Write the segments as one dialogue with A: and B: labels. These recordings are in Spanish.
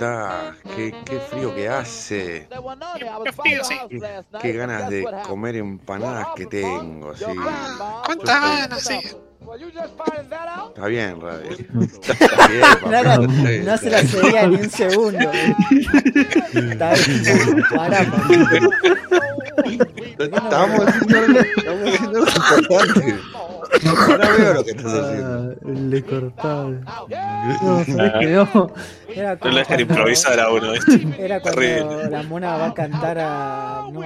A: Estás, qué, qué frío que hace,
B: Qué frío, sí.
A: qué, qué ganas de comer empanadas que tengo, sí.
B: ¿Cuántas ganas, sí?
A: Está bien, Radio. Está bien,
C: No,
A: papá,
C: no,
A: está bien,
C: no se
A: está
C: la cedía ni un segundo. Está bien. Pará,
A: Estamos haciendo algo, estamos haciendo algo importante. Ahora veo lo que estás haciendo.
D: Ah, le cortaba. No, ¿sabés que no?
C: Era
B: No
C: como
B: lo dejan
C: cuando-
B: improvisar a uno, ¿viste?
C: Era cuando
B: Terrible.
C: la mona va a cantar a. No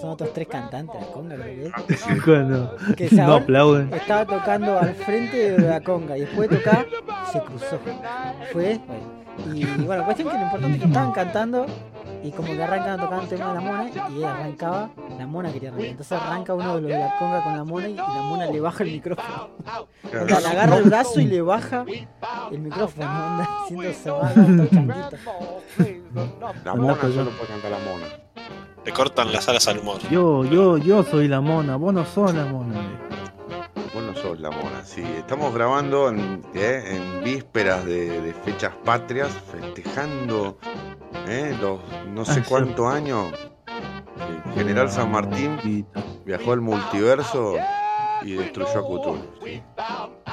C: son otros tres cantantes, la conga creo que es.
D: Cuando
C: Que se
D: no aplauden.
C: Estaba tocando al frente de la conga y después de tocar se cruzó. Fue. Y bueno, cuestión que lo importante es que estaban cantando y como que arrancan tocando el tema de la mona y ella arrancaba, la mona quería arrancar. Entonces arranca uno de los de la conga con la mona y la mona le baja el micrófono.
A: Claro.
C: Onda, le agarra el brazo y le baja el micrófono, onda, todo changuito.
A: La mona solo puede cantar la mona.
B: Le cortan las alas al humor.
D: Yo, yo, yo soy la mona, vos no sos la mona.
A: Vos no sos la mona, sí. Estamos grabando en, ¿eh? en vísperas de, de fechas patrias, festejando ¿eh? los no sé
D: Ah,
A: cuántos años. El general San Martín viajó al multiverso y destruyó a Cthulhu. Sí,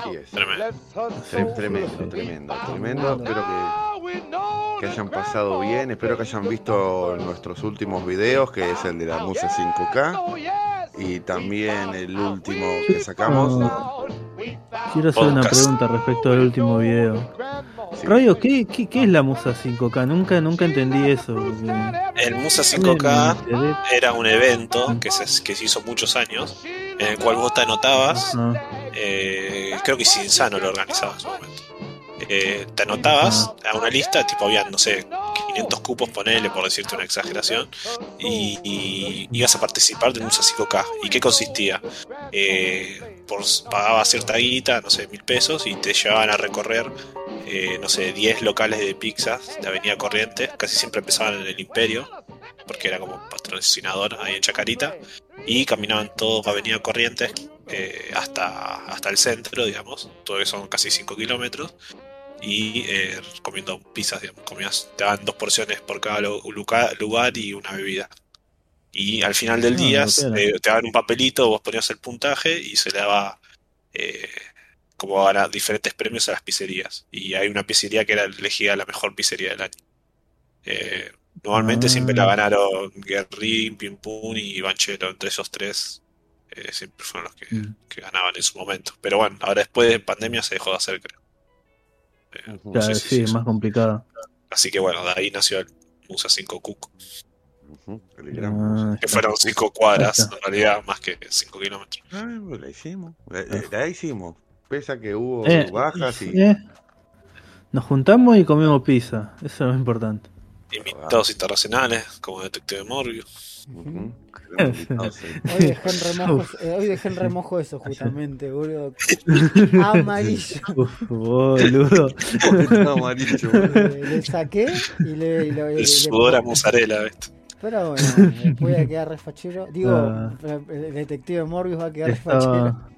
A: Sí es.
B: Tremendo.
A: Tre- Tremendo, tremendo, tremendo. Espero que, que hayan pasado bien. Espero que hayan visto nuestros últimos videos, que es el de la Musa 5K. Y también el último que sacamos.
D: Quiero hacer una pregunta respecto al último video.
A: Sí.
D: Radio, ¿qué, qué, qué es la Musa 5K? Nunca, nunca entendí eso.
B: El Musa
D: Me
B: 5K
D: enteré.
B: era un evento que se, que se hizo muchos años, en el cual vos te anotabas, eh, creo que Sinsano lo organizaba en su momento. Eh, te anotabas a una lista, tipo habían, no sé, 500 cupos, ponele, por decirte una exageración, y, y ibas a participar del Musa 5K. ¿Y qué consistía? Eh, por, pagabas cierta guita, no sé, mil pesos, y te llevaban a recorrer, eh, no sé, 10 locales de pizzas de Avenida Corrientes, casi siempre empezaban en el Imperio, porque era como patrocinador ahí en Chacarita, y caminaban todos Avenida Corrientes eh, hasta, hasta el centro, digamos, todo eso son casi 5 kilómetros, y eh, comiendo pizzas, digamos, comías, te daban dos porciones por cada lu- lugar, lugar y una bebida. Y al final del
D: Ah,
B: día te, te daban un papelito, vos ponías el puntaje y se le daba eh, como ganar diferentes premios a las pizzerías. Y hay una pizzería que era elegida la mejor pizzería del año. Eh, normalmente
D: Ah.
B: siempre la ganaron Guerrín, Pim Pum y Banchero, entre esos tres eh, siempre fueron los que,
D: Mm.
B: que ganaban en su momento. Pero bueno, ahora después de pandemia se dejó de hacer, creo. Eh, no
D: sí, es más complicado.
B: Así que bueno, de ahí nació el Musa 5 Cook,
D: Ah,
B: que fueron 5 cuadras, en realidad más que 5 kilómetros.
A: Ah, pues la hicimos. La, la- la hicimos. Pese a que hubo
D: Eh,
A: bajas y.
D: eh, Nos juntamos y comimos pizza. Eso es lo importante.
B: Invitados internacionales, como Detective Morbius.
C: Hoy dejé en remojo, eh, hoy dejé en remojo eso justamente, boludo. Amarillo.
D: Uf, boludo.
A: Está amarillo.
C: Le saqué y le. y lo- y le-
B: El sudor a mozzarella, ¿viste?
C: Pero bueno, después voy a quedar refachero. Digo,
D: Ah.
C: el detective Morbius va a quedar
D: Estaba-
C: refachero.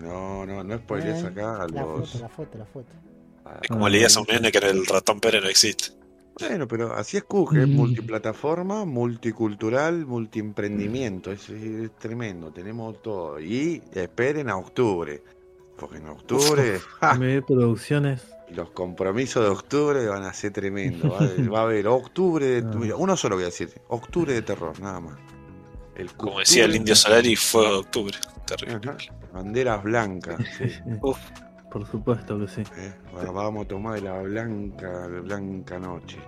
A: No, no, no spoilees
C: Eh,
A: acá a
C: La
A: los.
C: foto, la foto, la foto.
B: Es como leías a un nene que el ratón Pérez no existe.
A: Bueno, pero así es Cook, es
D: Mm.
A: multiplataforma, multicultural, multiemprendimiento, es, es tremendo, tenemos todo. Y esperen a octubre, porque en octubre ¡ja!
D: Me producciones.
A: Los compromisos de octubre van a ser tremendos. Va, a- va a haber octubre, de, mira, uno solo voy a decir, octubre de terror, nada más. El
B: Como decía el Indio Solari, fuego de octubre. Terrible.
A: Ajá, Banderas blancas, sí.
B: Uf.
D: Por supuesto que sí.
A: Eh, bueno, vamos a tomar de la blanca, de blanca noche.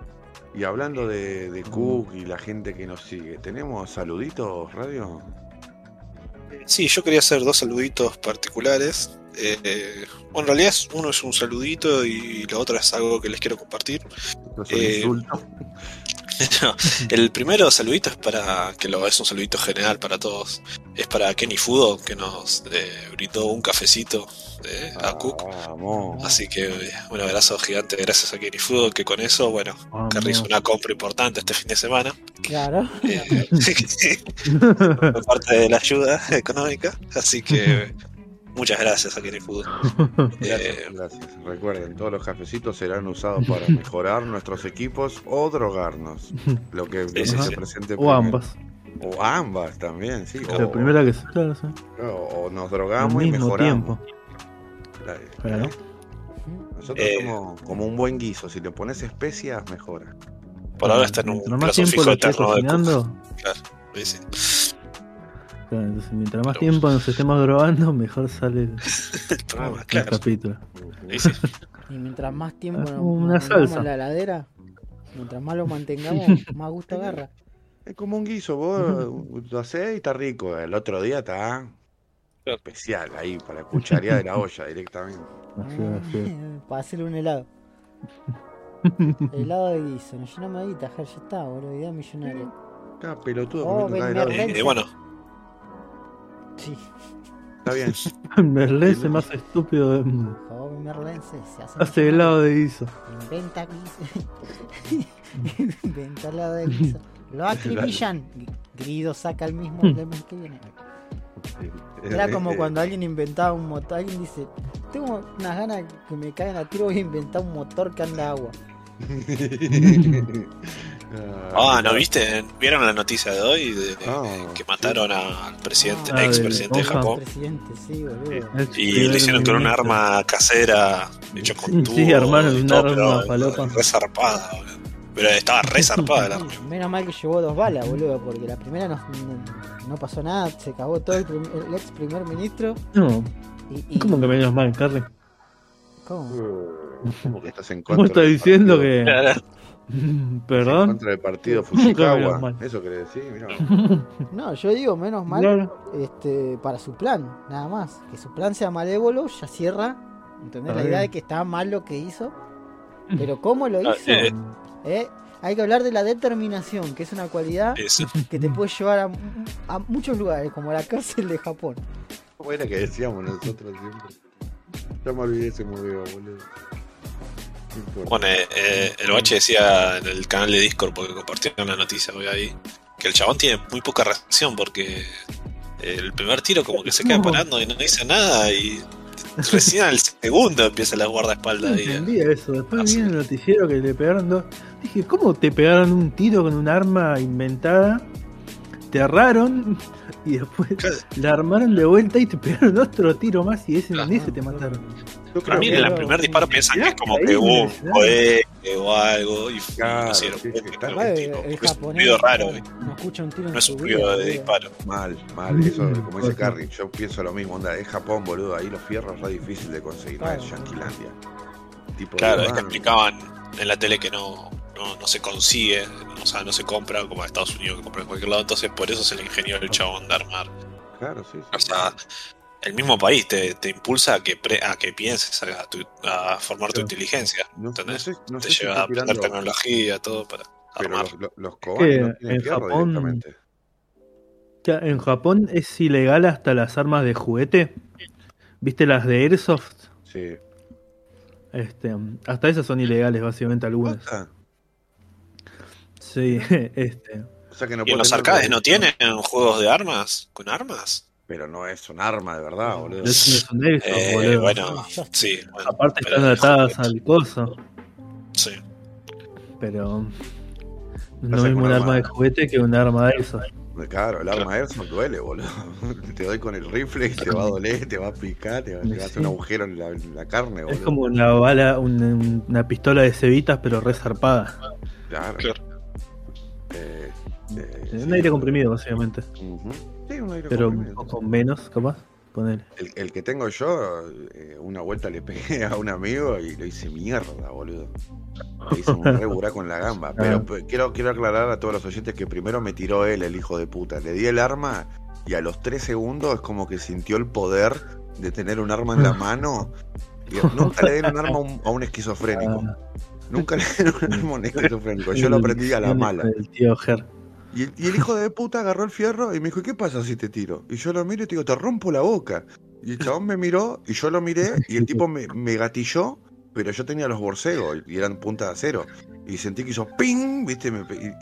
A: Y hablando de, de Cook y la gente que nos sigue, ¿tenemos saluditos, radio?
B: Sí, yo quería hacer dos saluditos particulares. Eh, bueno, en realidad uno es un saludito y lo otro es algo que les quiero compartir.
A: No es un
B: Eh,
A: insulto.
B: No, el primero saludito es para, que lo es un saludito general para todos, es para Kenny Fudo que nos eh, brindó un cafecito eh, a Cook.
A: Vamos.
B: Así que eh, un abrazo gigante gracias a Kenny Fudo que con eso, bueno. Kerry hizo una compra importante este fin de semana.
C: Claro.
B: Eh, fue parte de la ayuda económica, así que Muchas gracias a Kenny Food.
A: Gracias,
B: Eh,
A: gracias. Recuerden, todos los cafecitos serán usados para mejorar nuestros equipos o drogarnos. Lo que,
B: sí,
A: se
B: sí.
A: presente
D: O
A: primero.
D: ambas.
A: O ambas también, sí.
D: La
A: O,
D: primera que se claro, sí.
A: o nos
D: Al
A: drogamos y mejoramos.
D: tiempo.
A: Nosotros
B: Eh.
A: somos como un buen guiso. Si le pones especias, mejora.
B: por ahora está en un plazo
D: tiempo
B: fijo eterno de. Claro, sí, sí.
D: Claro, entonces mientras más tiempo nos estemos drogando, mejor sale el,
B: El programa,
D: el
B: claro.
D: capítulo.
B: Sí.
C: Y mientras más tiempo
D: Ah,
C: nos
D: una
C: mantengamos
D: salsa.
C: en la heladera, mientras más lo mantengamos, más gusto agarra.
A: Es como un guiso. Vos lo hacés y está rico. El otro día está especial ahí para cucharear de la olla directamente.
D: Así, así.
C: Para hacerle un helado. helado de guiso. Nos llenamos de guita, ya está, boludo. Idea millonaria.
A: Acá, pelotudo,
C: Oh,
A: helado.
C: mermen.
B: Eh, bueno,
C: Sí.
A: Está bien.
D: Merlés es más estúpido de mundo.
C: Joven merlense se hace.
D: Hace helado de guiso.
C: Inventa guiso. Inventa helado de guiso. Lo acribillan. Grido saca el mismo el mes que viene. Era como
A: Eh,
C: cuando alguien inventaba un motor. Alguien dice: Tengo unas ganas que me caigan a tiro. Voy a inventar un motor que anda agua.
B: ah, ¿no viste? ¿Vieron la noticia de hoy? De,
A: Ah,
B: que mataron al presidente,
D: Ah,
B: ex
D: de
B: presidente de. Japón.
C: Presidente, sí,
B: Y lo hicieron con un arma casera, hecho con
D: Sí,
B: tubo.
D: armaron
B: y
D: un arma
B: pero
D: falopa.
B: Re zarpada, boludo. Pero estaba re zarpada el arma.
C: Menos mal que llevó dos balas, boludo, porque la primera no, no- no pasó nada, se cagó todo el, prim- el ex primer ministro.
D: No,
C: Y, y-
D: ¿cómo que menos mal, Carly?
C: ¿Cómo?
A: ¿Cómo que estás en
D: ¿Cómo
A: contra
D: está
A: del
D: diciendo que.?
B: Claro.
A: En
D: ¿Perdón?
A: contra del partido Fujikawa.
D: mal.
A: Eso querés decir, mirá.
C: No, yo digo menos mal
D: Claro.
C: este, para su plan, nada más. Que su plan sea malévolo, ya cierra. ¿Entendés?
D: Está
C: La idea de que estaba mal lo que hizo. Pero ¿cómo lo
B: Ah,
C: hizo?
B: eh.
C: Eh, Hay que hablar de la determinación, que es una cualidad que te puede llevar a, a muchos lugares, como la cárcel de Japón.
A: ¿Cómo era que decíamos nosotros siempre? Ya me olvidé ese modelo, boludo. No.
B: Bueno, eh, eh, el Bache decía en el canal de Discord, porque compartieron la noticia hoy ahí, que el chabón tiene muy poca reacción porque el primer tiro como que se queda
D: No.
B: parando y no dice nada y recién al segundo empieza la
D: No
B: guardaespaldas ahí.
D: entendía eso. Después
B: Ah,
D: vi
B: sí.
D: el noticiero que le pegaron dos. Dije, ¿cómo te pegaron un tiro con un arma inventada? Te erraron y después
B: Claro.
D: la armaron de vuelta y te pegaron otro tiro más y ese
B: Claro.
D: en ese te mataron.
A: Yo
B: Para mí en
A: que-
B: el primer disparo piensan que es como que hubo un cohete o algo y
A: Claro,
B: no sé,
A: sí, sí,
B: es
C: el,
B: tipo,
C: el
B: porque es un ruido raro,
C: no, no escucha un tiro
B: no es un
C: vida,
B: ruido de disparo.
A: Mal, mal, eso, como dice. Carrie, yo pienso lo mismo, onda, es Japón, boludo, ahí los fierros es re difícil de conseguir, no
C: Claro.
A: es Yanquilandia. Tipo,
B: Claro,
A: de
B: es que explicaban en la tele que no, no, no se consigue, o sea, no se compra como en Estados Unidos que compra en cualquier lado, entonces por eso se le ingenió el chabón de armar.
A: Claro, sí, sí.
B: O sea, el mismo país te, te impulsa a que, pre- a que pienses, a, tu- a formar tu
D: Claro.
B: inteligencia,
A: no, no
B: ¿entendés?
A: sé, no
B: te
A: sé si
B: lleva a aprender tecnología, todo para
A: pero
B: armar.
A: los, los, no
D: que
A: tienen
D: en Japón- en Japón es ilegal hasta las armas de juguete. ¿Viste las de Airsoft?
A: Sí.
D: Este, hasta esas son ilegales, básicamente algunas. Sí, este.
A: O sea que no
B: ¿Y en los arcades no tienen juegos de armas? ¿Con armas?
A: Pero no es un arma de verdad, boludo.
D: Eso no es un
B: Eh,
D: boludo.
B: bueno, sí. bueno,
D: Aparte están
B: es
D: atadas al coso.
B: Sí.
D: Pero. No es un
A: arma-
D: arma de juguete que un arma de Airsoft.
A: Claro, el arma Airsoft duele, boludo. Te doy con el rifle y te va a doler, te va a picar, te va, te va a hacer un agujero en la, en la carne, boludo.
D: Es como una bala, una, una pistola de cebitas, pero resarpada.
A: Claro.
B: Claro.
A: Eh, eh,
D: Un
A: sí.
D: aire comprimido, básicamente.
A: Ujú. Sí, un aire
D: Pero un
A: comprimido.
D: poco menos, capaz. Poner.
A: El, el que tengo yo, eh, una vuelta le pegué a un amigo y lo hice mierda, boludo. Le hice un re buraco en la gamba. Pero
D: Ah.
A: quiero, quiero aclarar a todos los oyentes que primero me tiró él, el hijo de puta. Le di el arma y a los tres segundos es como que sintió el poder de tener un arma en la mano. Y nunca le den un arma a un, a un esquizofrénico.
D: Ah,
A: Nunca le den un arma a un esquizofrénico. Yo lo aprendí a la mala.
D: El tío Ger.
A: Y el, hijo de puta agarró el fierro y me dijo, ¿qué pasa si te tiro? Y yo lo miro y te digo, te rompo la boca. Y el chabón me miró y yo lo miré y el tipo me, me gatilló, pero yo tenía los borcegos y eran punta de acero. Y sentí que hizo ping, ¿viste?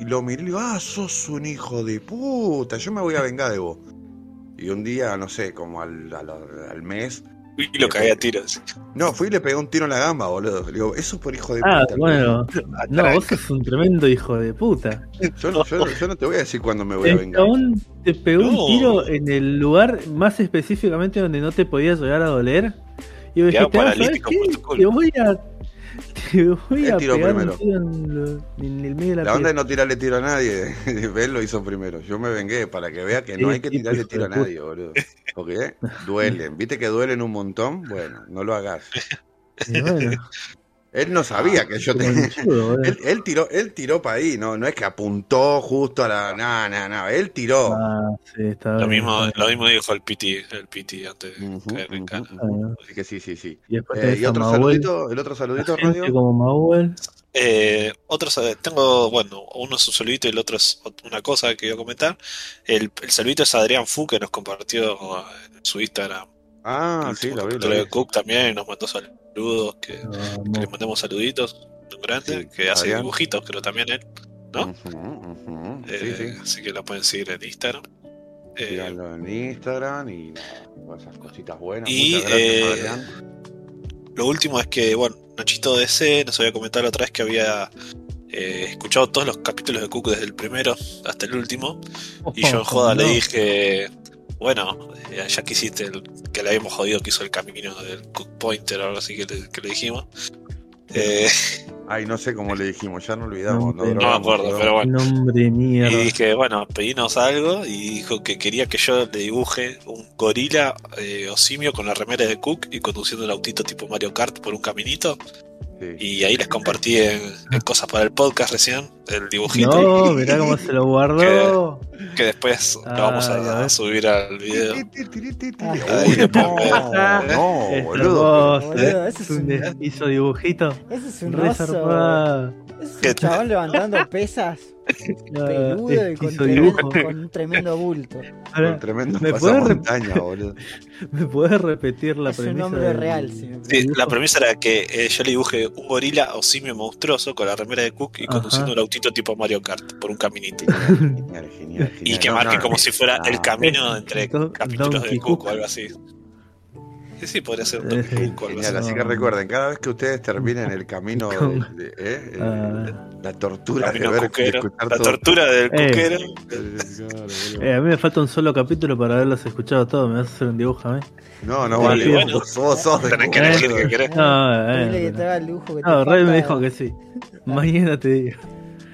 A: Y lo miré y le digo, ah, sos un hijo de puta, yo me voy a vengar de vos. Y un día, no sé, como al, al, al mes,
B: Y lo cagué a tiros.
A: no, fui y le pegué un tiro en la gamba, boludo. Le digo, eso por hijo de
D: Ah,
A: puta.
D: bueno. No, vos sos un tremendo hijo de puta.
A: Yo no, yo, yo no te voy a decir cuándo me voy a vengar.
D: chabón te pegó
B: No.
D: un tiro en el lugar más específicamente donde no te podía llegar a doler. Y
B: Quedaba
D: dijiste, ah, ¿sabes
B: paralítico
D: qué? Te voy a. Te voy
A: Él
D: a
A: tiró
D: pegar
A: primero.
D: un tiro en, lo- en el medio de la,
A: La onda es
D: pierna.
A: no tirarle tiro a nadie. Él lo hizo primero. Yo me vengué para que vea que no
D: Sí,
A: hay que
D: sí,
A: tirarle
D: hijo
A: tiro a
D: de
A: nadie, boludo. Porque duelen. ¿Viste que duelen un montón? Bueno, no lo hagas.
D: Y bueno,
A: Él no sabía que yo tenía.
D: boludo.
A: Él, él tiró, él tiró para ahí, no, no es que apuntó justo a la. No, no, no. Él tiró.
D: Ah, sí, está
B: Lo
D: bien,
B: mismo, lo mismo dijo el Piti, el Piti antes de
A: Ujú,
B: caer en
A: ujú. Así que sí, sí, sí.
D: Y después
A: Eh, y
D: a
A: otro
D: Mahuel,
A: saludito, el otro saludito, Radio.
D: como Mahuel.
B: Eh, otros, eh, tengo, bueno, uno es un saludito y el otro es una cosa que iba a comentar. El, el saludito es Adrián Fu que nos compartió en su Instagram.
A: Ah,
B: el
A: sí, lo vi, lo vi.
B: Cook también nos mandó saludos. Que, que
D: Vamos.
B: le mandemos saluditos. Un grande,
A: Sí,
B: que hace
A: Adrián.
B: dibujitos, creo también él. ¿no? Eh,
A: sí.
B: Así que la pueden seguir en Instagram. Eh,
A: Síganlo en Instagram y esas cositas buenas.
B: Y,
A: Muchas gracias,
B: eh,
A: Adrián.
B: Lo último es que, bueno, Nachito DC nos había comentado la otra vez que había eh, escuchado todos los capítulos de Cook desde el primero hasta el último. Y yo en joda le dije, bueno, eh, ya que hiciste el, que le habíamos jodido que hizo el camino del Cook Pointer o algo así que le, que le dijimos. Eh,
A: Ay, no sé cómo le dijimos, ya no olvidamos.
D: No,
A: No,
D: no
B: me acuerdo, pero bueno.
D: Nombre
B: y
D: mierda.
B: dije, bueno, pedinos algo y dijo que quería que yo le dibuje un gorila eh, o simio con la remera de Cook y conduciendo el autito tipo Mario Kart por un caminito.
A: Sí.
B: Y ahí les compartí en, en cosas para el podcast recién, el dibujito.
D: No, mirá cómo se lo guardó.
B: Que después
D: Ah,
B: lo vamos a,
D: ves.
B: subir al video.
C: Ah,
B: Ahí
A: Uy,
B: le pongo-
A: no, no,
D: Es
A: boludo.
D: hermoso,
C: Boludo, ese es
D: un hizo dibujito.
C: Ese es un oso. Ese es
B: ¿Qué
C: un
B: te-
C: chabón levantando pesas. Peludo y con tremendo, un tremendo bulto.
D: Ahora,
A: Con tremendo
D: ¿me puedes
A: pasamontaña, boludo.
D: ¿Me puedes repetir la
C: Es un
D: premisa? del-
C: real, sí,
B: Sí, la premisa era que eh, yo le dibujé un gorila o simio monstruoso con la remera de Cook y
D: Ajá.
B: conduciendo el autito tipo Mario Kart por un caminito.
A: Genial, genial, genial.
B: Y que marque
A: no,
B: como si fuera
A: no.
B: el camino entre capítulos de Cook. o algo así. Sí, sí, podría ser un
D: Eh,
B: así.
A: Genial, así que recuerden, cada vez que ustedes terminen el camino de, de- eh, el-
D: Ah.
A: la tortura de ver de escuchar
B: La
A: todo-
B: tortura del
D: Eh.
B: cuquero.
A: Eh.
D: Eh, a mí me falta un solo capítulo para haberlos escuchado todos. ¿Me vas a hacer un dibujo a mí?
A: No, no vale.
B: bueno.
A: vos, vos sos de
B: Tenés que elegir que querés.
D: No, eh,
C: Dile que te
D: pero-
C: haga el lujo que te
D: no, Rey me dijo que sí. Mañana te digo.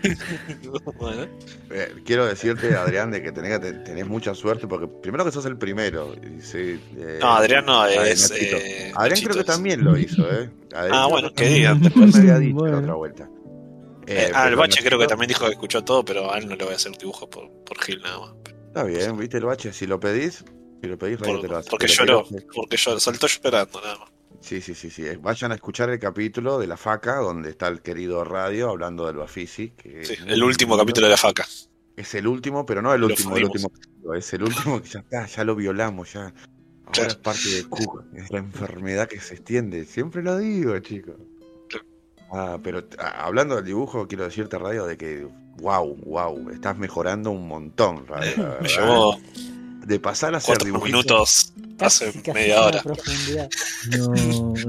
B: Bueno,
A: Eh, quiero decirte, Adrián, de que tenés, que- tenés mucha suerte porque primero que sos el primero. y sí, eh,
B: No, Adrián no,
A: ah,
B: es,
A: Nachito.
B: eh,
A: Adrián
B: Nachito
A: creo que
B: es.
A: también lo hizo, ¿eh? Adrián
B: Ah, bueno,
A: que
B: digan
A: después me había dicho
D: Bueno.
A: la otra vuelta.
B: Eh,
A: Eh,
B: ah, el bache creo que también dijo que escuchó todo, pero a él no le voy a hacer un dibujo por, por Gil nada más.
A: Está bien, viste el bache, si lo pedís, si lo pedís,
B: Por-
A: te lo hace.
B: porque lloró, porque lloró, saltó llorando nada más.
A: Sí, sí, sí, sí. eh, Vayan a escuchar el capítulo de La Faca, donde está el querido Radio hablando del Bafisi. Que
B: Sí, el último
A: lindo.
B: capítulo de la faca.
A: Es el último, pero no el
B: Lo
A: último, el último Es el último que ya está, ya lo violamos, ya. Ahora
B: Claro.
A: es parte de Cook, es la enfermedad que se extiende. Siempre lo digo, chicos.
B: Claro.
A: Ah, pero ah, hablando del dibujo, quiero decirte, Radio, de que, wow, wow, estás mejorando un montón, Radio.
B: Me.
A: De pasar a hacer dibujitos.
B: minutos
C: Casi,
B: hace
C: casi
B: media hora.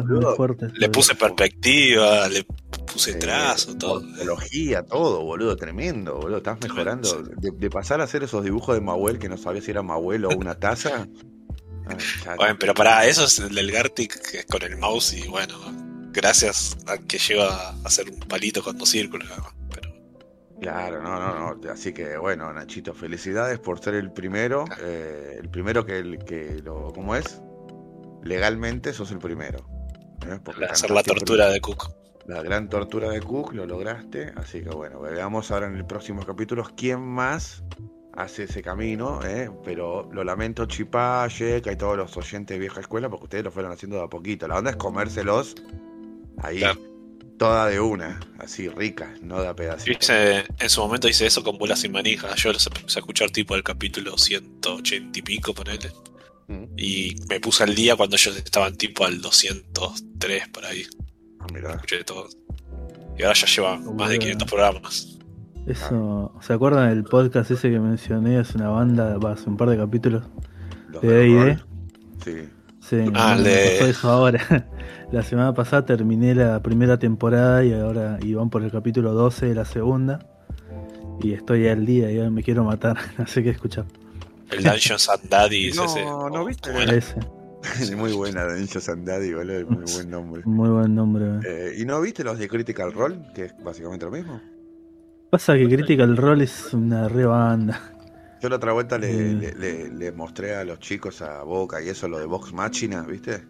D: No, fuerte.
B: Le
D: esto.
B: puse perspectiva, le puse
A: Eh,
B: trazo, todo.
A: Morfología, todo, boludo, tremendo, boludo. Estás mejorando. De, de pasar a hacer esos dibujos de Mahuel que no sabía si era Mahuel o una taza.
B: Bueno, pero para eso es el del Gartic que es con el mouse y bueno, gracias a que lleva a hacer un palito con dos círculos.
A: Claro, no, no, no. Así que bueno, Nachito, felicidades por ser el primero. eh, el primero que, el, que lo. ¿Cómo es? Legalmente sos el primero. ¿eh? Porque
B: hacer la tortura de Cook.
A: La gran tortura de Cook, lo lograste. Así que bueno, veamos ahora en el próximo capítulo quién más hace ese camino. ¿eh? Pero lo lamento, Chipá, Yeka y todos los oyentes de vieja escuela, porque ustedes lo fueron haciendo de a poquito. La onda es comérselos ahí,
B: Claro.
A: Toda de una, así rica, no de a
B: Yo
A: pedacitos.
B: hice- en su momento hice eso con bolas sin manija. Yo los empecé a escuchar tipo del capítulo 180 y pico, ponele.
A: Mm.
B: Y me puse al día cuando ellos estaban tipo al 203 por ahí.
A: Ah, mirá.
B: Escuché todo. Y ahora ya llevan más de
D: Boludo.
B: 500 programas.
D: Eso, ¿se acuerdan del podcast ese que mencioné hace una banda, hace un par de capítulos?
A: Los
D: de D&D.
A: Sí.
D: Sí,
B: Ah, el de-
D: pasó eso ahora. La semana pasada terminé la primera temporada y ahora y van por el capítulo 12 de la segunda. Y estoy al día, ya me quiero matar. No sé qué escuchar.
B: El Dungeons and Daddies
A: No,
B: ese.
A: no
B: ¿cómo-
A: viste.
B: cómo era?
D: Ese.
A: Es muy buena, Dungeons and Daddy, boludo. Muy buen nombre.
D: Muy buen nombre. eh.
A: Eh, ¿Y no viste los de Critical Role? Que es básicamente lo mismo.
D: Pasa que Critical Role es una re banda.
A: Yo la otra vuelta le,
D: Mm.
A: le, le- le mostré a los chicos a Boca y eso, lo de Vox Machina, ¿viste?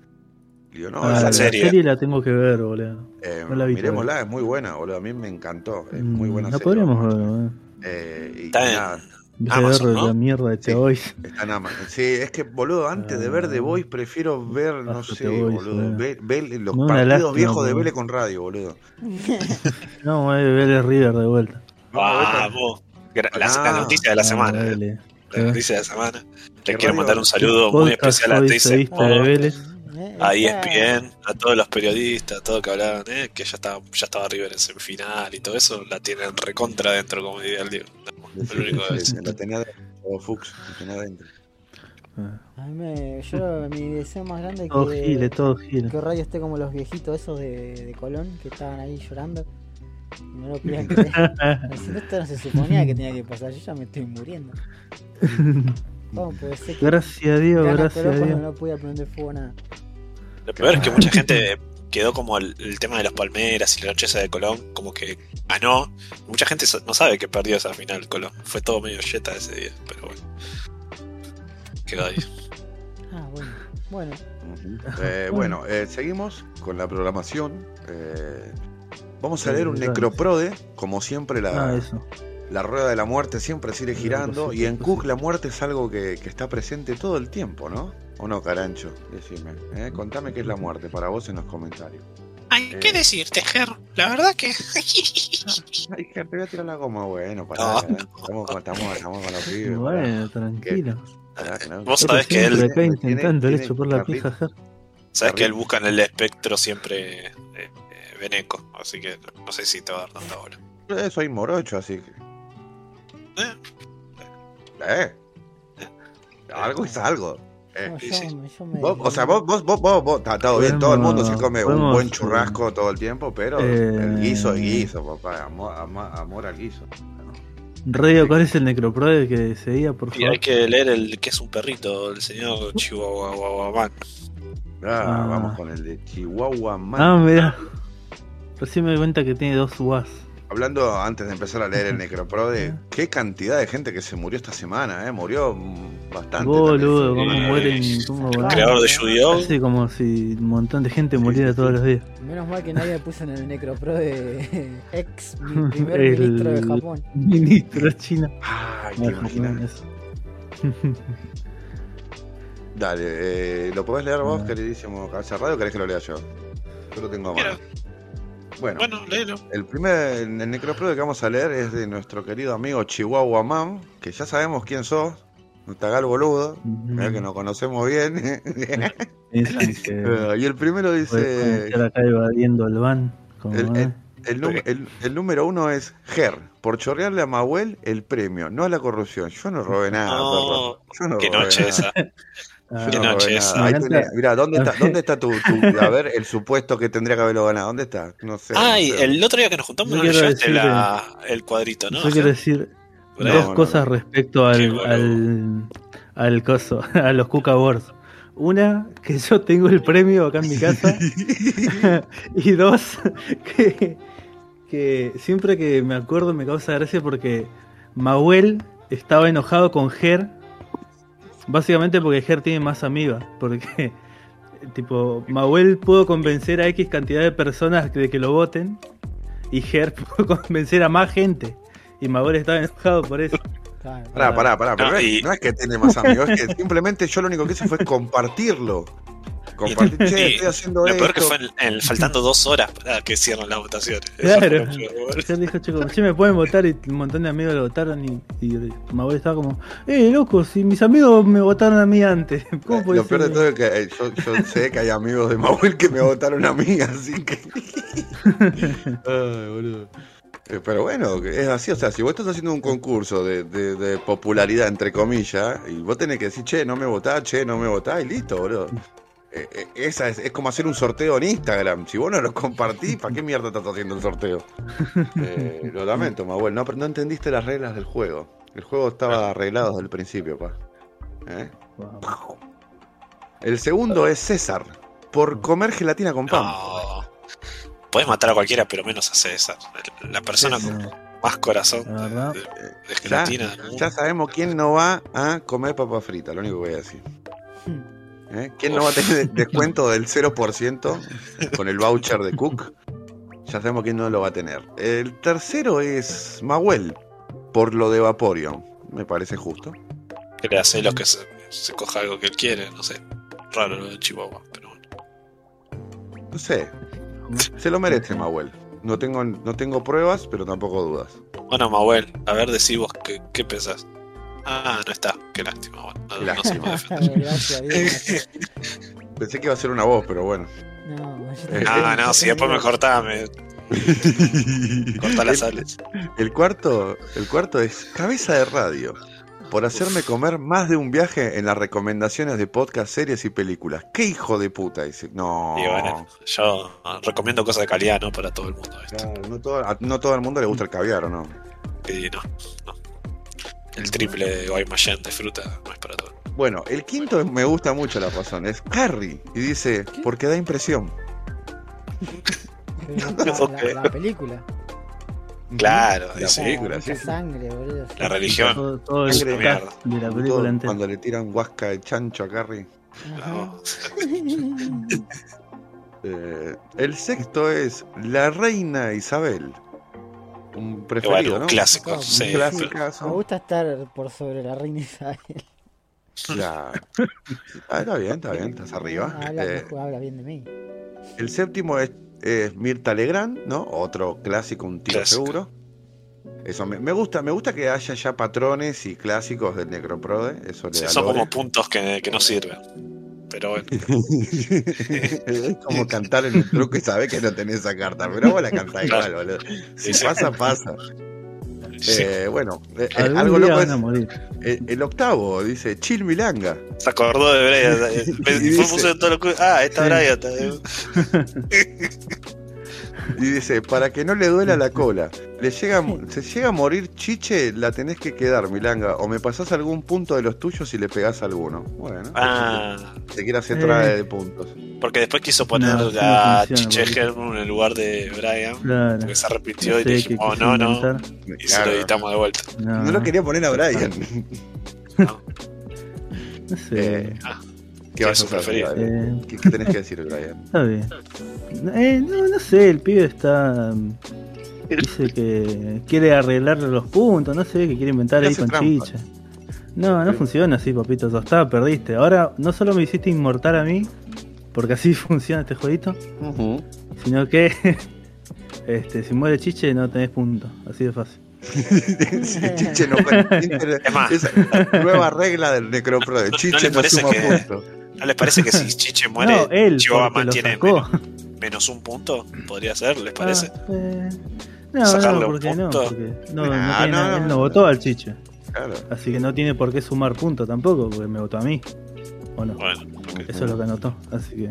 A: Y digo, no,
D: Ah,
B: la
D: la
B: serie.
D: serie la tengo que ver, boludo.
A: eh,
D: no la vi
A: miremosla, es muy buena, boludo. A mí me encantó. Es muy
D: Mm,
A: buena
D: La
A: serie.
D: podríamos ver, boludo.
A: Eh, y
B: Está en-
A: nada,
B: Amazon,
D: ver
B: ¿no?
D: la mierda de The
A: Sí.
D: Voice.
A: está en Amazon. Sí, es que, boludo, antes de ver The Voice, prefiero ver, no sé,
D: Voice,
A: boludo, ver, ver los
D: No,
A: partidos
D: lástima,
A: viejos de. Vélez con radio, boludo.
D: No, ver el River de vuelta.
B: La, la
A: Ah,
B: noticia de la
D: Ah,
B: semana. eh. La noticia de la semana.
A: ¿Qué
B: Le quiero mandar un saludo muy especial a
D: hoy
C: Eh,
B: a ESPN, a todos los periodistas, a todos que hablaban, eh, que ya estaba, ya estaba River en semifinal y todo eso, la tienen recontra dentro, como diría el Diego. Lo único que es.
A: La tenía adentro, o Fuchs, la tenía adentro.
D: Ah,
C: A mí me, yo, mi deseo más grande es
D: Todo
C: que,
D: gile, todo gile.
C: que Radio esté como los viejitos esos de, de Colón que estaban ahí llorando. Y no lo podían creer. Esto no se suponía que tenía que pasar. Yo ya me estoy muriendo. ¿Cómo puede ser que
D: Gracias a Dios, gracias a Dios.
C: no podía prender fuego a nada?
B: Lo peor es que mucha gente quedó como el, el tema de los Palmeras y la noche esa de Colón, como que ganó. Mucha gente no sabe que perdió esa final Colón. Fue todo medio yeta ese día, pero bueno. Quedó ahí.
C: Ah, bueno. Bueno,
A: Eh, bueno, eh, seguimos con la programación. Eh, vamos a leer un necroprode, como siempre la,
D: Ah, eso.
A: La rueda de la muerte siempre sigue girando y en. Cook la muerte es algo que, que está presente todo el tiempo, ¿no? ¿O no, Carancho? Decime, ¿eh? contame qué es la muerte para vos en los comentarios.
B: Ay,
A: ¿qué
B: decirte, Ger? La verdad que.
A: Ay, que te voy a tirar la goma, bueno, para
B: No.
A: estamos, con- estamos, estamos con los pibes.
D: Bueno, tranquilo.
A: pará, pará, que no-
B: Vos
D: Yo
B: sabés que él-
D: intentando la pija, Ger.
B: Sabes que él busca en el espectro siempre eh, eh, Beneco, así que no sé si te va a dar tanta bola.
A: Eh, soy morocho, así que.
B: Eh.
A: Eh. Algo es algo. Eh.
C: no, yo, yo me.
A: Vos, o sea, vos, vos, vos, vos, vos, está todo bien, todo el mundo se come un buen churrasco todo el tiempo, pero
D: Eh.
A: el guiso es guiso, papá, amor, ama- amor al guiso.
D: Radio, ¿cuál es el necroprode que seguía, por
B: Y
D: favor?
B: hay que leer el que es un perrito, el señor Chihuahua Man.
A: Ah,
D: Ah.
A: vamos con el de Chihuahua Man.
D: Ah, mira. Recién me di cuenta que tiene dos UAS.
A: Hablando antes de empezar a leer el Necroprode, qué cantidad de gente que se murió esta semana, eh, murió bastante.
D: Boludo,
A: también.
D: cómo
B: Eh,
D: mueren. Cómo,
C: Claro.
B: Creador de Yu-Gi-Oh!
D: Parece como si un montón de gente
A: Sí,
D: muriera
A: sí,
D: todos
A: sí.
D: los días.
C: Menos mal que nadie puso en el necropro de ex primer
D: El-
C: ministro de Japón.
D: Ministro chino.
A: Ay, te imaginas.
D: eso.
A: Dale, eh, ¿lo podés leer vos, queridísimo Cabeza Radio, o querés que lo lea yo? Yo lo tengo a mano. Bueno,
B: Bueno, léelo.
A: el primer el necroprode que vamos a leer es de nuestro querido amigo Chihuahua Man, que ya sabemos quién sos, no te hagas el boludo, que nos conocemos bien. Y el primero dice,
D: acá evadiendo el van.
A: El- el, el- el número uno es Ger, por chorrearle a Mahuel el premio, no a la corrupción. Yo no robé nada,
B: No,
A: perro. Yo no
B: Qué
A: robé
B: noche
A: nada.
B: esa.
D: Ah,
A: no. Ahí tenés- mirá, ¿dónde está, ¿dónde está tu, tu- a ver, el supuesto que tendría que haberlo ganado? ¿Dónde está? No sé.
B: Ay,
A: no sé.
B: el otro día que nos juntamos no
D: quiero
B: llevaste
D: decir
B: la, el cuadrito, ¿no?
D: Yo quiero decir dos
A: no,
D: cosas respecto al, al, al coso, a los Cuca Awards. Una, que yo tengo el premio acá en mi casa. y dos, que, que siempre que me acuerdo me causa gracia porque Mahuel estaba enojado con Ger. Básicamente porque Ger tiene más amigas. Porque, tipo, Mahuel pudo convencer a X cantidad de personas de que lo voten. Y Ger pudo convencer a más gente. Y Mahuel estaba enojado por eso.
C: Claro.
A: Pará, pará, pará. pero
B: No, y-
A: no es que tiene más amigos, es que simplemente yo lo único que hice fue compartirlo. Compartir, che,
B: y
A: estoy haciendo
B: Lo
A: esto.
B: peor que fue en, en- faltando dos horas para que cierren las votaciones.
D: Claro. dijo, chicos, che, me pueden votar. Y un montón de amigos lo votaron. Y, y Mahuel estaba como, eh, loco, si mis amigos me votaron a mí antes. ¿Cómo
A: Eh, Lo peor de todo es que eh, yo, yo sé que hay amigos de Mahuel que me votaron a mí, así que. Ay, boludo. Eh, Pero bueno, es así, o sea, si vos estás haciendo un concurso de, de- de popularidad, entre comillas, y vos tenés que decir, che, no me votás, che, no me votás, y listo, boludo. Eh, eh, esa es, es como hacer un sorteo en Instagram. Si vos no lo compartís, ¿para qué mierda estás haciendo el sorteo? Eh, lo lamento, Mabuel, no, no entendiste las reglas del juego. El juego estaba arreglado desde el principio, pa. ¿Eh?
D: Wow.
A: El segundo es César, por comer gelatina con pan.
B: No. Puedes matar a cualquiera, pero menos a César. La persona con
D: No,
B: más corazón de, de
A: Ya,
B: gelatina mundo.
A: ya sabemos quién no va a comer papa frita, lo único que voy a decir. ¿Eh? ¿Quién no va a tener descuento del 0% con el voucher de Cook? Ya sabemos quién no lo va a tener. El tercero es Mahuel, por lo de Vaporeon. Me parece justo.
B: Que le hace lo que se, se coja algo que él quiere, no sé. Raro lo de Chihuahua, pero bueno.
A: No sé. Se lo merece Mahuel. No tengo, no tengo pruebas, pero tampoco dudas.
B: Bueno, Mahuel, a ver, decí vos qué, qué pensás. Ah, no está. Qué lástima. Bueno, no,
A: Qué
B: no se puede defender.
C: Gracias.
A: Pensé que iba a ser una voz, pero bueno.
C: No,
A: Eh,
B: Ah, no, si después me cortás, me cortás las
A: el,
B: alas.
A: el cuarto, el cuarto es cabeza de radio. Por hacerme comer más de un viaje en las recomendaciones de podcast, series y películas. ¿Qué hijo de puta? Dice. No.
B: Y bueno, yo recomiendo cosas de calidad, ¿no? Para todo el mundo.
A: Claro, no, todo, a no todo el mundo le gusta el caviar, ¿o no?
B: Y no, no. El triple de Guaymallén de fruta no es para todo.
A: Bueno, el quinto me gusta mucho la razón. Es Carrie. Y dice, porque da impresión.
C: Pero la, la- la película.
B: Claro,
A: La
B: sí.
A: película, sí.
C: sangre, boludo.
B: La religión.
D: Todo, todo el
A: Sangre de
D: cast
B: mierda.
D: de la película entera.
A: cuando le tiran huasca de chancho a Carrie.
C: Ajá.
B: No.
A: Eh, el sexto es La Reina Isabel. Un
B: Bueno,
A: preferido,
B: un
A: ¿no?
B: clásico. Sí,
C: Me gusta estar por sobre la reina Isabel.
A: Claro. Ah, está bien, está bien, estás arriba.
C: Habla,
A: Eh,
C: habla bien de mí.
A: el séptimo es, es Mirta Legrand, ¿no? Otro clásico, un tiro
B: Clásico.
A: seguro. Eso me, me gusta, me gusta que haya ya patrones y clásicos del Necroprode. Eso le
B: Sí,
A: da
B: son
A: lore.
B: como puntos que, que no sirven. Pero bueno,
A: es como cantar en un truco y sabes que no tenés esa carta, pero vos la cantás igual, boludo. Si pasa, pasa.
B: sí.
A: Eh, bueno, eh, eh, algo loco es
D: morir.
A: el, octavo, dice Chill Milanga.
B: se acordó de Brian. eh, Fue puso de todo lo que- Ah, esta
D: Sí.
B: Brian.
A: Y dice, para que no le duela la cola. Le llega, se llega a morir chiche, la tenés que quedar, Milanga. O me pasás algún punto de los tuyos y le pegás alguno. Bueno,
B: Ah,
A: te quiere hacer
D: Eh.
A: trae de puntos.
B: porque después quiso poner
D: No,
B: a
D: no
B: Chiche Helm en el lugar de Brian.
D: Claro.
B: Porque se arrepintió y
D: sé
B: le
D: qué
B: dijimos,
D: quiso
B: no, no. Y se
A: Claro.
B: lo editamos de vuelta.
D: No,
A: No lo quería poner a Brian.
B: No.
D: no sé.
A: Eh, ¿Qué vas a
B: su
A: hacer?
B: preferido.
A: Brian?
D: Eh,
A: ¿Qué, qué tenés que decir, Brian?
D: Está bien. Eh, no, no sé, el pibe está. mm, Dice que quiere arreglar los puntos, no sé, que quiere inventar ahí con
A: trampa.
D: chicha. No, no funciona así, papito. Tostada, perdiste. Ahora no solo me hiciste inmortal a mí, porque así funciona este jueguito, sino que este, si muere Chiche no tenés puntos. Así de fácil.
A: Chiche no cuenta.
B: Es más.
A: Esa nueva regla del Necropro de
B: ¿No- no
A: Chiche no, suma
B: que-
A: puntos.
B: ¿No les parece que si Chiche muere,
D: no, él,
B: Chihuahua mantiene menos, menos un punto? ¿Podría ser? ¿Les parece?
D: Ah, eh, no,
B: Sacarle
D: no,
B: un
D: porque no,
B: punto.
D: porque no, no tiene
A: no,
D: nada-
A: no,
D: él no votó al Chiche.
A: Claro.
D: Así que no tiene por qué sumar puntos tampoco, porque me votó a mí. ¿O no?
B: Bueno.
D: Eso es lo que anotó. Así que.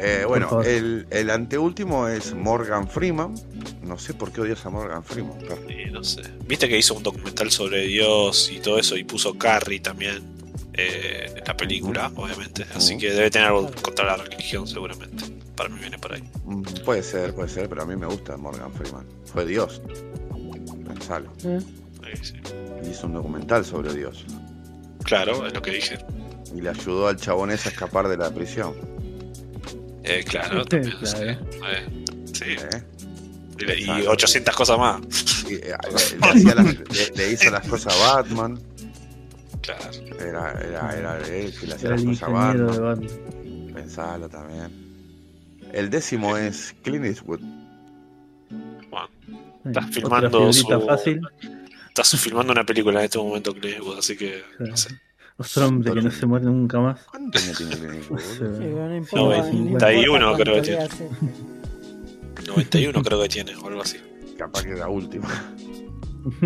A: Eh, bueno, el, el anteúltimo es Morgan Freeman. No sé por qué odias a Morgan Freeman.
B: Y no sé. Viste que hizo un documental sobre Dios y todo eso y puso Carrie también eh, en la película, obviamente. Así que debe tener algo contra la religión, seguramente. Para mí viene por ahí.
A: Mm, Puede ser, puede ser, pero a mí me gusta Morgan Freeman. Fue Dios. Pensalo.
D: eh,
B: Sí, sí.
A: Hizo un documental sobre Dios.
B: Claro, es lo que dije.
A: Y le ayudó al chabón ese a escapar de la prisión.
B: Eh, claro, también.
D: claro.
B: sí. Eh, sí.
A: ¿eh?
B: Y, y
A: Exacto.
B: 800 cosas más.
A: Y, eh, le, le hacía las- le- le hizo las cosas a Batman.
B: Claro.
A: Era, era, era él que le hacía las
D: el
A: cosas Batman. Pensalo también. El décimo es Clint Eastwood.
B: Bueno, Estás filmando su-
D: fácil.
B: estás filmando una película en este momento, Clint Eastwood, así que no sé.
D: Otro hombre que no se muere nunca más.
A: ¿Cuántos años tiene Clint Eastwood?
D: No sé.
C: Sí,
A: boludo?
C: pero no importa,
B: No,
C: no importa
B: 91 creo que tiene.
C: le hace.
B: 91 creo que tiene, o algo así.
A: capaz que la última.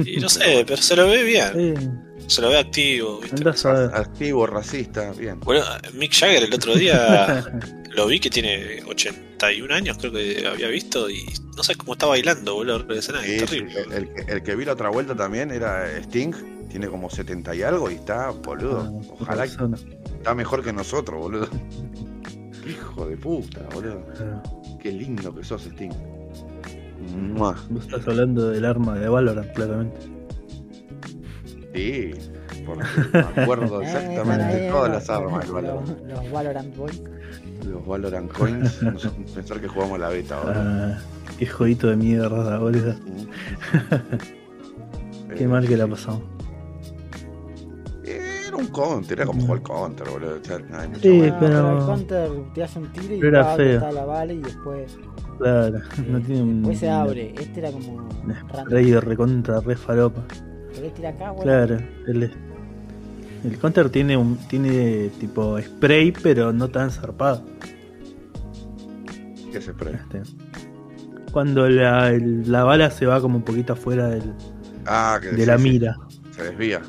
B: Y no sé, pero se lo ve bien. Se lo ve activo.
A: Activo, racista, bien.
B: Bueno, Mick Jagger el otro día lo vi que tiene 81 años, creo que había visto, y no sé cómo está bailando, boludo, el escenario. Es terrible.
A: el, el que- el que vi la otra vuelta también era Sting, tiene como 70 y algo y está, boludo.
D: Ah,
A: Ojalá que está mejor que nosotros, boludo. Hijo de puta, boludo.
D: Ah,
A: Qué lindo que sos, Sting. Mua.
D: Vos estás hablando del arma de Valorant, claramente.
A: Sí, porque me acuerdo
C: Eh,
A: exactamente de todas
C: los-
A: las armas del Valorant.
C: Los, los Valorant Boys.
A: Los Valorant Coins, pensar que jugamos la beta ahora.
D: Ah, qué jueguito de mierda, boludo. Qué mal que la pasamos.
A: Era un counter, era como jugar counter, boludo. O sea, no hay mucha
D: Sí, pero-
C: el counter te hace un tiro y
D: pero era feo.
C: la bala y después,
D: Claro, no tiene un.
C: después se abre. Este era como
D: Un
C: random.
D: spray de recontra, re falopa.
C: ¿Querés tirar acá? Bueno,
D: Claro, el, el counter tiene un tiene tipo spray, pero no tan zarpado.
A: ¿Qué se spray?
D: Este, Cuando la, el- la bala se va como un poquito afuera del-
A: Ah, que
D: de la
A: sí,
D: mira,
A: Se desvía.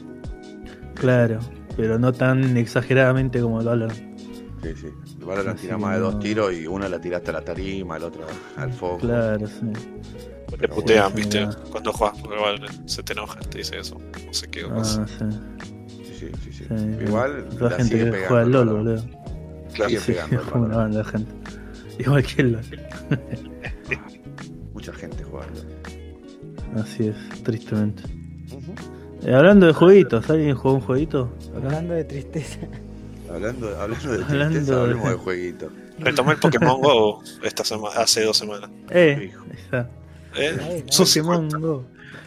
D: claro, pero no tan exageradamente como el Valorant.
A: Sí, sí. El Valorant
D: Así
A: tira
D: que
A: más de dos tiros y una la tiraste a la tarima, el otro al foco.
D: Claro, sí.
B: Te putean,
D: bueno,
B: ¿viste? Cuando juegas, se te enoja, te dice eso. No sé qué cosa.
D: Ah, sí.
A: Sí, sí, sí. sí.
D: sí.
A: Igual
D: Toda
A: la
D: gente
A: sigue
D: que
A: pegando.
D: juega al
A: el
D: LOL, boludo.
A: La sigue
D: Sí,
A: pegando.
D: una banda de gente. Igual que el LOL.
A: Mucha gente juega al LOL.
D: Así es, tristemente. Eh, hablando de jueguitos, ¿alguien jugó un jueguito? Acá?
C: Hablando de tristeza.
A: Hablando, hablando de
D: Hablando
A: tristeza,
D: de-
A: hablemos de jueguito.
B: Retomé el Pokémon Go esta semana, hace dos semanas.
D: Eh, está.
B: ¿Eh? Sos
D: Pokémon
B: 50.
D: Go.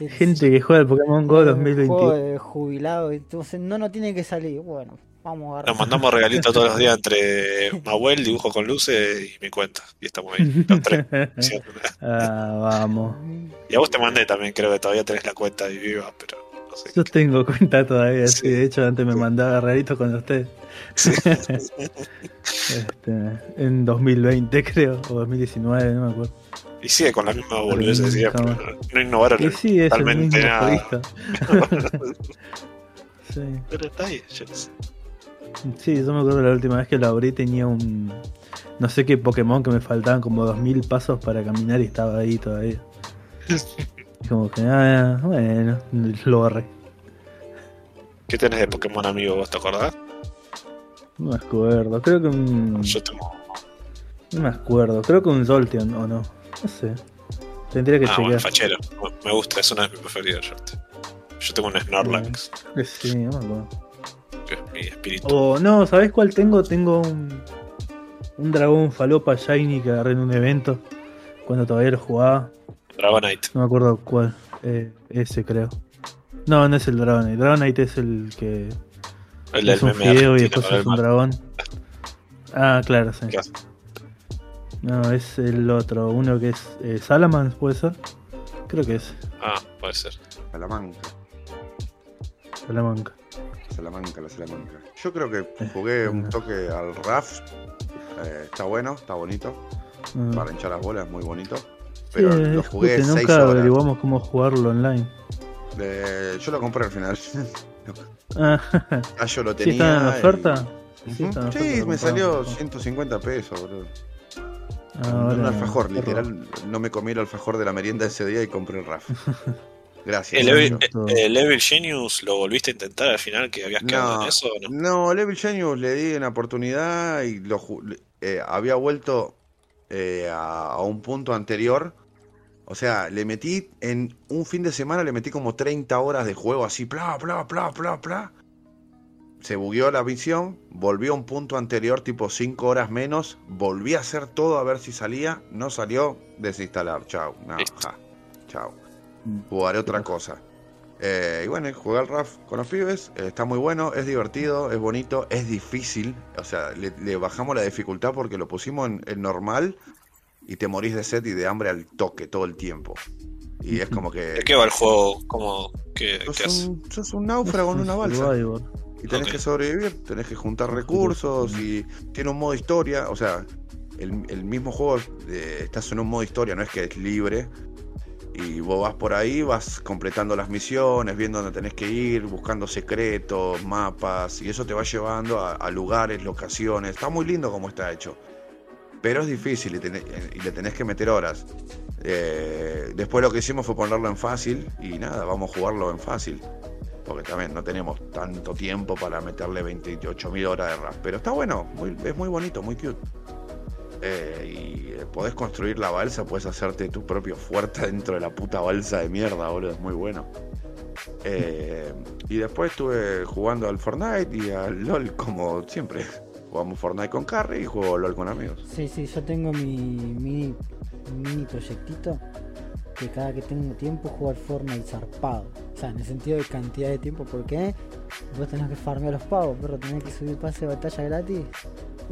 D: Gente que juega el Pokémon Go
C: Un
D: 2021.
C: juego de jubilado, entonces no, no tiene que salir. Bueno, vamos a agarrar.
B: Nos mandamos regalitos todos los días entre Mahuel, dibujo con luces y mi cuenta. Y estamos ahí, los tres.
D: Ah, vamos.
B: Y a vos te mandé también, creo que todavía tenés la cuenta de viva, pero no sé.
D: Yo tengo cuenta todavía, sí.
B: Sí.
D: De hecho, antes me mandaba regalitos con usted. Este, en 2020, creo, o 2019, no me acuerdo.
B: Y sigue con la misma boludez de siempre.
D: Jamás.
B: No, no innovaron
D: Y sí, es el
B: totalmente
D: mismo
B: nada.
D: sí.
B: Pero está ahí, yo sé.
D: sí, yo me acuerdo la última vez que lo abrí tenía un. No sé qué Pokémon que me faltaban como 2000 pasos para caminar y estaba ahí todavía. Como que, ah, bueno, lo borré.
B: ¿Qué tenés de Pokémon amigo? ¿Vos te acordás?
D: No me acuerdo, creo que un.
B: Yo tengo.
D: No me acuerdo, creo que un Zolteon o no. No sé. Tendría que
B: Ah, bueno,
D: chequear.
B: fachero. Me gusta, es uno de mis preferidos. Yo, yo tengo un Snorlax,
D: Eh, Sí, no me acuerdo.
B: que es mi espíritu.
D: O no, ¿sabés cuál tengo? Tengo un. Un dragón falopa shiny que agarré en un evento. Cuando todavía lo jugaba.
B: Dragonite.
D: No me acuerdo cuál. Eh, ese creo. No, no es el Dragonite. Dragonite es el que
B: El
D: es un fideo y después es un dragón. Ah, claro, sí. No, es el otro. Uno que es eh, ¿puede ser? Creo que es
B: Ah, puede ser.
A: Salamanca,
D: Salamanca.
A: Salamanca, la Salamanca. Yo creo que
D: Eh,
A: jugué un
D: no.
A: toque al RAF. Eh, está bueno, está bonito.
D: Ah.
A: Para hinchar las bolas, muy bonito.
D: Sí,
A: Pero lo
D: escute,
A: jugué 6
D: nunca
A: horas.
D: averiguamos cómo jugarlo online.
A: Eh, yo lo compré al final.
D: Ah,
A: Ah, yo lo
D: ¿Sí
A: tenía.
D: está en
A: y-
D: oferta?
A: Ujú.
D: Sí,
A: Sí,
D: oferta, lo
A: me salió 150 pesos, boludo.
D: Ah,
A: un alfajor, literal. No me comí el alfajor de la merienda ese día y compré el RAF. Gracias.
B: ¿El Evil,
A: Nacho.
B: eh, el Evil Genius lo volviste a intentar al final que habías quedado
A: No,
B: en eso o no?
A: no, Level Genius le di una oportunidad y lo eh, había vuelto eh, a, a un punto anterior. O sea, le metí en un fin de semana, le metí como 30 horas de juego así, bla, bla, bla, bla, bla. Se bugueó la visión, volvió a un punto anterior, tipo 5 horas menos, volví a hacer todo a ver si salía, no salió, desinstalar, chao, no, ja, chao jugaré otra cosa. Eh, y bueno, jugué al RAF con los pibes, eh, está muy bueno, es divertido, es bonito, es difícil. O sea, le, le bajamos la dificultad porque lo pusimos en, en normal y te morís de sed y de hambre al toque todo el tiempo. Y es como que
B: ¿De qué va el juego? ¿Cómo, qué,
A: sos
B: hace?
A: un, sos un náufrago en una
D: un
A: balsa y tenés que sobrevivir, tenés que juntar recursos y tiene un modo historia, o sea, el, el mismo juego eh, estás en un modo historia, no es que es libre Y vos vas por ahí, vas completando las misiones, viendo dónde tenés que ir, buscando secretos, mapas, y eso te va llevando a, lugares, locaciones. Está muy lindo como está hecho. Pero es difícil y, le tenés que meter horas. Eh, después lo que hicimos fue ponerlo en fácil y nada, vamos a jugarlo en fácil. Porque también no tenemos tanto tiempo para meterle 28.000 horas de rap. Pero está bueno, es muy bonito, muy cute. Eh, y eh, podés construir la balsa, puedes hacerte tu propio fuerte dentro de la puta balsa de mierda, boludo, es muy bueno. Y después estuve jugando al Fortnite y al LOL como siempre. Jugamos Fortnite con Carry y juego LOL con amigos.
C: Sí, sí, yo tengo mi mini, mini proyectito que cada que tengo tiempo juego al Fortnite zarpado. O sea, en el sentido de cantidad de tiempo, porque vos tenés que farmear los pagos, pero tenés que subir pase de batalla gratis.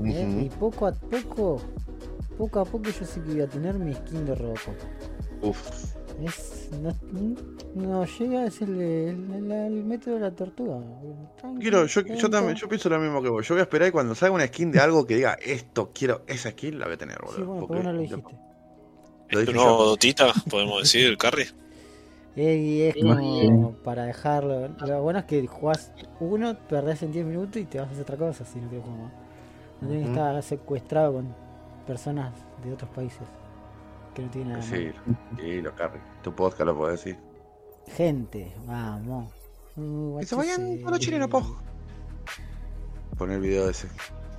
C: Y poco a poco poco a poco yo sí que voy a tener mi skin de Robocop.
A: Uf.
C: Es, no, llega, es el, el, método de la tortuga.
A: Quiero, yo, yo, también, yo pienso lo mismo que vos. Yo voy a esperar y cuando salga una skin de algo que diga esto, quiero esa skin, la voy a tener, boludo.
C: Sí, bueno, porque no lo dijiste.
B: ¿Es tu nuevo Dotita, podemos decir, el carry?
C: Y es como para dejarlo. Lo bueno es que jugás uno, perdés en 10 minutos y te vas a hacer otra cosa, si no que como. No tienes que estar secuestrado con personas de otros países que no tienen nada
A: Sí, sí, lo carry. Tu podcast lo puedo decir.
C: Gente, vamos.
A: Uh, que se vayan todos los chilenos, po. Poner el video ese.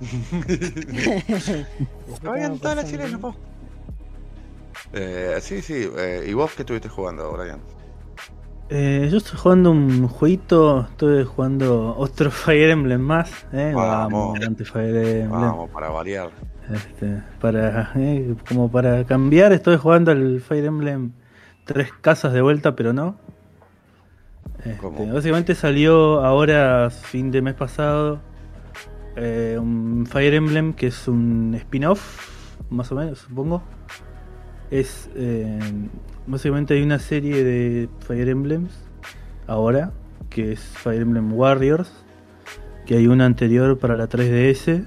A: se vayan todos los chilenos, po. Eh, sí, sí. Eh, ¿Y vos qué estuviste jugando, Brian?
D: Eh, yo estoy jugando un jueguito, estoy jugando otro Fire Emblem más. Eh.
A: Vamos, Vamos, Fire Emblem. Vamos, para variar.
D: Este, para, eh, como para cambiar, estoy jugando el Fire Emblem tres casas de vuelta, pero no. Este, básicamente salió ahora, fin de mes pasado, eh, un Fire Emblem que es un spin-off, más o menos, supongo. Es eh, básicamente hay una serie de Fire Emblems ahora, que es Fire Emblem Warriors, que hay una anterior para la 3DS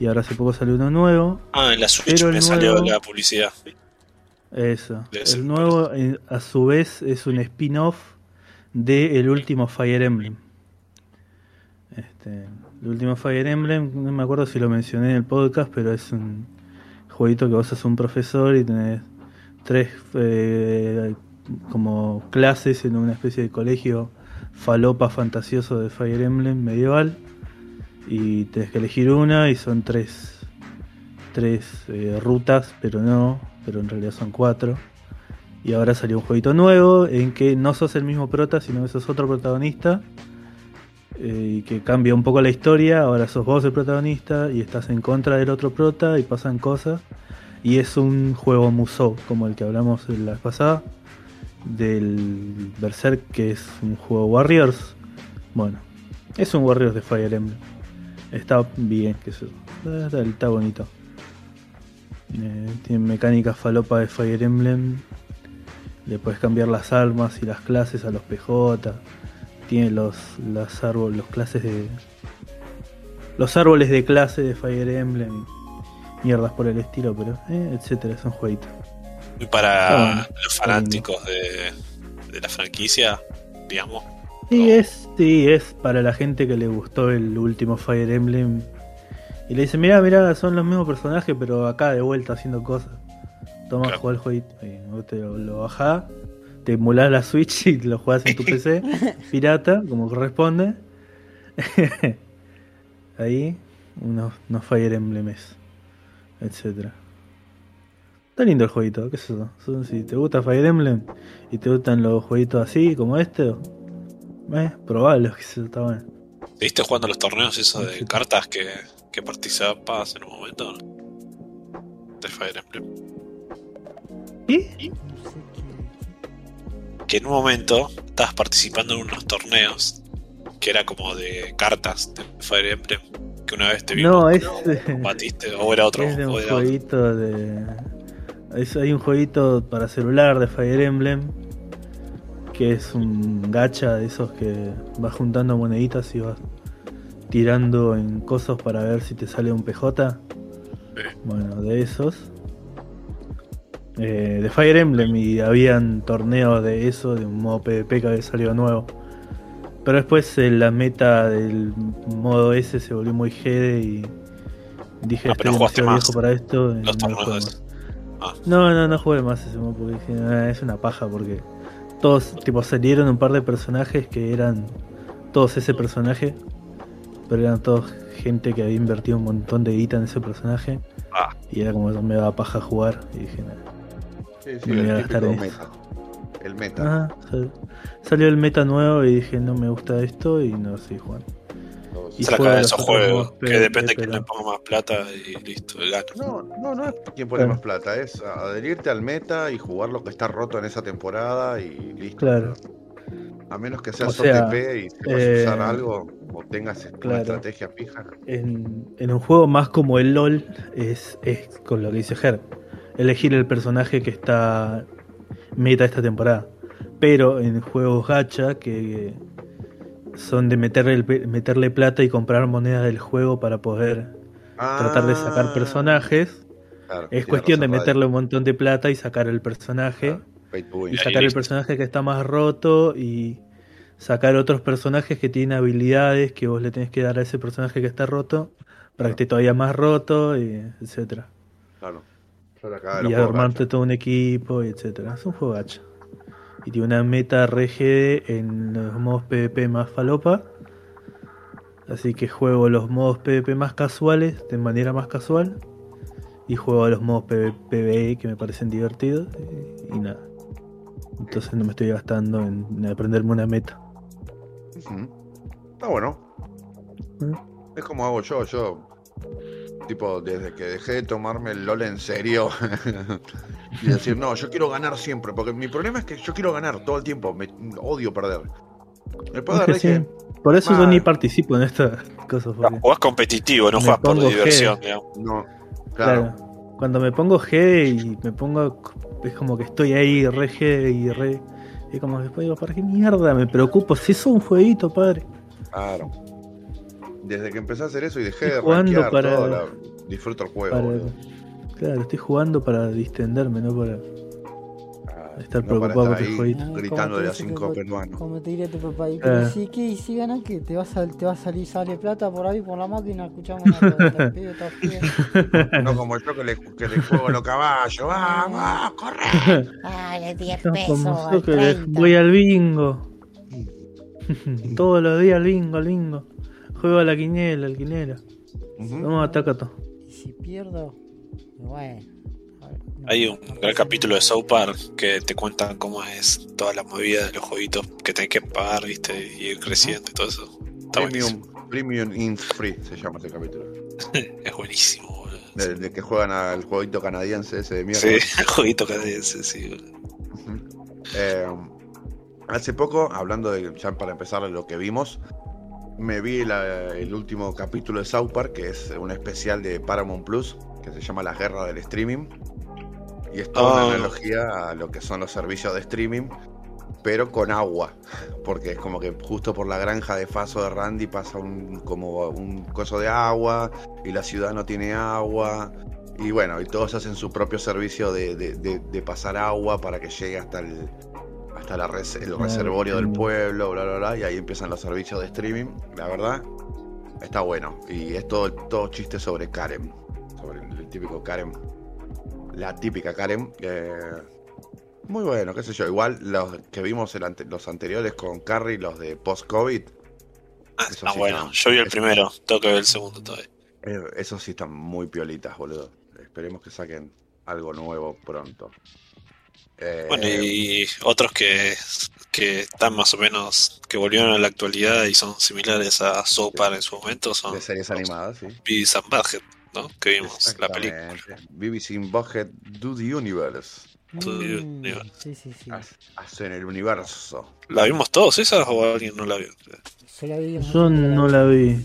D: y ahora hace poco salió uno nuevo.
B: Ah, en la Switch me salió la publicidad.
D: Eso. El nuevo, eh, a su vez, es un spin-off de el último Fire Emblem. Este, el último Fire Emblem, no me acuerdo si lo mencioné en el podcast, pero es un jueguito que vos sos un profesor y tenés tres eh, como clases en una especie de colegio falopa fantasioso de Fire Emblem medieval y tenés que elegir una y son tres, tres eh, rutas, pero no, pero en realidad son cuatro. Y ahora salió un jueguito nuevo en que no sos el mismo prota, sino que sos otro protagonista. Eh, y que cambia un poco la historia. Ahora sos vos el protagonista y estás en contra del otro prota y pasan cosas. Y es un juego Musou, como el que hablamos la vez pasada. Del Berserk, que es un juego Warriors. Bueno, es un Warriors de Fire Emblem. Está bien, que eso. Está, bonito. Eh, tiene mecánica falopa de Fire Emblem. Le puedes cambiar las armas y las clases a los PJ. Tiene los, los árboles, los clases de. Los árboles de clase de Fire Emblem. Mierdas por el estilo, pero. Eh, etcétera, es un jueguito.
B: Y para los fanáticos de, de la franquicia, digamos.
D: Sí, es, sí, es para la gente que le gustó el último Fire Emblem. Y le dice, mira, mira, son los mismos personajes, pero acá de vuelta haciendo cosas. Toma, claro. el jueguito. te lo, lo bajás, te emulás la Switch y lo jugás en tu PC, pirata, como corresponde. Ahí, unos, unos Fire Emblems, etcétera. Está lindo el jueguito, ¿qué es eso? Si te gusta Fire Emblem y te gustan los jueguitos así, como este, eh, probable que se está bueno.
B: ¿Viste jugando los torneos esos de cartas que, que participabas en un momento? De Fire Emblem.
D: ¿Y?
B: Que en un momento estabas participando en unos torneos que era como de cartas de Fire Emblem. Que una vez te vimos.
D: No, es.
B: Batiste, o era otro.
D: Es de un jueguito de. hay un jueguito para celular de Fire Emblem que es un gacha de esos que vas juntando moneditas y vas tirando en cosas para ver si te sale un PJ. Bueno, de esos. Eh, de Fire Emblem y habían torneos de eso, de un modo PvP que había salido nuevo. Pero después eh, la meta del modo S se volvió muy GD y dije, estoy
B: pero no jugaste más
D: viejo para esto.
B: los
D: no lo más.
B: Ah.
D: No, no, no jugué más ese modo porque dije, "Ah, es una paja porque todos, tipo, salieron un par de personajes que eran todos ese personaje, pero eran todos gente que había invertido un montón de guita en ese personaje
B: Ah.
D: y era como me daba paja jugar y dije, "Nah".
A: Sí, sí,
D: Me voy a
A: el
D: gastar
A: típico meta. El meta.
D: Ajá, sal- salió el meta nuevo y dije no me gusta esto y no sé Juan. Y
B: cara de esos juegos, que depende de quién
D: pero-
B: le ponga más plata y listo, gana.
A: No, no, no es quien pone
D: Claro.
A: más plata, es adherirte al meta y jugar lo que está roto en esa temporada y listo.
D: Claro.
A: A menos que seas
D: O sea,
A: OTP y sepas
D: eh,
A: usar algo o tengas una
D: claro.
A: estrategia fija.
D: En, en un juego más como el LOL es, es con lo que dice Ger, elegir el personaje que está meta esta temporada. Pero en juegos gacha que son de meterle, meterle plata y comprar monedas del juego para poder tratar de sacar
A: Ah,
D: personajes,
A: claro,
D: es cuestión de meterle un montón de plata y sacar el personaje.
A: Claro,
D: y sacar el personaje que está más roto y sacar otros personajes que tienen habilidades que vos le tenés que dar a ese personaje que está roto para que esté todavía más roto y etcétera
A: Claro.
D: Y armarte todo un equipo etcétera es un juego gacha y tiene una meta RGD en los modos PvP más falopa así que juego los modos PvP más casuales de manera más casual y juego a los modos PvE que me parecen divertidos y, y nada entonces no me estoy gastando en, en aprenderme una meta.
A: Está bueno.
D: Mm.
A: Es como hago yo, yo. Tipo, desde que dejé de tomarme el LOL en serio y decir, no, yo quiero ganar siempre, porque mi problema es que yo quiero ganar todo el tiempo, me odio perder. Después
D: Es que sí,
A: que,
D: Por eso yo ni participo en estas cosas. porque-
B: Jugás competitivo, no jugás por diversión,
A: no, claro,
D: claro. Cuando me pongo G y me pongo. Es como que estoy ahí re G y re. Y como después digo, ¿para qué mierda me preocupo? Si es un jueguito, padre.
A: claro. Desde que empecé a hacer eso y dejé
D: Estoy
A: de
D: jugando para-
A: todo, la- disfruto el juego.
D: Para-
A: boludo.
D: Claro, estoy jugando para distenderme, no para.
A: Ah,
D: estar
A: no
D: preocupado por el jueguito.
C: Ah,
A: gritando
C: como
A: de cinco
C: tu-
A: peruanos.
C: Como te diría tu papá, y sí, ¿qué? ¿Y si ganas que ¿Te va, a ¿Te va a salir, sale plata por ahí, por la máquina? Escuchamos a los- los pibes, todos pibes.
A: No como yo que le, que le juego los caballos. ¡Vamos, corre!
C: Dale, 10
D: No,
C: pesos.
D: como yo que le-
C: 30.
D: voy al bingo. Todos los días al bingo, al bingo. Juego a la quiniela, al quiniela.
A: Ujú.
D: Vamos a Takato.
C: Y si pierdo, bueno.
B: Hay un gran capítulo de. South Park que te cuentan cómo es toda la movida de los jueguitos que tenés que pagar, viste, y ir creciendo y todo eso. Está buenísimo.
A: Premium, Premium Int Free se llama ese capítulo.
B: Es buenísimo, boludo.
A: De, de que juegan al jueguito canadiense ese de mierda.
B: Sí, el jueguito canadiense, sí. boludo.
A: Eh, hace poco, hablando de, ya para empezar lo que vimos, me vi la- el último capítulo de South Park, que es un especial de Paramount Plus, que se llama La Guerra del Streaming. Y es toda
B: Ah.
A: una analogía a lo que son los servicios de streaming, pero con agua. Porque es como que justo por la granja de Faso de Randy pasa un, como un coso de agua y la ciudad no tiene agua. Y bueno, y todos hacen su propio servicio de, de- de- de pasar agua para que llegue hasta el, hasta la res- el reservorio del pueblo, bla, bla, bla. Y ahí empiezan los servicios de streaming. La verdad, está bueno. Y es todo, todo chiste sobre Karen. Sobre el típico Karen. La típica Karen. eh, muy bueno, qué sé yo. Igual los que vimos el ante- los anteriores con Carrie, los de post-COVID,
B: Ah, ah,
A: sí
B: bueno,
A: está-
B: yo vi el primero, tengo que ver el segundo todavía.
A: eh, esos sí están muy piolitas, boludo. Esperemos que saquen algo nuevo pronto. Eh,
B: Bueno, y otros que, que están más o menos, que volvieron a la actualidad y son similares a South Park en su momento son
A: de series animadas, sí.
B: Beavis and Butthead, ¿no? Que vimos la película.
A: Exactamente. BBC Bucket Do the Universe.
B: Todo
C: Mm,
B: digo.
C: sí, sí, sí.
A: Hacen el universo.
B: ¿La vimos todos esas o alguien no la vio?
C: Yo la vi.
D: Yo no la vi.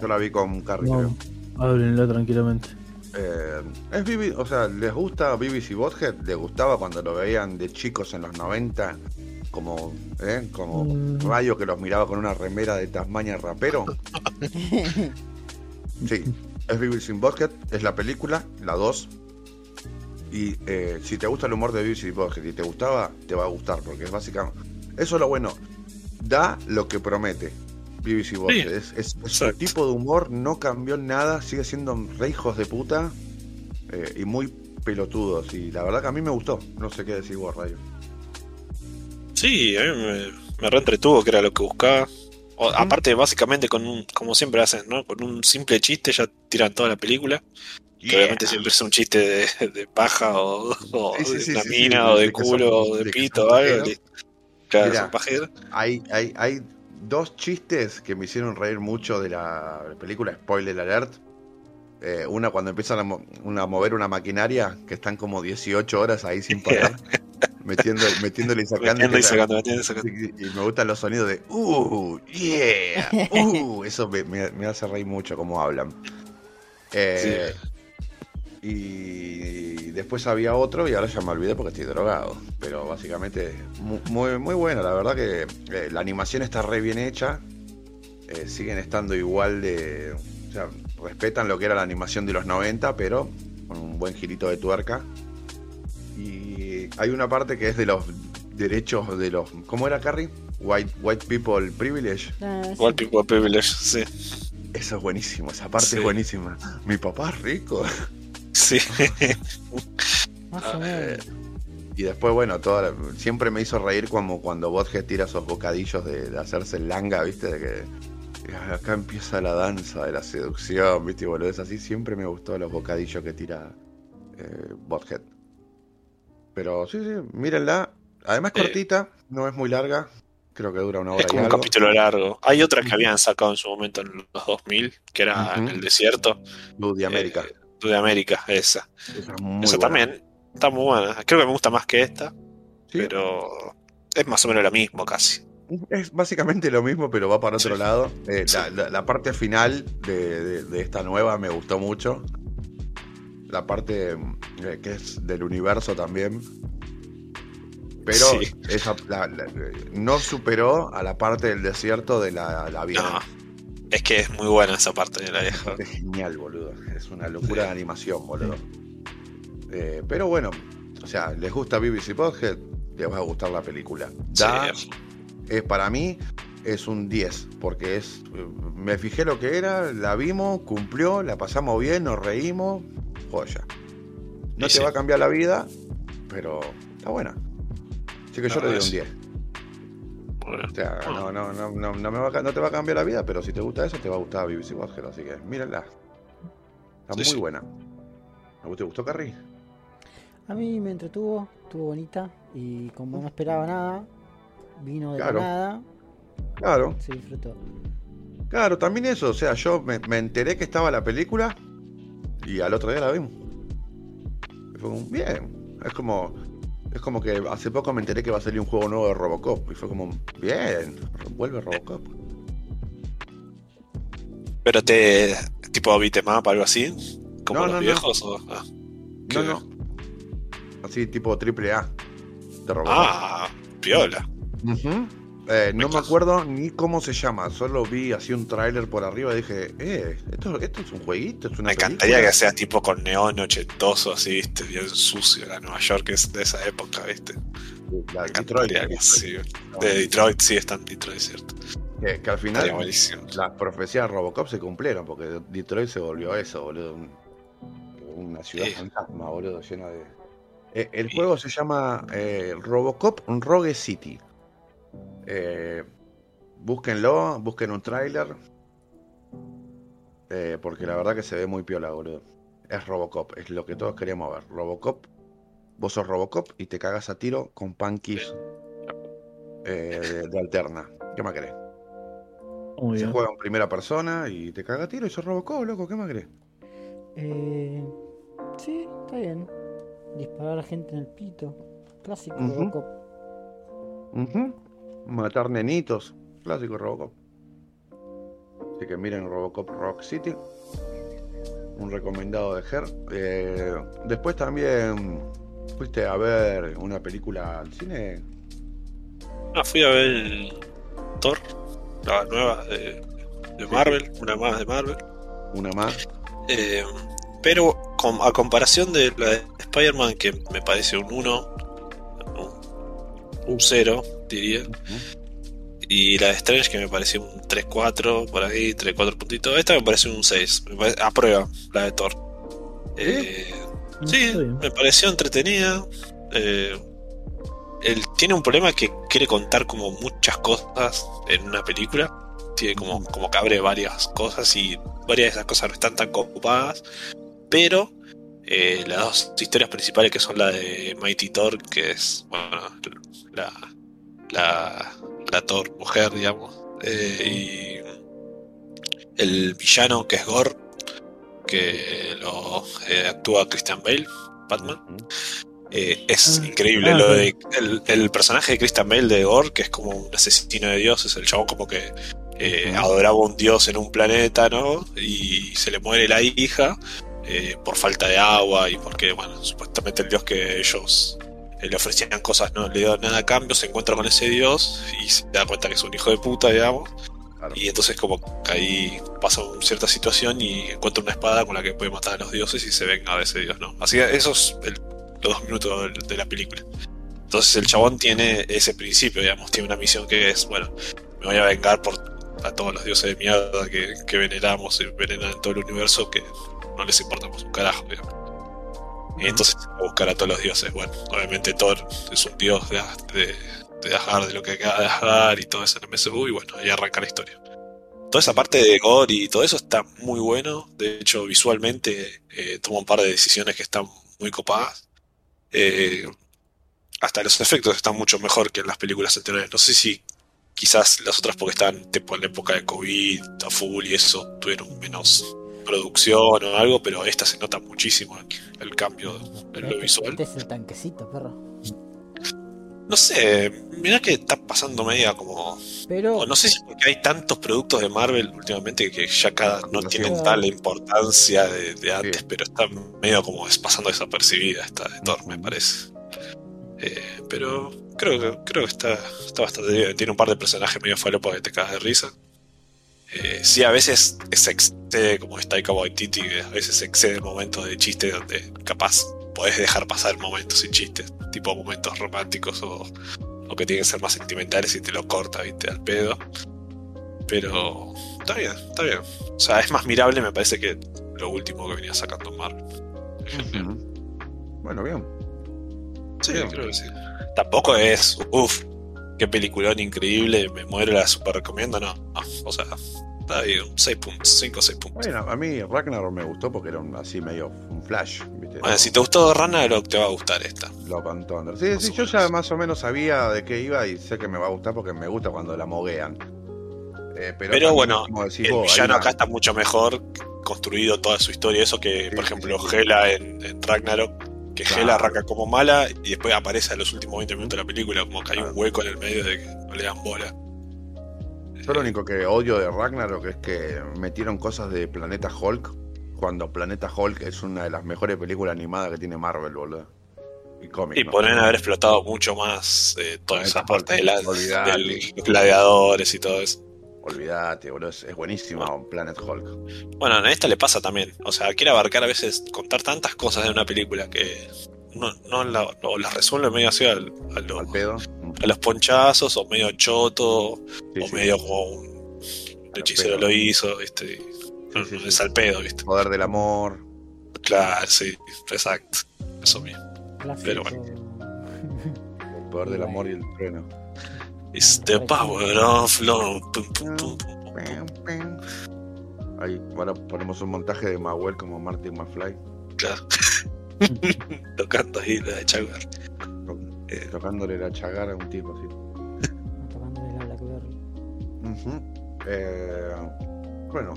A: Yo la vi con Carrie,
D: No, háblenla tranquilamente.
A: Eh, es BBC, o sea, ¿les gusta BBC Bothead? ¿Les gustaba cuando lo veían de chicos en los 90? Como, ¿eh? Como
D: Mm.
A: Rayo que los miraba con una remera de Tasmania rapero. Sí, es BBC Bothead, es la película, la 2. Y eh, si te gusta el humor de y Butthead y te gustaba, te va a gustar, porque es básicamente... Eso es lo bueno. Da lo que promete. Beavis y Butthead. es, es, es su tipo de humor, no cambió nada, sigue siendo re hijos de puta eh, y muy pelotudos. Y la verdad que a mí me gustó. No sé qué decir vos, Rayo.
B: Sí, a mí me, me reentretuvo, que era lo que buscaba. O, Aparte, básicamente, con un, como siempre hacen, ¿no? Con un simple chiste ya tiran toda la película. Que obviamente siempre es un chiste de, de paja o, o
A: Sí, sí,
B: de
A: sí,
B: una
A: sí,
B: mina
A: sí,
B: o
A: de
B: culo
A: son-
B: o de pito o algo. Claro,
A: Mirá.
B: son pajeros.
A: Hay, hay, hay dos chistes que me hicieron reír mucho de la película, spoiler alert. Eh, una cuando empiezan a, mo- una- a mover una maquinaria, que están como 18 horas ahí sin parar, metiendo, metiéndole y sacando.
B: Metiendo y sacando, metiendo y sacando.
A: y, y me gustan los sonidos de uh, yeah, uh, eso me, me- me hace reír mucho como hablan. Eh, Y después había otro y ahora ya me olvidé porque estoy drogado. Pero básicamente mu- muy, muy bueno, la verdad que eh, la animación está re bien hecha. Eh, siguen estando igual de... O sea, respetan lo que era la animación de los 90, pero con un buen girito de tuerca. Y hay una parte que es de los derechos de los... ¿Cómo era, Carrie? White, white People Privilege.
C: Ah, sí.
B: Igual People Privilege, sí.
A: Eso es buenísimo, esa parte
B: Sí.
A: es buenísima. Mi papá es rico.
B: Sí.
C: Más o menos.
A: Y después, bueno, toda la- siempre me hizo reír como cuando Bothead tira esos bocadillos de, de hacerse el langa, ¿viste? De que y acá empieza la danza de la seducción, ¿viste? Y boludo, es así. Siempre me gustó los bocadillos que tira eh, Bothead. Pero sí, sí, mírenla. Además,
B: Eh.
A: cortita, no es muy larga. Creo que dura una hora
B: Es
A: y
B: un
A: algo.
B: capítulo largo. Hay otras que habían sacado en su momento en los 2000, que era en el desierto.
A: Blue de América.
B: Eh, de América, esa.
A: Esa
B: también está muy buena. Creo que me gusta más que esta,
A: Sí,
B: pero es más o menos lo mismo casi.
A: Es básicamente lo mismo, pero va para otro
B: Sí.
A: lado. Eh,
B: Sí.
A: la, la- la parte final de, de- de esta nueva me gustó mucho. La parte eh, que es del universo también. Pero esa, la- no superó a la parte del desierto de la, la vida.
B: No, es que es muy buena esa parte de la vieja.
A: Es genial, boludo. Es una locura de animación, boludo. Eh, pero bueno, o sea, les gusta BBC Podhead, les va a gustar la película. Da,
B: Sí,
A: es para mí es un 10, porque es me fijé lo que era, la vimos, cumplió, la pasamos bien, nos reímos, joya. No
B: Y
A: te
B: sí.
A: va a cambiar la vida, pero está buena. Así que yo
B: No,
A: le doy un
B: es-
A: 10. O sea, no, no, no, no, no me va no te va a cambiar la vida, pero si te gusta eso, te va a gustar BBC Watcher, así que mírenla. Está
B: Sí,
A: muy
B: sí.
A: buena. ¿A ¿Te gustó, Carrie?
C: A mí me entretuvo, estuvo bonita y como no esperaba nada, vino de la nada,
A: Claro,
C: se disfrutó.
A: claro, también eso. O sea, yo me, me enteré que estaba la película y al otro día la vimos. Y fue como, bien. Es como, es como que hace poco me enteré que va a salir un juego nuevo de Robocop. Y fue como, bien, vuelve Robocop.
B: Pero te. tipo beatmap, algo así. Como
A: No,
B: los
A: no, no.
B: viejos. o- ah,
A: No,
B: ¿Qué?
A: no. Así tipo triple A de Robocop.
B: Ah, piola.
A: Eh, no me acuerdo ni cómo se llama, solo vi así un tráiler por arriba y dije, eh, esto, esto es un jueguito, es una
B: Me encantaría
A: película?".
B: que sea tipo con neón ochentoso, así, viste, bien sucio. La Nueva York es de esa época, viste.
A: La de Detroit,
B: así.
A: No,
B: De Detroit, sí, está en Detroit, cierto.
A: que, que al final las profecías de Robocop se cumplieron, porque Detroit se volvió eso, boludo. un- una ciudad
B: Sí.
A: fantasma, boludo, llena de... Eh, el
B: Sí.
A: juego se llama eh, Robocop Rogue City. Eh, búsquenlo, busquen un tráiler. Eh, porque la verdad que se ve muy piola, boludo. Es Robocop, es lo que todos queríamos ver. Robocop, vos sos Robocop y te cagas a tiro con punkies eh, de, de alterna. ¿Qué más querés?
D: Muy
A: Se
D: bien.
A: juega en primera persona y te caga a tiro y sos Robocop, loco, ¿qué más querés?
C: Eh, sí, está bien. Disparar a la gente en el pito. Clásico. Robocop.
A: Ujú. Matar nenitos, clásico Robocop. Así que miren Robocop Rock City. Un recomendado de Her. Eh, después también fuiste a ver una película al cine.
B: Ah, fui a ver el Thor, la nueva de, de Marvel, una más de Marvel.
A: Una más.
B: Eh, pero a comparación de la de Spider-Man, que me parece un 1, un 0, diría. Y la de Strange, que me pareció un 3-4, por ahí, 3-4 puntitos. Esta me parece un 6. a prueba, la de Thor. Eh, sí, me pareció entretenida. Eh, él tiene un problema que quiere contar como muchas cosas en una película. Tiene como, como que abre varias cosas y varias de esas cosas no están tan ocupadas. Pero eh, las dos historias principales que son la de Mighty Thor, que es bueno, la, la, la Thor mujer, digamos, eh, y el villano que es Gore, que lo eh, actúa Christian Bale, Batman. Eh, es ah, increíble ah, lo de el, personaje de Christian Bale de Gore, que es como un asesino de dioses, el chabón como que eh, adoraba a un dios en un planeta, ¿no? Y se le muere la hija eh, por falta de agua y porque, bueno, supuestamente el dios que ellos le ofrecían cosas no le dio nada a cambio, se encuentra con ese dios y se da cuenta que es un hijo de puta, digamos. Y entonces como que ahí pasa una cierta situación y encuentra una espada con la que puede matar a los dioses y se venga de ese dios, ¿no? Así que eso es el los dos minutos de la película. Entonces el chabón tiene ese principio, digamos, tiene una misión que es, bueno, me voy a vengar por a todos los dioses de mierda que, veneramos y veneran en todo el universo que no les importamos un carajo, digamos. Y entonces a buscar a todos los dioses. Bueno, obviamente Thor es un dios de, de, de lo que queda de Asgard y todo eso en MSU, y bueno, ahí arranca la historia. Toda esa parte de gore y todo eso está muy bueno. De hecho, visualmente eh, un par de decisiones que están muy copadas. Eh, hasta los efectos están mucho mejor que en las películas anteriores. No sé si quizás las otras porque están tipo, en la época de COVID, a full y eso, tuvieron menos producción o algo, pero esta se nota muchísimo el, cambio en lo este visual.
C: Este es el tanquecito, perro.
B: No sé, mira que está pasando media como. Pero. No sé si porque hay tantos productos de Marvel últimamente que ya cada no tienen tal importancia de, antes, pero está medio como pasando desapercibida esta de Thor, me parece. Eh, pero creo que creo que está, está bastante bien. Tiene un par de personajes medio falopos que te cagas de risa. Eh, sí, a veces se excede, como está Cowboy Titi, que a veces se excede momentos de chiste donde capaz podés dejar pasar momentos sin chistes, tipo momentos románticos o, o que tienen que ser más sentimentales y te lo corta, viste, al pedo. Pero está bien, está bien. O sea, es más mirable, me parece, que lo último que venía sacando Marvel.
A: Bueno, bien.
B: Sí, creo que sí. Tampoco es, uff, qué peliculón increíble, me muero, la super recomiendo, no. no o sea, está ahí, 6 puntos, 5 o 6 puntos.
A: Bueno, a mí Ragnarok me gustó porque era un, así medio un flash.
B: Bueno, si te gustó Ragnarok, te va a gustar esta.
A: Lo contó Sí, sí, yo ya más o menos sabía de qué iba y sé que me va a gustar porque me gusta cuando la moguean.
B: Eh, pero, bueno, el villano acá está mucho mejor construido toda su historia. Eso que, por ejemplo, Hela en, Ragnarok, que Hela arranca como mala y después aparece en los últimos 20 minutos de la película, como que hay un hueco en el medio de que no le dan bola.
A: Yo lo único que odio de Ragnarok es que metieron cosas de Planeta Hulk cuando Planeta Hulk es una de las mejores películas animadas que tiene Marvel, boludo.
B: Y, cómic, y podrían haber explotado mucho más eh, toda esa parte de, los gladiadores y todo eso.
A: Olvídate, boludo, es, buenísimo Planet Hulk.
B: Bueno, a esta le pasa también. O sea, quiere abarcar a veces, contar tantas cosas de una película que no, no la, las resuelve medio así al,
A: pedo.
B: a los ponchazos, o medio choto, o medio como un hechicero lo hizo, este, es al pedo, ¿viste?
A: Poder del amor.
B: Claro, sí, exacto. Eso mismo. Pero bueno.
A: El poder del amor y el trueno.
B: It's the power of love.
A: Ahí, ahora ponemos un montaje de Mahuel como Martin McFly.
B: Claro. Tocando ahí la de Chagar.
A: Eh. Tocándole la Chagar a un tipo así.
C: Tocándole la Blackberry.
A: eh, bueno,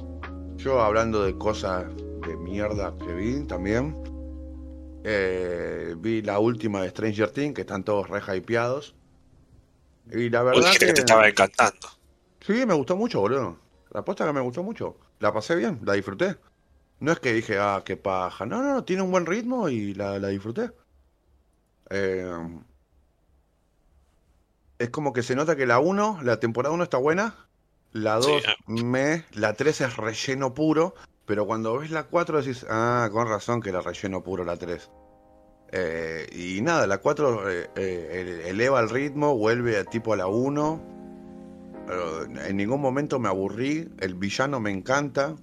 A: yo hablando de cosas de mierda que vi también. Eh, vi la última de Stranger Things, que están todos re hypeados. Y la verdad.
B: que, te estaba encantando.
A: Sí, me gustó mucho, boludo. La apuesta que me gustó mucho. La pasé bien, la disfruté. No es que dije, ah, qué paja. No, no, no, tiene un buen ritmo y la, disfruté. Eh, es como que se nota que la 1, la temporada 1 está buena la 2 me, la 3 es relleno puro Pero cuando ves la 4 decís, ah, con razón que la relleno puro la 3. Eh, y nada, la 4 eh, eh, eleva el ritmo, vuelve a tipo a la 1. Pero en ningún momento me aburrí. El villano me encanta.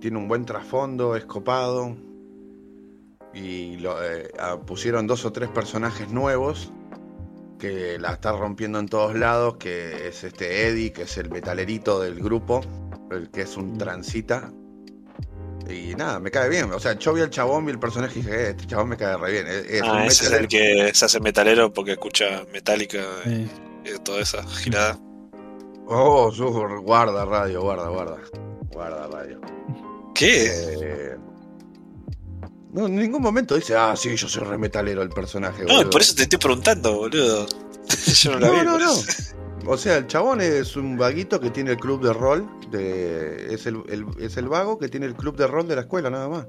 A: tiene un buen trasfondo, es copado. Y lo, pusieron dos o tres personajes nuevos que la está rompiendo en todos lados, que es este Eddie, que es el metalerito del grupo, el que es un transita. Y nada, me cae bien. O sea, yo vi al chabón, vi el personaje y dije, "Eh, este chabón me cae re bien. Es, es un
B: Ah, ese es el que se hace metalero porque escucha Metallica
D: Eh,
B: y, y toda esa girada.
A: Oh, su- guarda radio, guarda, guarda. Guarda radio.
B: ¿Qué?
A: Eh, no, en ningún momento dice, ah, sí, yo soy re metalero el personaje.
B: No,
A: boludo".
B: por eso te estoy preguntando, boludo. Yo no la vi.
A: No, no,
B: por
A: no. O sea, el chabón es un vaguito que tiene el club de rol. De, es, el, el- es el vago que tiene el club de rol de la escuela, nada más.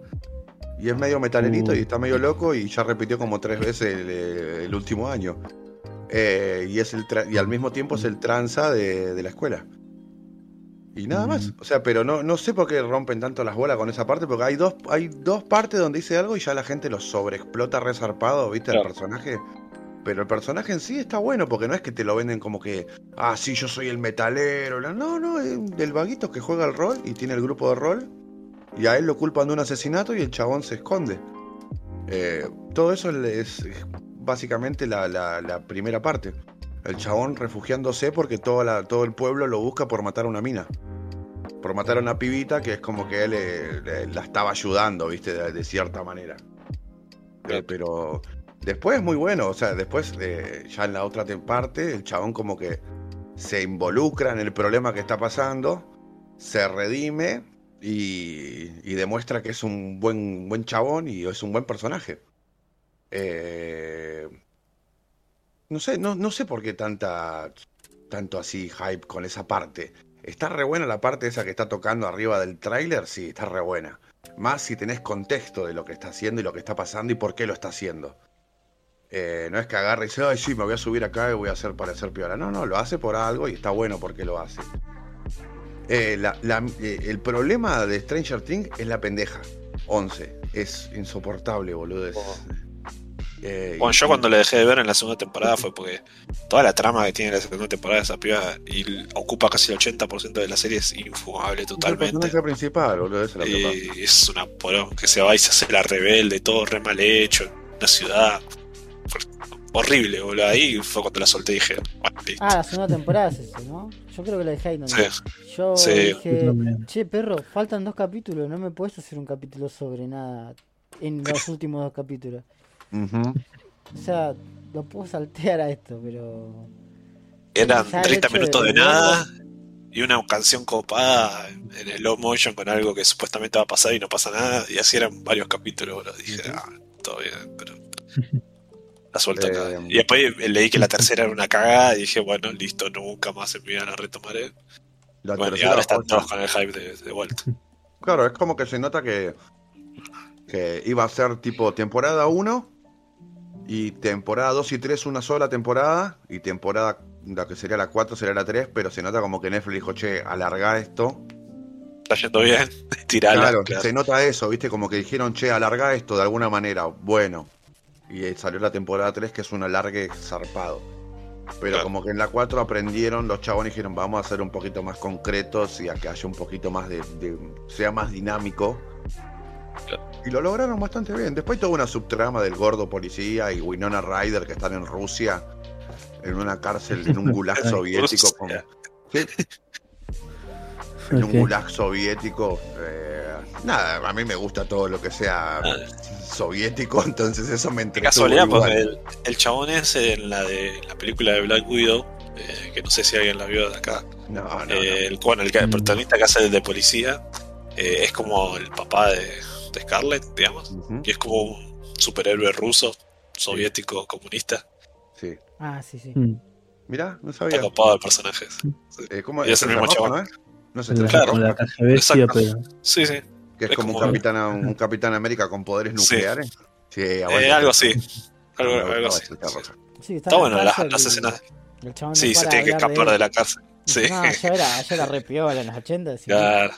A: Y es medio metalerito
D: Uh.
A: y está medio loco y ya repitió como tres veces el, eh, el último año. Eh, y, es el tra- y al mismo tiempo es el tranza de, de la escuela. Y nada más.
D: Mm.
A: O sea, pero no, no sé por qué rompen tanto las bolas con esa parte, porque hay dos, hay dos partes donde dice algo y ya la gente lo sobreexplota resarpado, ¿viste?
B: Claro.
A: El personaje. Pero el personaje en sí está bueno, porque no es que te lo venden como que, ah, sí, yo soy el metalero. No, no, es del vaguito que juega el rol y tiene el grupo de rol. Y a él lo culpan de un asesinato y el chabón se esconde. Eh, todo eso es, básicamente la, la- la primera parte. El chabón refugiándose porque toda la- todo el pueblo lo busca por matar a una mina. Por matar a una pibita que es como que él eh, la estaba ayudando, viste, de, de cierta manera. Eh, pero después es muy bueno, o sea, después eh, ya en la otra te- parte, el chabón como que se involucra en el problema que está pasando, se redime y, y demuestra que es un buen, buen chabón y es un buen personaje. Eh, no sé, no, no sé por qué tanta, tanto así hype con esa parte. Está re buena la parte esa que está tocando arriba del tráiler, sí, está re buena. Más si tenés contexto de lo que está haciendo y lo que está pasando y por qué lo está haciendo. Eh, no es que agarre y dice, ay, sí, me voy a subir acá y voy a hacer parecer piola. No, no, lo hace por algo y está bueno porque lo hace. Eh, la- la- eh, el problema de Stranger Things es la pendeja. 11. Es insoportable, boludo. es-
B: Oh.
A: eh,
B: Bueno,
A: y-
B: yo cuando le dejé de ver en la segunda temporada fue porque toda la trama que tiene la segunda temporada de esa piba y ocupa casi el 80% de la serie es infumable
A: Es
B: totalmente.
A: personaje principal, boludo. Es pasa.
B: Y es una porón que se va y se hace la rebelde, todo re mal hecho, una ciudad. Horrible, boludo. Ahí fue cuando la solté y dije, bueno, listo.
C: Ah, la segunda temporada es eso, ¿no? Yo creo que la dejé ahí
B: Sí.
C: Yo
B: Sí.
C: dije,
D: Yo también.
C: che, perro, faltan dos capítulos, no me puedes hacer un capítulo sobre nada en los últimos dos capítulos. O sea, lo puedo saltear a esto, pero...
B: Eran
C: ya el
B: 30
C: hecho de
B: minutos de nada y una canción copada en el low motion con algo que supuestamente va a pasar y no pasa nada. Y así eran varios capítulos, boludo. Dije, ah, todo bien, pero. La suelto acá.
A: Eh,
B: Y después leí que la tercera era una cagada y dije, bueno, listo, nunca más en mi vida la retomaré.
A: La
B: Bueno, y ahora están todos con el hype de, de vuelta.
A: Claro, es como que se nota que, que iba a ser tipo temporada 1 y temporada 2 y 3 una sola temporada y temporada, la que sería la 4 sería la 3, pero se nota como que Netflix dijo, che, alarga esto.
B: Está yendo bien, tirala.
A: claro,
B: claro.
A: se nota eso, viste, como que dijeron, che, alarga esto de alguna manera, bueno. Y ahí salió la temporada 3 que es un alargue zarpado. Pero
B: Claro.
A: como que en la 4 aprendieron los chabones dijeron, vamos a ser un poquito más concretos y a que haya un poquito más de, de- sea más dinámico.
B: Claro.
A: Y lo lograron bastante bien. Después toda una subtrama del gordo policía y Winona Ryder que están en Rusia, en una cárcel, en un gulag soviético. con-. Sí, en un gulag soviético. eh, nada, a mí me gusta todo lo que sea
B: Ah.
A: soviético, entonces eso me entretuvo
B: casualidad,
A: igual.
B: porque el, el chabón ese en la de la película de Black Widow, eh, que no sé si alguien la vio de acá,
A: No, no, no.
B: eh, el, bueno, el,
D: Mm.
B: protagonista que hace de policía eh, es como el papá de, de Scarlett, digamos, y es como un superhéroe ruso, soviético, comunista.
A: Sí.
C: Ah, sí, sí.
D: Mm.
A: Mirá, no
B: Está
A: sabía.
B: copado de personajes.
A: Eh, ¿Cómo
B: Y es el mismo chabón.
A: no es? No
D: La,
A: el
B: Claro.
D: la KGB, sí,
B: Exacto.
D: pero.
B: Sí, sí.
A: que es
B: es
A: como un
B: como-
A: capitán, un capitán América con poderes nucleares. Sí,
B: Eh, algo así. Algo, así.
C: Sí,
B: Está bueno,
C: en la
B: las, las escenas. Sí, se tiene que escapar de la cárcel. Sí,
C: No, yo era, yo era re piola en los 80. sí.
B: claro.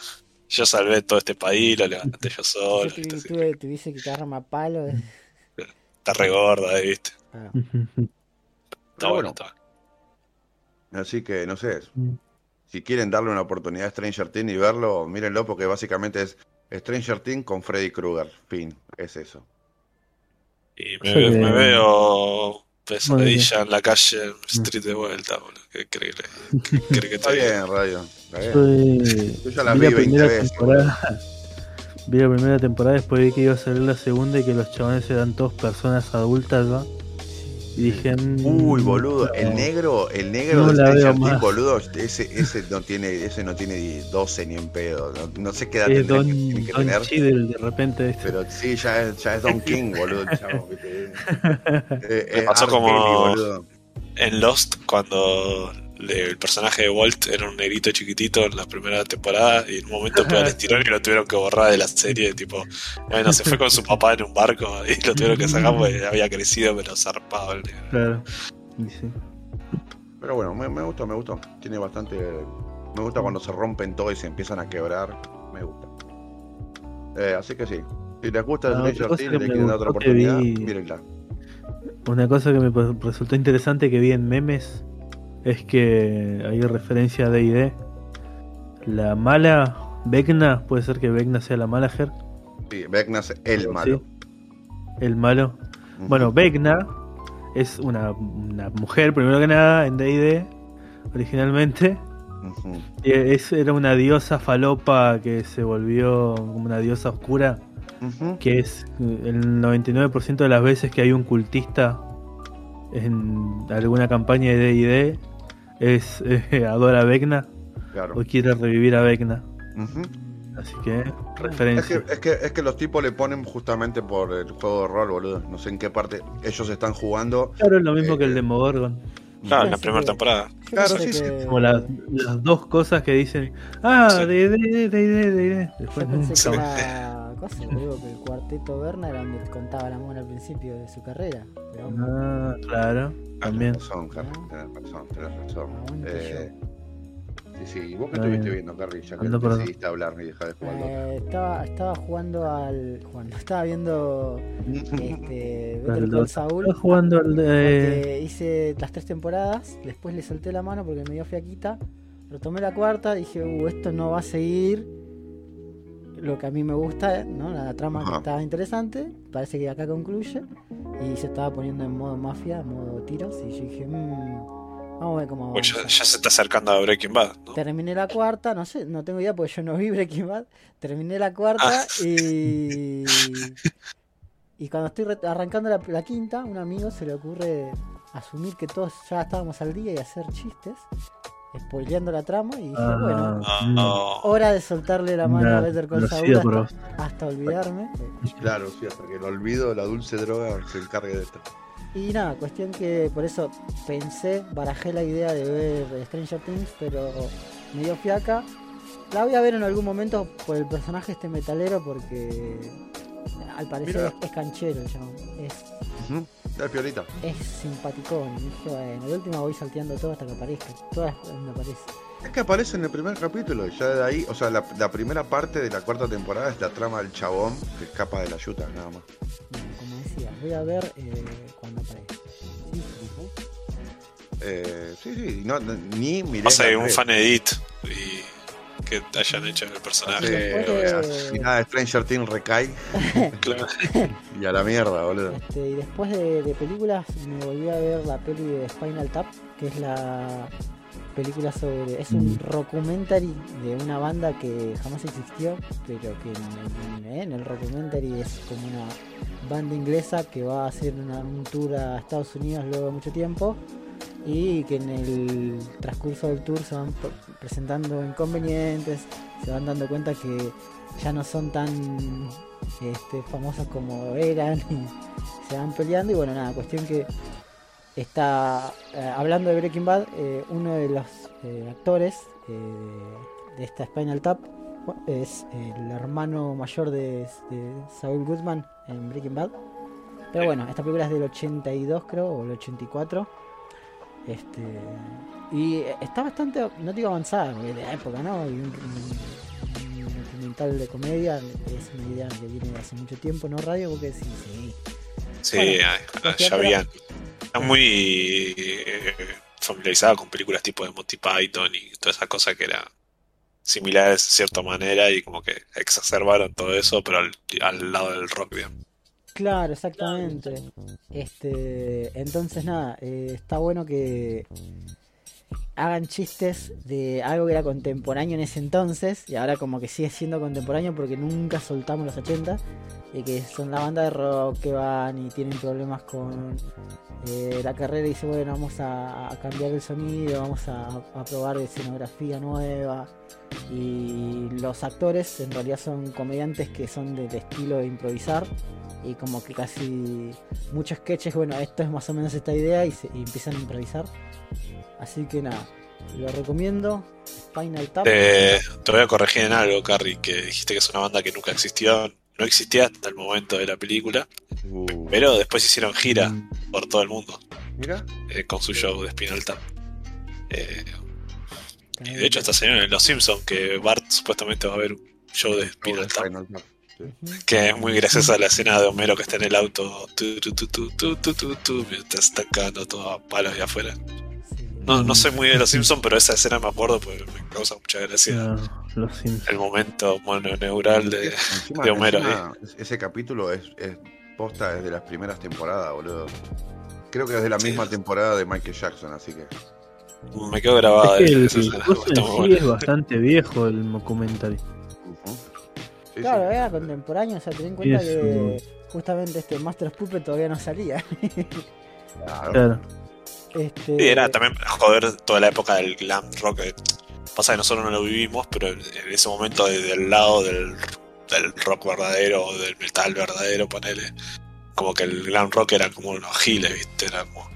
B: Yo salvé todo este país, lo levanté yo solo.
C: Yo
B: ¿viste?
C: tuve, tuve- tuviese que cagarme a palo. eh.
B: Está regorda, ¿viste?
C: Ah,
B: Está
A: Pero
B: bueno,
A: bueno.
B: está bueno.
A: Así que, no sé,
D: Mm.
A: Si quieren darle una oportunidad a Stranger Things y verlo, mírenlo porque básicamente es Stranger Things con Freddy Krueger. Fin, es eso.
B: Y me,
D: Sí,
B: me veo pesadilla en la calle Street de vuelta, boludo. ¿Qué que, qué que
A: Está bien, Radio. Está bien.
D: Soy-
A: Yo ya la
D: vi
A: vi
D: la
A: 20
D: primera
A: veces.
D: temporada. Vi la primera temporada, después vi que iba a salir la segunda y que los chavales eran todos personas adultas ya. Y dije. mm,
A: Uy, boludo,
D: no.
A: el negro, el negro
D: No
A: de Stranger Things, boludo, ese, ese no tiene, ese no tiene 12 ni en pedo. No, no sé qué edad
D: Es
A: tendrá
D: Don,
A: que, tiene que
D: Don
A: tener.
D: De repente.
A: Pero sí, ya es, ya es Don King, boludo. chavo, ¿viste? Eh,
B: Me
A: eh,
B: pasó como-
A: Kelly.
B: En Lost, cuando el personaje de Walt era un negrito chiquitito en la primera temporada y en un momento pegó el estirón y lo tuvieron que borrar de la serie. Tipo, bueno, se fue con su papá en un barco y lo tuvieron que sacar porque había crecido, pero zarpado el negro.
D: Claro. Sí.
A: Pero bueno, me, me gustó, me gustó. Tiene bastante. Me gusta cuando se rompen todo y se empiezan a quebrar. Me gusta. Eh, así que sí. Si les gusta
D: Ah,
A: Stranger Things
D: que
A: y le quieren dar otra oportunidad,
D: vi-
A: mírenla.
D: Una cosa que me resultó interesante que vi en memes es que hay referencia a D&D. La mala Vecna, puede ser que Vecna sea la mala Ger,
A: Sí, Vecna es el malo.
D: el malo. Bueno, Vecna es una, una mujer, primero que nada, en D&D, originalmente. Y es, era una diosa falopa que se volvió como una diosa oscura, que es eh, el 99% de las veces que hay un cultista en alguna campaña de D&D es eh, adora a Vecna
A: Claro.
D: o quiere revivir a Vecna. Así que,
A: Es
D: referencia.
A: que, es, que, es que los tipos le ponen justamente por el juego de rol, boludo. No sé en qué parte ellos están jugando.
D: Claro, es lo mismo
A: eh,
D: que el Demogorgon.
B: Claro, en la primera
C: que-
B: temporada.
A: Claro, sí, sí,
C: que-
D: Como las, las dos cosas que dicen, ah,
B: Sí.
D: D&D, D&D, D&D.
C: Yo
D: Después
C: pensé
D: nunca
C: que
D: más.
C: era cosa, boludo, que el cuarteto Berna era donde contaba la mona al principio de su carrera. Pero
D: Ah, claro, también.
A: Tenés razón, Carly, tenés razón, tenés razón.
C: Aguante
A: Eh, sí, sí. ¿Y vos qué estuviste
D: bien.
A: viendo, Carly? Ya que decidiste hablar y dejar de jugar.
C: eh, estaba, estaba jugando al. Jugando, estaba viendo este, Better Call Saul.
D: Estás jugando al de...
C: Hice las tres temporadas, después le solté la mano porque me dio fiaquita. Retomé la cuarta, dije, uh, esto no va a seguir lo que a mí me gusta, ¿no? La trama que estaba interesante. Parece que acá concluye. Y se estaba poniendo en modo mafia, en modo tiros. Y yo dije, mmm, vamos a ver cómo
B: Pues ya,
C: avanza".
B: ya se está acercando a Breaking Bad, ¿no?
C: Terminé la cuarta, no sé, no tengo idea porque yo no vi Breaking Bad. Terminé la cuarta
B: Ah.
C: y. Y cuando estoy arrancando la, la quinta, un amigo se le ocurre asumir que todos ya estábamos al día y hacer chistes, spoileando la trama. Y dije,
D: Ah,
C: bueno,
B: Ah, no.
C: hora de soltarle la mano a Better Call Saul hasta, hasta olvidarme.
A: Claro, sí, hasta que el olvido, la dulce droga se encargue de esto.
C: Y nada, cuestión que por eso pensé, barajé la idea de ver Stranger Things, pero me dio fiaca. La voy a ver en algún momento por el personaje este metalero porque al parecer
A: Mira.
C: es, es canchero el chabón. Es.
A: Dale, piolita.
C: es simpaticón. Dije, bueno, de última voy salteando todo hasta que aparezca. Todas me aparece.
A: Es que aparece en el primer capítulo, y ya de ahí, o sea, la, la primera parte de la cuarta temporada es la trama del chabón que escapa de la yuta, nada más.
C: Bueno, como decía, voy a ver eh, cuando aparezca. Sí.
A: Eh, sí, sí, no, ni miré.
B: Pasa que un fan edit y que hayan hecho el personaje.
A: Eh,
C: Después de-
A: Si nada de Stranger Things recae
B: Claro.
A: y a la mierda, boludo.
C: Este, y después de, de películas me volví a ver la peli de Spinal Tap, que es la película sobre. es un documentary de una banda que jamás existió, pero que en, en- en el documentary es como una banda inglesa que va a hacer una- un tour a Estados Unidos luego de mucho tiempo. Y que en el transcurso del tour se van presentando inconvenientes, se van dando cuenta que ya no son tan este, famosos como eran y se van peleando. Y bueno nada cuestión que está eh, hablando de Breaking Bad eh, uno de los eh, actores de, esta Spinal Tap es el hermano mayor de, de Saul Goodman en Breaking Bad. Pero bueno esta película es del 82 creo o el 84 este y está bastante no digo avanzada porque de la época no y un- un- un documental de comedia, es una idea que viene de hace mucho tiempo, ¿no? Radio, porque sí, sí.
B: Sí,
C: Bueno,
B: ah,
C: pues
B: ya habían. Están muy eh, familiarizados con películas tipo de Monty Python y todas esas cosas que eran similares de cierta manera y como que exacerbaron todo eso, pero al, al lado del rock, digamos.
C: Claro, exactamente. Este, entonces nada, eh, está bueno que hagan chistes de algo que era contemporáneo en ese entonces y ahora como que sigue siendo contemporáneo porque nunca soltamos los 80 y que son la banda de rock que van y tienen problemas con eh, la carrera y dice bueno vamos a, cambiar el sonido, vamos a, a probar escenografía nueva y los actores en realidad son comediantes que son del estilo de improvisar y como que casi muchos sketches, bueno, esto es más o menos esta idea y empiezan a improvisar. Así que nada, lo recomiendo. Final Tap.
B: Te voy a corregir en algo, Carrie, que dijiste que es una banda que nunca existió. No existía hasta el momento de la película, pero después hicieron gira por todo el mundo.
A: Mira.
B: Eh, con su show de Spinal Tap. Eh, y de hecho, está señor en Los Simpsons que Bart supuestamente va a ver un show de Spinal Tap. Que es muy graciosa la escena de Homero que está en el auto. Tu, tu, tu, tu, tu, tu, tu, tu, está estancando todo a palos de afuera. No, no soy muy de los Simpsons, pero esa escena me acuerdo porque me causa mucha gracia.
D: Los.
B: El momento mononeural de.
A: Encima-
B: de Homero,
A: encima, Ese capítulo es, es posta desde las primeras temporadas, boludo. Creo que es de la
B: Sí.
A: misma temporada de Michael Jackson, así que.
B: Me quedo grabada
D: Es que el,
B: esa
D: el sí es bastante viejo el documental.
A: Sí,
C: Claro,
A: sí.
C: era contemporáneo, o sea, ten en cuenta que justamente este Master Puppet todavía no salía.
A: Claro.
D: Claro.
C: Este,
B: Sí, era también joder toda la época del glam rock. eh, Pasa que nosotros no lo vivimos, pero en ese momento desde el lado del, del rock verdadero o del metal verdadero, ponele. Como que el glam rock era como unos giles, ¿viste? Era como-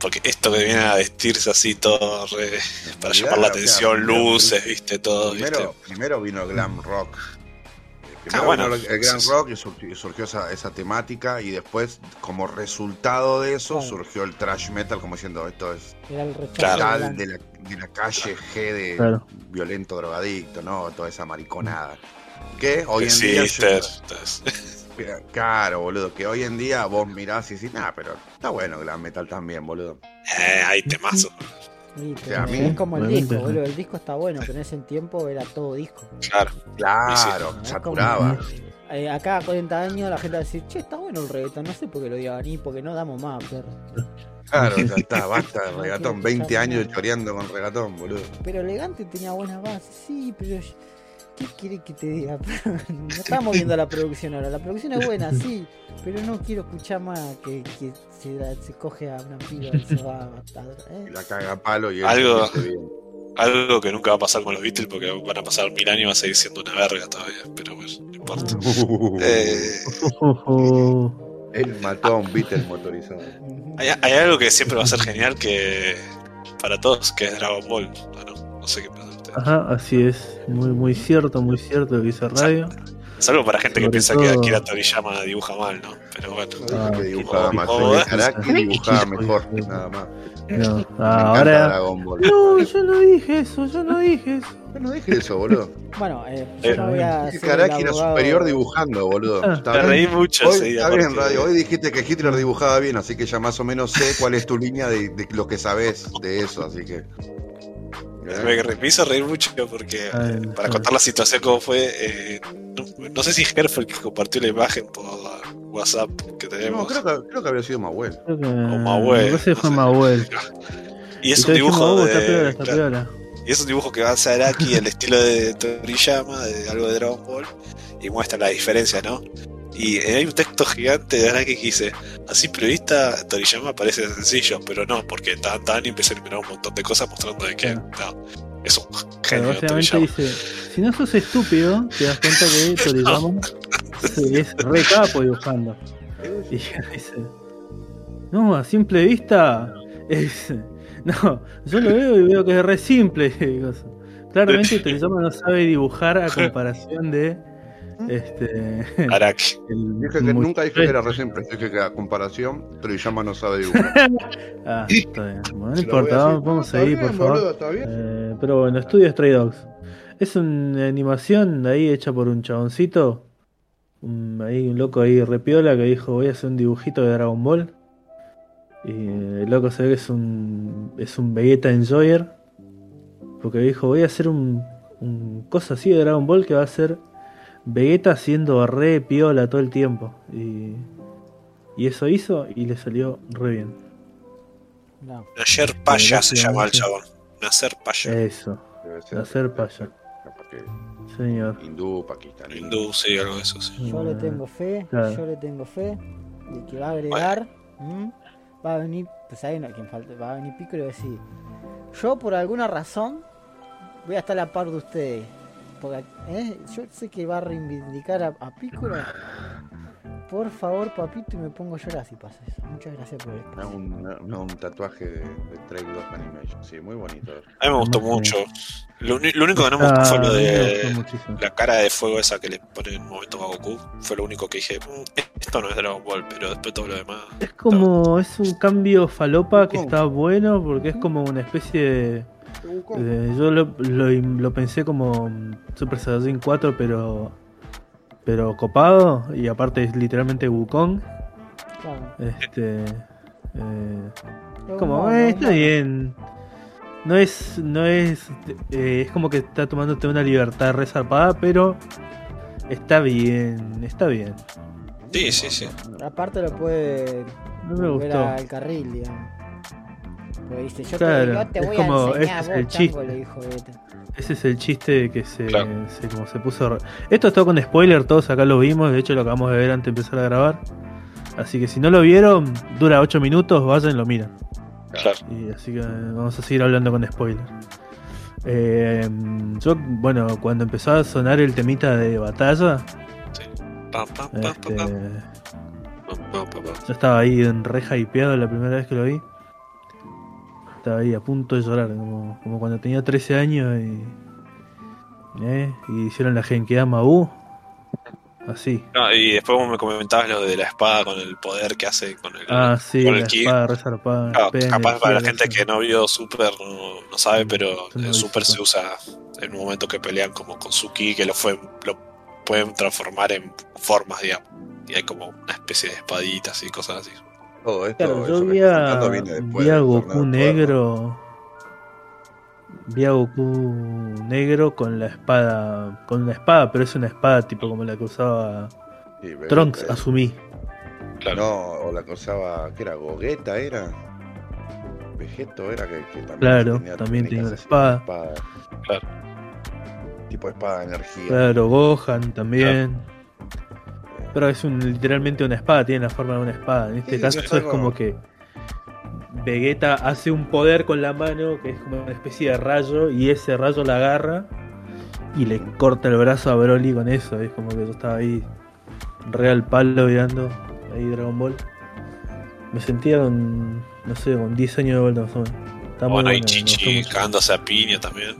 B: porque esto que viene a vestirse así todo re- para llamar la
A: o sea,
B: atención,
A: primero-
B: luces, ¿viste? Todo,
A: Primero,
B: ¿viste?
A: primero vino el glam rock. Primero
B: Ah, bueno.
A: el
B: Sí, sí.
A: rock y surgió, esa, esa temática y después, como resultado de eso,
C: Claro.
A: surgió el trash metal como diciendo esto es
C: era el
B: Claro.
A: de la, de la calle G de
D: Claro.
A: violento drogadicto, ¿no? Toda esa mariconada. Que hoy en
B: Sí,
A: día... yo- Claro, boludo, que hoy en día vos mirás y decís, nah, pero está bueno glam metal también, boludo.
B: eh, hay temazo.
C: Sí,
A: sea, a
C: pero
A: mí-
C: es como el disco, boludo. El disco está bueno, pero en ese tiempo era todo disco.
B: Claro.
A: Claro,
C: sí.
A: saturaba.
C: Eh, acá a 40 años la gente va a decir, che, está bueno el reggaetón, no sé por qué lo digan, ni porque no damos más, perro.
A: Claro, ya está, basta de regatón. 20 años choreando con regatón, boludo.
C: Pero elegante tenía buenas bases, sí, pero yo- ¿qué quiere que te diga? no estamos viendo la producción ahora, la producción es buena, sí, pero no quiero escuchar más que, que se, da- se coge a una piba y se va a matar.
A: Y
C: ¿eh?
A: la caga a palo y
B: Algo-. Algo que nunca va a pasar con los Beatles porque van a pasar mil años y va a seguir siendo una verga todavía. Pero bueno, no importa. Eh,
D: Ojo.
A: Él mató a un Beatle motorizado.
B: Hay, hay algo que siempre va a ser genial que para todos, que es Dragon Ball. Bueno, no sé qué pasa.
D: Ajá, así es. Muy, muy cierto, muy cierto lo que dice Radio.
B: Salvo para gente que piensa que
D: todo-
B: Akira Toriyama dibuja mal, ¿no? Pero bueno.
D: Ah,
A: que dibujaba que Araki
D: sí.
A: dibujaba mejor, nada más.
D: No,
A: Me
D: ah, ahora. No, yo no dije eso, yo no dije eso.
A: Yo no dije eso, boludo.
C: Bueno, eh, yo
B: Eh,
C: no voy a
A: Dije
C: ser
A: que
C: el
A: Araki era superior dibujando, boludo.
D: Ah.
A: Bien.
B: reí mucho
A: Hoy,
B: ese día.
A: está bien,
B: porque-
A: Radio. Hoy dijiste que Hitler dibujaba bien, así que ya más o menos sé cuál es tu línea de, de lo que sabes de eso, así que.
B: Me, me hizo reír mucho porque
D: Ah, bien,
B: para contar la situación como fue, eh, no, no sé si Ger fue el que compartió la imagen por WhatsApp que tenemos.
A: No, creo que, creo que había sido Mahuel.
D: Que.
B: O Mahuel, no
D: fue
B: sé.
D: Mahuel.
B: Y es
D: Y
B: un dibujo
D: "Oh,
B: de.
D: Está piola, está
B: claro,
D: piola".
B: y es un dibujo que va a ser aquí el estilo de Toriyama, de algo de Dragon Ball, y muestra la diferencia, ¿no? Y hay un texto gigante de Araki que dice, así periodista Toriyama parece sencillo, pero no, porque tan tan y empecé a enumerar un montón de cosas mostrando de que no, es un genio
D: básicamente dice: Si no sos estúpido, te das cuenta que Toriyama es re capo dibujando. Y dice: No, a simple vista es. No, yo lo veo y veo que es re simple. Claramente Toriyama no sabe dibujar a comparación de. Este.
B: Araki.
D: el
A: Dije que nunca dije que era
D: muchacho.
A: re simple, dije que a comparación, Toriyama no sabe dibujar.
D: Ah, está bien. Bueno, no importa, vamos, vamos a seguir,
A: bien,
D: por favor.
A: boludo, está bien.
D: Eh, pero bueno, estudio Stray Dogs. Es una animación ahí hecha por un chaboncito. Un, ahí un loco ahí repiola que dijo voy a hacer un dibujito de Dragon Ball. Y el loco se ve que es un. es un Vegeta Enjoyer. Porque dijo voy a hacer un, un cosa así de Dragon Ball que va a ser Vegeta haciendo re piola todo el tiempo. Y, y eso hizo y le salió re bien.
C: No.
B: Nayer Paya se llama el chabón. Nacer Paya.
D: Eso, hacer paya. Señor.
A: hindú, pakistaní.
B: Hindú, sí, algo de eso, sí.
C: Yo le tengo fe,
D: Claro.
C: yo le tengo fe de que va a agregar, va a venir, pues ahí no quien falta, va a venir Pico y va a decir, yo por alguna razón voy a estar a la par de ustedes, porque ¿eh? yo sé que va a reivindicar a, a Piccolo. Por favor, papito, y me pongo a llorar si pasa eso. Muchas gracias por esto.
A: No, un, no, un tatuaje de, de Trail Dog Animation. Sí, muy bonito.
B: A mí me gustó mucho. Lo, único que no me gustó
D: Ah,
B: fue lo de
D: gustó
B: la cara de fuego esa que le pone en un momento a Goku. Fue lo único que dije, "Mm, esto no es Dragon Ball, pero después todo lo demás.
D: Es como, es un cambio falopa que
A: ¿Cómo?
D: está bueno porque es como una especie de... de- yo lo, lo, lo pensé como Super Saiyajin 4 pero pero copado y aparte es literalmente Wukong.
C: Claro.
D: Este, eh,
C: Es
D: como, eh, está bien. No es, no es, eh, es como que está tomándote una libertad resarpada, pero está bien, está bien.
B: Sí, sí, sí.
C: Aparte lo puede
D: No me
C: volver
D: gustó.
C: al carril, digamos. Pues dice, yo
D: Claro,
C: te, yo te
D: es
C: voy
D: como-
C: a enseñar
D: ese es
C: vos,
D: el
C: chango,
D: chiste.
C: le dijo Vegeta.
D: Ese es el chiste que se,
B: Claro.
D: se- como se puso. re- Esto está con spoiler, todos acá lo vimos, de hecho lo acabamos de ver antes de empezar a grabar. Así que si no lo vieron, dura 8 minutos, vayan y lo miran.
B: Claro.
D: Y así que vamos a seguir hablando con spoiler. Eh, yo, bueno, cuando empezó a sonar el temita de batalla, este, yo estaba ahí en re hypeado la primera vez que lo vi. Estaba ahí a punto de llorar, como, como cuando tenía 13 años y, eh, y hicieron la Genkidama U. Así.
B: No, y después vos me comentabas lo de la espada con el poder que hace con el,
D: Ah, sí,
B: con
D: la
B: el
D: espada resarpada.
B: Claro,
D: pene,
B: capaz para la gente que no vio Super no, no sabe, pero
D: no
B: en
D: vi
B: Super se usa en un momento que pelean como con su ki, que lo, fue, lo pueden transformar en formas, digamos. Y hay como una especie de espaditas y cosas así.
A: Todo esto,
D: Claro, yo vi a, vi a Goku negro. Vi a Goku negro con la espada. Con una espada, pero es una espada tipo como la que usaba.
A: Sí,
D: Trunks,
A: eh.
D: asumí.
B: Claro.
A: No, o la que usaba, ¿qué era? ¿Gogeta era? Vegeto era que, que también
D: Claro, también tenía una
A: así,
D: espada.
A: espada.
B: Claro.
A: Tipo espada de energía.
D: Claro, Gohan también. Pero es un, literalmente una espada, tiene la forma de una espada. En este
A: Sí,
D: caso
A: es
D: como que Vegeta hace un poder con la mano que es como una especie de rayo y ese rayo la agarra y le corta el brazo a Broly con eso. Es como que yo estaba ahí real palo mirando ahí Dragon Ball. Me sentía con, no sé, con 10 años de vuelta más o menos. Está muy
B: bueno, y Chichi cagándose a piña también.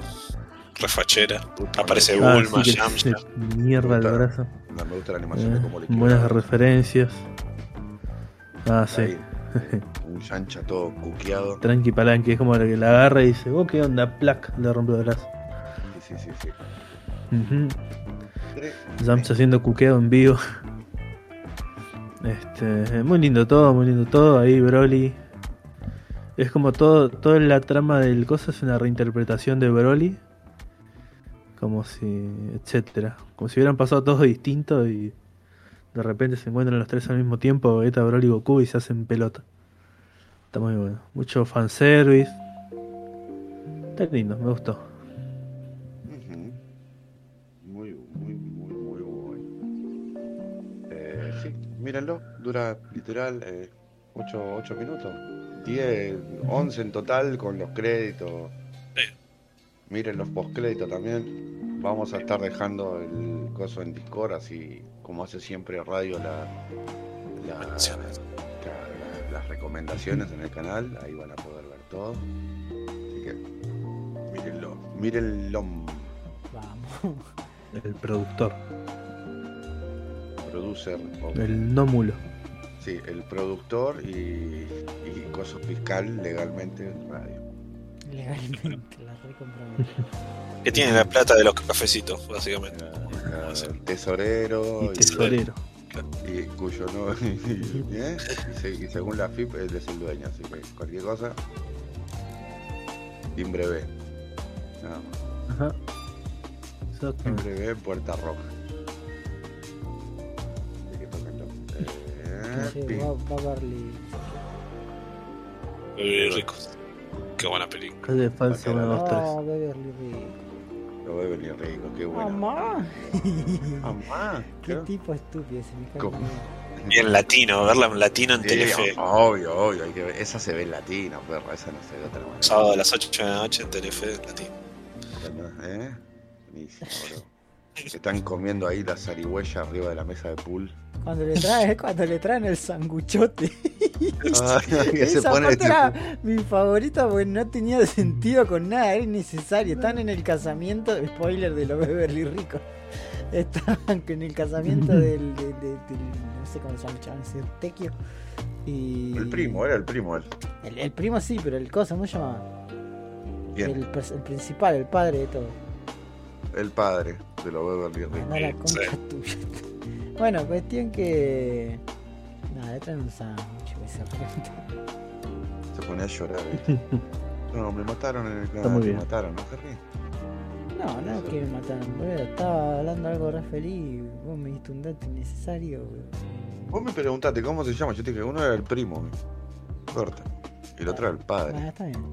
B: Refachera. Aparece
D: Ah,
B: Bulma,
D: sí, que
B: Yamcha.
D: mierda el brazo.
A: gusta- Me gusta la animación de
D: Eh,
A: cómo le
D: buenas referencias. Ah, sí.
A: Un chancha todo cuqueado.
D: Tranqui palanqui, es como la que la agarra y dice, oh, qué onda, plac, le rompe el brazo.
A: Sí, sí, sí.
D: Yamcha haciendo cuqueo en vivo. Este, muy lindo todo, muy lindo todo. Ahí Broly. Es como todo, toda la trama del coso es una reinterpretación de Broly. Como si, etcétera. Como si hubieran pasado todos distintos y de repente se encuentran los tres al mismo tiempo, Vegeta, Broly y Goku y se hacen pelota. Está muy bueno. Mucho fanservice. Está lindo, me gustó.
A: Ujú. Muy, muy, muy, muy bueno. Eh, sí, mírenlo. Dura literal 8, minutos. 10, 11 en total con los créditos. Miren los postcréditos también. Vamos a estar dejando el coso en Discord, así como hace siempre Radio la, la-
B: Recomendaciones.
A: la- la- las recomendaciones en el canal. Ahí van a poder ver todo. Así que mírenlo. Mírenlo.
C: Vamos.
D: El productor,
A: Producer. o-
D: el no mulo.
A: Sí, el productor y, y coso fiscal legalmente en radio.
C: Legalmente.
B: Que tiene la plata de los cafecitos, básicamente.
A: Ah, el tesorero.
D: Y tesorero.
A: Y, y cuyo no. ¿eh? y, se- y según la FIP, él es el dueño. Así que cualquier cosa. Timbre B. Nada más.
D: Ajá.
A: Timbre B, puerta roja. Así que. Eh,
C: va, va a darle.
B: Muy ricos. Qué buena película.
D: 1, 2, 3.
C: Ah, Beverly Rico.
A: A venir rico, qué bueno.
C: Mamá.
A: Mamá.
C: Qué tipo estúpido ese me bien.
B: Latino, verla en latino en
A: Sí,
B: Telefe.
A: obvio, obvio, hay que ver. Esa se ve en latino, perro, esa no se ve de otra manera.
B: Sábado a las 8 de la noche en Telefe latino.
A: ¿Eh? Buenísimo, bro. Están comiendo ahí la zarigüeya arriba de la mesa de pool.
C: Cuando le traen, cuando le traen el sanguchote.
A: Ay, se
C: Esa
A: pone
C: parte era mi favorita porque no tenía sentido con nada, era innecesario. Están en el casamiento, spoiler de los Beverly Ricos. Estaban en el casamiento del, del- del- del- no sé cómo se llama, chaval, ese tequio. Y
A: El primo, era el primo él.
C: El, el primo sí, pero el cosa, ¿cómo se llama?
A: Bien,
C: El, el principal, el padre de todo.
A: el padre de los Beverly
C: la concha tuya. Bueno, cuestión que. Nada, le traen un sándwich, güey, se arrepiente.
A: Se ponía a llorar. ¿viste? No, me mataron en el
D: Está muy
A: me
D: bien.
A: mataron, ¿no, Harry?
C: No, no es que me mataron, boludo. Estaba hablando algo re feliz y vos me diste un dato innecesario, boludo.
A: Vos me preguntaste cómo se llama. Yo te dije que uno era el primo. Corta. Y el otro era el
C: Ah,
A: padre.
C: está bien.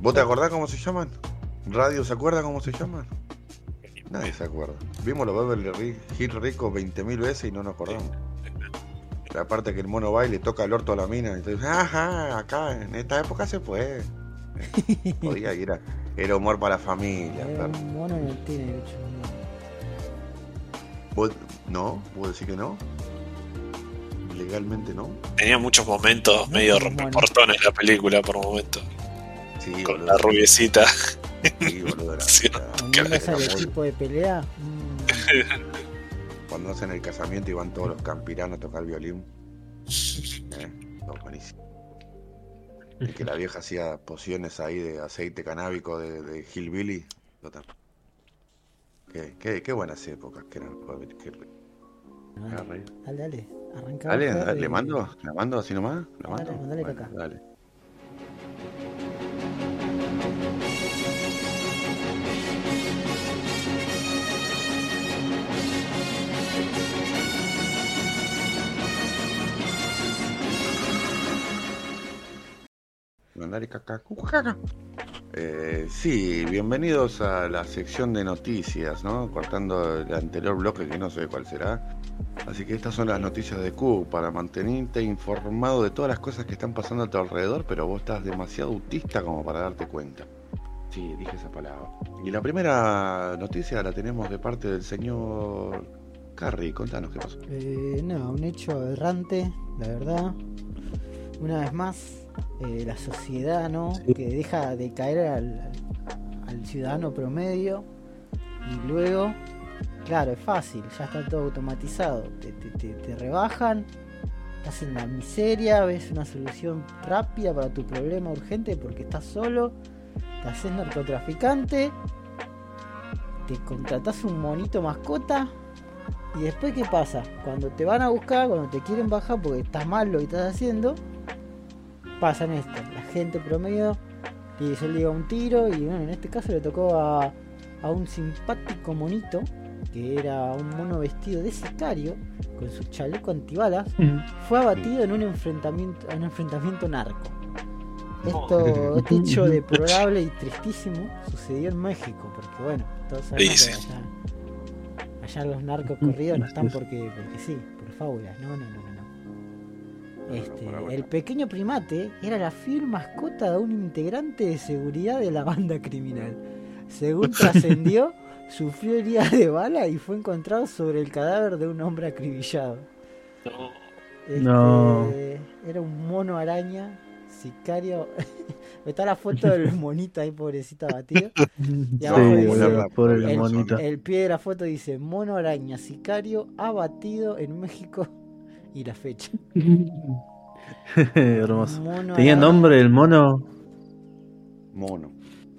A: ¿Vos te acordás cómo se llaman? ¿Radio se acuerda cómo se llaman? Nadie se acuerda. Vimos los Beverly Hills ricos 20.000 veces y no nos acordamos. La parte que el mono va y le toca el orto a la mina. Y entonces, ajá, acá en esta época se puede. Podía ir a. Era humor para la familia.
C: Era un mono no tiene derecho.
A: ¿Vos, ¿No? ¿Vos decís que no? Legalmente no.
B: Tenía muchos momentos medio
C: Bueno.
B: rompeportones la película por momentos.
A: Sí,
B: Con
A: boludo.
B: la rubiecita.
A: Sí, boludo.
C: Uniéndose al
A: era muy-
C: equipo de pelea. mm,
A: Cuando hacen el casamiento y van todos los campiranos a tocar violín. Eh, buenísimo. Y que la vieja hacía pociones ahí de aceite canábico de, de Hillbilly. Qué, qué, qué buenas épocas que eran. qué. Me
C: Dale, dale, dale. Arranca.
A: Dale, dale. ¿le mando? ¿La mando así nomás? ¿La
C: Dale,
A: mando?
C: mandale
A: Bueno,
C: caca.
A: dale. Eh, sí, bienvenidos a la sección de noticias, ¿no? Cortando el anterior bloque que no sé cuál será. Así que estas son las noticias de Q para mantenerte informado de todas las cosas que están pasando a tu alrededor, pero vos estás demasiado autista como para darte cuenta. Sí, dije esa palabra. Y la primera noticia la tenemos de parte del señor Carrie. Contanos qué pasó.
C: Eh, no, un hecho aberrante, la verdad. Una vez más, eh, la sociedad, ¿no?
D: Sí.
C: Que deja de caer al, al ciudadano promedio y luego, claro, es fácil, ya está todo automatizado. Te, te- te- te rebajan, estás en la miseria, ves una solución rápida para tu problema urgente porque estás solo, te haces narcotraficante, te contratás un monito mascota y después, ¿qué pasa? Cuando te van a buscar, cuando te quieren bajar porque estás mal lo que estás haciendo, pasan esto. La gente promedio le se liga un tiro y bueno, en este caso le tocó a, a un simpático monito que era un mono vestido de sicario con su chaleco antibalas. Fue abatido en un enfrentamiento, en un enfrentamiento narco. Esto, este hecho deplorable y tristísimo sucedió en México, porque bueno, todos sabemos
B: Sí,
C: que allá, allá los narcos corridos no están porque, porque sí, por fábulas, no, no. no. Este, el pequeño primate era la fiel mascota de un integrante de seguridad de la banda criminal. Según trascendió, sufrió heridas de bala y fue encontrado sobre el cadáver de un hombre acribillado. Este,
D: No.
C: Era un mono araña, sicario. Está la foto del monito ahí, pobrecita batido.
D: Sí,
C: abajo dice,
D: boludo, por el.
C: El pie de la foto dice: Mono araña, sicario, abatido en México. Y la fecha.
D: Hermoso.
C: Mono
D: ¿Tenía nombre el mono?
A: mono.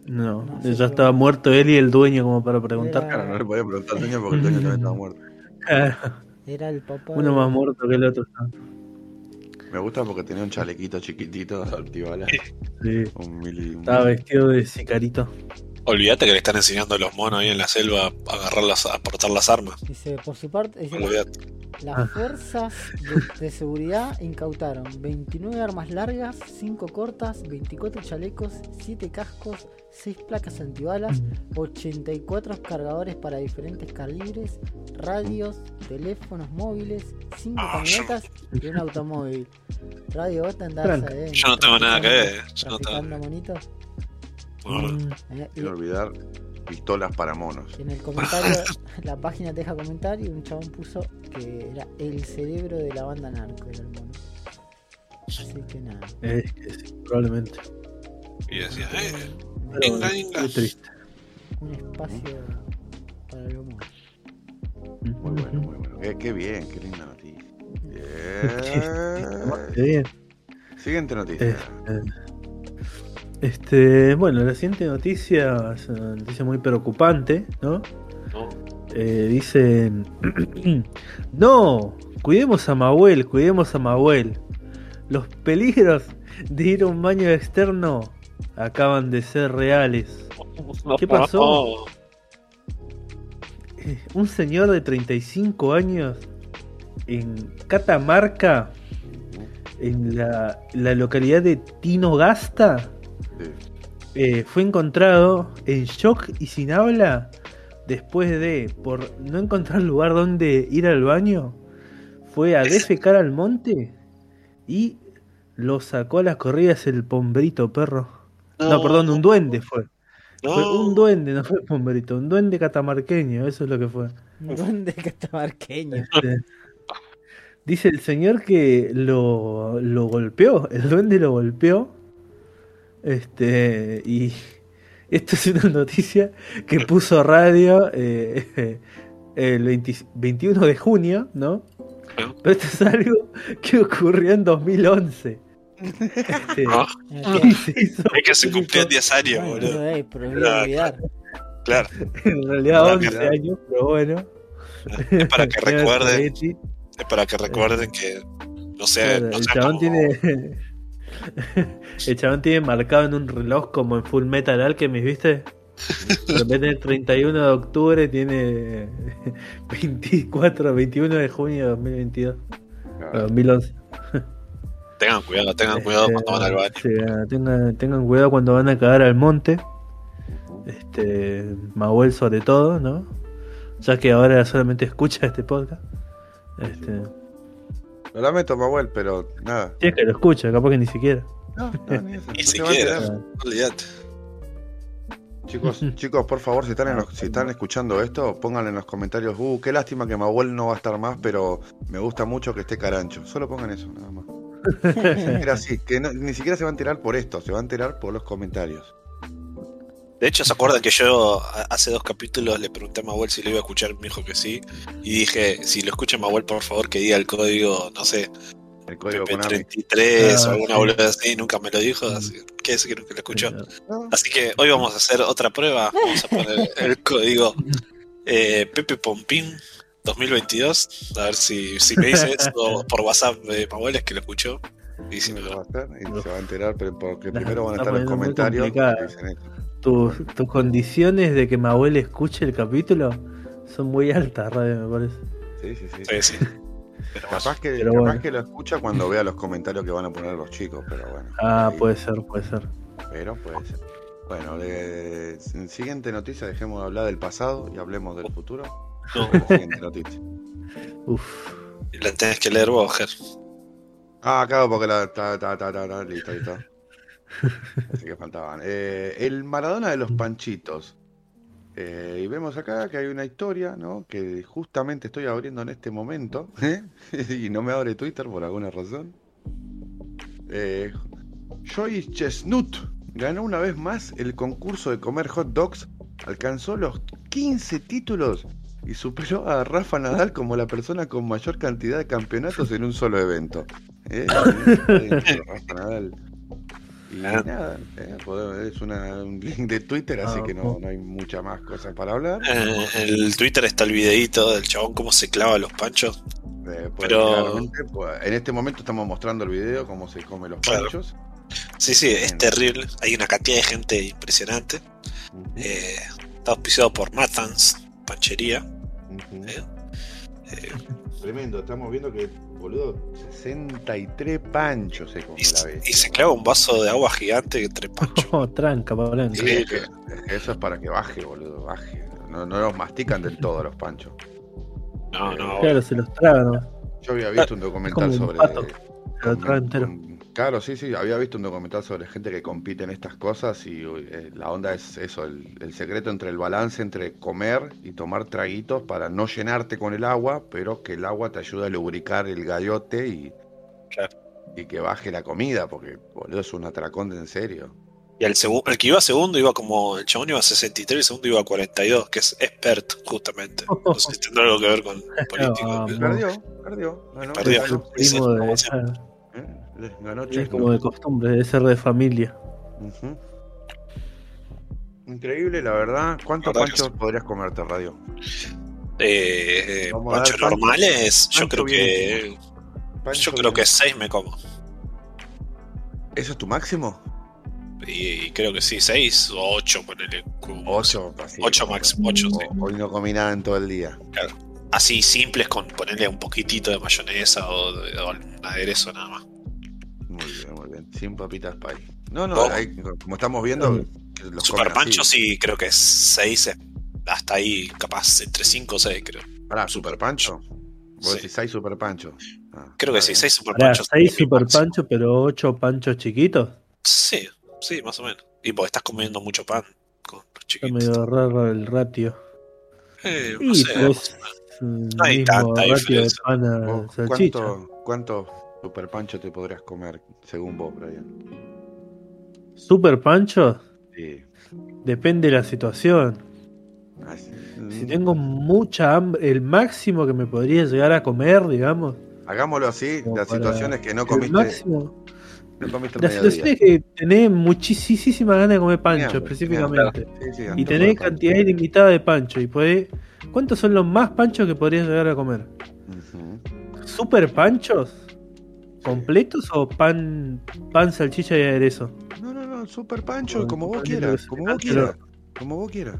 D: No,
C: No,
D: ya estaba muerto él y el dueño como para preguntar.
C: Era-
A: Claro, no le podía preguntar al dueño porque el dueño también estaba muerto.
D: Claro,
C: Era el papá.
D: Uno
C: de-
D: más muerto que el otro.
A: Me gusta porque tenía un chalequito chiquitito de antibalas.
D: Sí.
A: Un mili. un
D: Estaba
A: mili.
D: vestido de sicarito.
B: Olvídate que le están enseñando a los monos ahí en la selva a agarrar las, a portar las armas.
C: Dice, por su parte, dice,
B: Olvídate.
C: las
D: Ah.
C: fuerzas de, de seguridad incautaron 29 armas largas, 5 cortas, 24 chalecos, 7 cascos, 6 placas antibalas, 84 cargadores para diferentes calibres, radios, teléfonos móviles, 5
B: Ah, yo-
C: camionetas y un automóvil. Radio, vos te andás eh,
B: Yo no tengo nada que ver. Yo no tengo Bueno,
D: Mm,
C: eh,
A: olvidar pistolas para monos.
C: En el comentario, la página te deja comentar y un chabón puso que era el cerebro de la banda narco, era el mono. Así que nada.
D: es que sí, probablemente.
B: y decía, eh,
C: Un-
D: Pero
B: Inga,
D: qué
B: inga.
D: triste.
C: Un espacio para el humor.
A: Muy bueno, muy bueno. Qué, qué bien, qué linda noticia.
D: Qué
A: Bien.
D: bien.
A: Siguiente noticia.
D: Este, este, bueno, la siguiente noticia es una noticia muy preocupante, ¿no?
B: no.
D: Eh, dicen, no, cuidemos a Mahuel, cuidemos a Mahuel. Los peligros de ir a un baño externo acaban de ser reales. ¿Qué pasó? Eh, Un señor de 35 años en Catamarca, en la, la localidad de Tinogasta,
A: Sí.
D: eh, fue encontrado en shock y sin habla después de, por no encontrar lugar donde ir al baño, fue a defecar al monte y lo sacó a las corridas el pombrito perro. No, perdón, un duende fue.
B: No.
D: Fue un duende, no fue pombrito, un duende catamarqueño, eso es lo que fue.
C: Un duende catamarqueño.
D: Este, Dice el señor que lo, lo golpeó, el duende lo golpeó. Este, y esto es una noticia que puso radio eh, el 20 21 de junio, ¿no? Pero esto es algo que ocurrió en 2011. Este,
B: No.
D: se hizo
B: Es que se cumplía 10 años, boludo.
C: no, prohibido
B: Claro.
C: olvidar.
B: Claro.
D: En realidad
B: Claro,
D: 11
A: claro.
D: años, pero bueno.
B: Es para que recuerden, es para que recuerden que no sé,
D: Claro,
B: no
D: el
B: sea
D: chabón
B: como-
D: tiene. el chabón tiene marcado en un reloj como en Full Metal Alchemist, ¿viste? En vez del 31 de octubre tiene 24, 21 de junio de 2022.
A: Claro.
D: 2011.
B: tengan cuidado, tengan cuidado
D: Este,
B: cuando van al baño.
D: sí, tengan, tengan cuidado cuando van a cagar al monte. Este, Mahuel sobre todo, ¿no? Ya que ahora solamente escucha este podcast. Este,
A: Lo lamento, Manuel, pero nada.
D: si es que lo escucha, capaz que ni siquiera.
A: No, no, ni eso.
B: Ni
A: No
B: siquiera. Olvídate.
A: Chicos, chicos, por favor, si están, en los- si están escuchando esto, pónganle en los comentarios, uh, qué lástima que Mahuel no va a estar más, pero me gusta mucho que esté Carancho. Solo pongan eso, nada más. Era así, que no- ni siquiera se va a enterar por esto, se va a enterar por los comentarios.
B: De hecho, ¿se acuerdan que yo hace dos capítulos le pregunté a Mahuel si lo iba a escuchar? Me dijo que sí. Y dije, si lo escucha Mahuel, por favor, que diga el código, no sé,
A: El código Konami.
B: PP33
D: Ah,
B: o alguna
D: sí.
B: boluda así. Nunca me lo dijo, así que que lo escuchó.
A: No,
B: Así que hoy vamos a hacer otra prueba. Vamos a poner el código eh, Pepe Pompín 2022. A ver si, si me dice eso por WhatsApp de Mahuel, es que lo escuchó. Y si me
A: me lo va a hacer y se va a enterar, pero porque primero van a estar los comentarios. que dicen.
D: Tus, tus condiciones de que Mahuel escuche el capítulo son muy altas, Radio, me parece.
A: Sí, sí, sí.
B: Sí, sí. Pero
A: Capaz, que,
D: Pero
A: capaz
D: bueno.
A: que lo escucha cuando vea los comentarios que van a poner los chicos, pero bueno.
D: Ah,
A: ahí-
D: puede ser, puede ser.
A: Pero puede ser. Bueno, de, siguiente noticia, dejemos de hablar del pasado y hablemos del futuro.
B: no,
A: Siguiente noticia.
D: Uf.
B: la tenés que leer vos, Ger.
A: Ah, claro, porque la. Ta, ta, ta, ta, ta, listo, listo. Así que faltaban. Eh, el Maradona de los Panchitos. Eh, y vemos acá que hay una historia, ¿no? Que justamente estoy abriendo en este momento. ¿eh? y no me abre Twitter por alguna razón. Eh, Joy Chestnut ganó una vez más el concurso de comer hot dogs. Alcanzó los 15 títulos y superó a Rafa Nadal como la persona con mayor cantidad de campeonatos en un solo evento. Rafa Nadal. Y
B: Ah.
A: nada, eh, es una, un link de Twitter, así
D: Ah,
A: que no, no hay mucha más cosas para hablar.
B: Eh, En el Twitter está el videito del chabón cómo se clava los panchos.
A: Eh, pues,
B: Pero-
A: pues, en este momento estamos mostrando el video, cómo se come los
B: Claro.
A: panchos.
B: Sí, sí, es terrible. Hay una cantidad de gente impresionante. Eh, está auspiciado por Mathans, Panchería. eh. Eh,
A: Tremendo, estamos viendo que, boludo, 63 panchos se come
B: y,
A: la
B: se-
A: vez.
B: y se clava un vaso de agua gigante entre panchos.
D: Oh, tranca, Pablán.
A: Sí, es que- eso es para que baje, boludo, baje. No, no los mastican del todo los panchos.
B: No, no,
D: Claro, se los tragan, ¿no?
A: Yo había visto un documental
D: como un
A: sobre.
D: pato. Se lo entero.
A: Claro, sí, sí, había visto un documental sobre gente que compite en estas cosas y eh, la onda es eso, el, el secreto entre el balance entre comer y tomar traguitos para no llenarte con el agua, pero que el agua te ayude a lubricar el gallote y,
B: Claro.
A: y que baje la comida, porque boludo es un atracón de en serio.
B: Y el, el que iba segundo iba como. El chabón iba a 63 y el segundo iba a 42, que es expert, justamente. No sé si tendrá algo que ver con político.
A: Perdió, perdió,
B: Perdió.
A: ganó, Ganó
D: es como de costumbre, de ser de familia.
A: Increíble, la verdad. ¿Cuántos panchos podrías comerte, Radio?
B: Eh, eh, panchos
A: pancho-
B: normales, yo creo que.
A: Pancho
B: Yo creo
A: bien.
B: que 6 me como.
A: ¿Eso es tu máximo?
B: Y, creo que sí, 6 o 8, ponele. como-
A: Ocho. así.
B: Ocho máximo, ocho, sí.
A: O- Hoy no comí nada en todo el día.
B: Así simples con ponerle un poquitito de mayonesa o, de, o un aderezo nada más.
A: Muy bien, muy bien. Sin papitas pay. No, no, hay- como estamos viendo, los
B: Super Pancho sí, creo que 6 hasta ahí, capaz, entre 5 o 6 creo.
A: Pará, Super Pancho. Vos
B: Sí.
A: decís seis Super Pancho. Ah,
B: Creo que
A: está
B: sí,
A: bien.
B: 6 Super
D: Pará,
B: es mi
D: super
B: máximo.
D: panchos, pero ocho panchos chiquitos.
B: Sí, sí, más o menos. Y porque estás comiendo mucho pan con los
D: Está
B: chiquitos.
D: medio raro el ratio.
B: Eh, no
D: Y
B: sé,
D: es el
B: No hay tanta
D: ratio de
B: diferencia.
D: pan a
A: ¿Vos. ¿Cuánto, ¿Cuántos Super Pancho te podrías comer según vos, Brian?
D: Super panchos,
A: Sí.
D: depende de la situación.
A: Ah, sí.
D: Si tengo mucha hambre, el máximo que me podría llegar a comer, digamos.
A: Hagámoslo así, las situaciones que no
D: el
A: comiste,
D: máximo.
A: no comiste el
D: La situación es que tenés muchísima ganas de comer pancho,
A: Hambre,
D: específicamente.
A: Sí,
D: Y tenés
A: pancho.
D: cantidad ilimitada de pancho. Y podés... ¿Cuántos son los más panchos que podrías llegar a comer? ¿Super panchos? ¿Completos o pan, pan, salchicha y aderezo?
A: No, no, no, super pancho, como vos quieras, como
D: se
A: vos quieras, como vos quieras.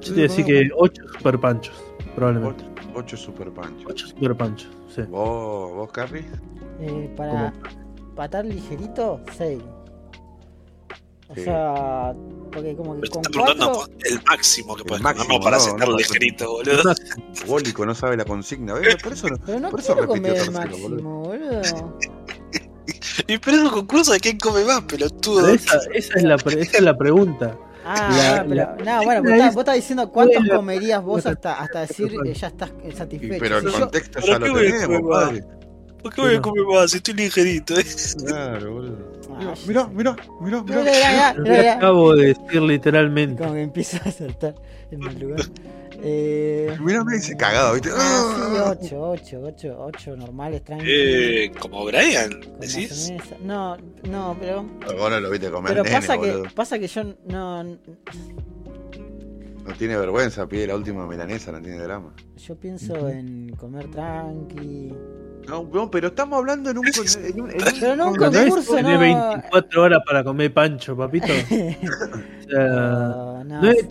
D: Yo te voy a decir que 8 super panchos, probablemente.
A: Ocho, ocho super panchos.
D: 8 super panchos, sí.
A: ¿Vos, vos, Carrie?
C: Eh, para patar ligerito, 6. O
A: Sí.
C: sea, porque como que con
B: está preguntando
C: 4.
B: el máximo que puedes
A: máximo,
B: comer ¿no? para
A: no,
B: sentar
A: no,
B: ligerito, boludo.
A: Bólico, no sabe la consigna. Por eso no.
C: Pero no
A: Por eso
C: quiero
A: repitió
C: comer el máximo, boludo.
B: Y pero es un concurso de quién come más, pelotudo.
D: Pero esa, esa, es la, pre- esa es la pregunta.
C: Ah,
D: La-
C: pero.
D: la-
C: no, bueno, vos estás,
D: es-
C: vos estás diciendo cuántos
D: la-
C: comerías vos hasta, hasta decir eh, ya estás
A: Y-
C: satisfecho.
A: pero el
C: yo-
A: contexto
B: ¿pero
A: ya lo tenemos, padre.
B: ¿Por qué voy a comer más si estoy ligerito? eh?
A: Claro, boludo. Mirá, mirá, mirá,
C: Mirá,
A: mirá.
C: mirá,
D: Lo
C: mirá,
D: que
C: mirá.
D: acabo de decir literalmente.
C: Como que empieza a saltar en el lugar. Eh,
A: Mirá, me dice cagado, ¿viste?
C: ah, sí, 8, 8, 8, 8 normales, tranquilos.
B: Eh, como Brian, decís.
C: No, no, pero.
A: Ahora lo viste comer
C: Pero
A: nene,
C: pasa que,
A: boludo.
C: pasa que yo no.
A: No tiene vergüenza, pide la última milanesa, no tiene drama.
C: Yo pienso en comer tranqui.
A: No, no, pero estamos hablando en un... En un, en un-
C: Pero no un
A: con-
D: No es
C: concurso, no.
D: 24 horas para comer pancho, papito. O sea,
C: No,
D: es-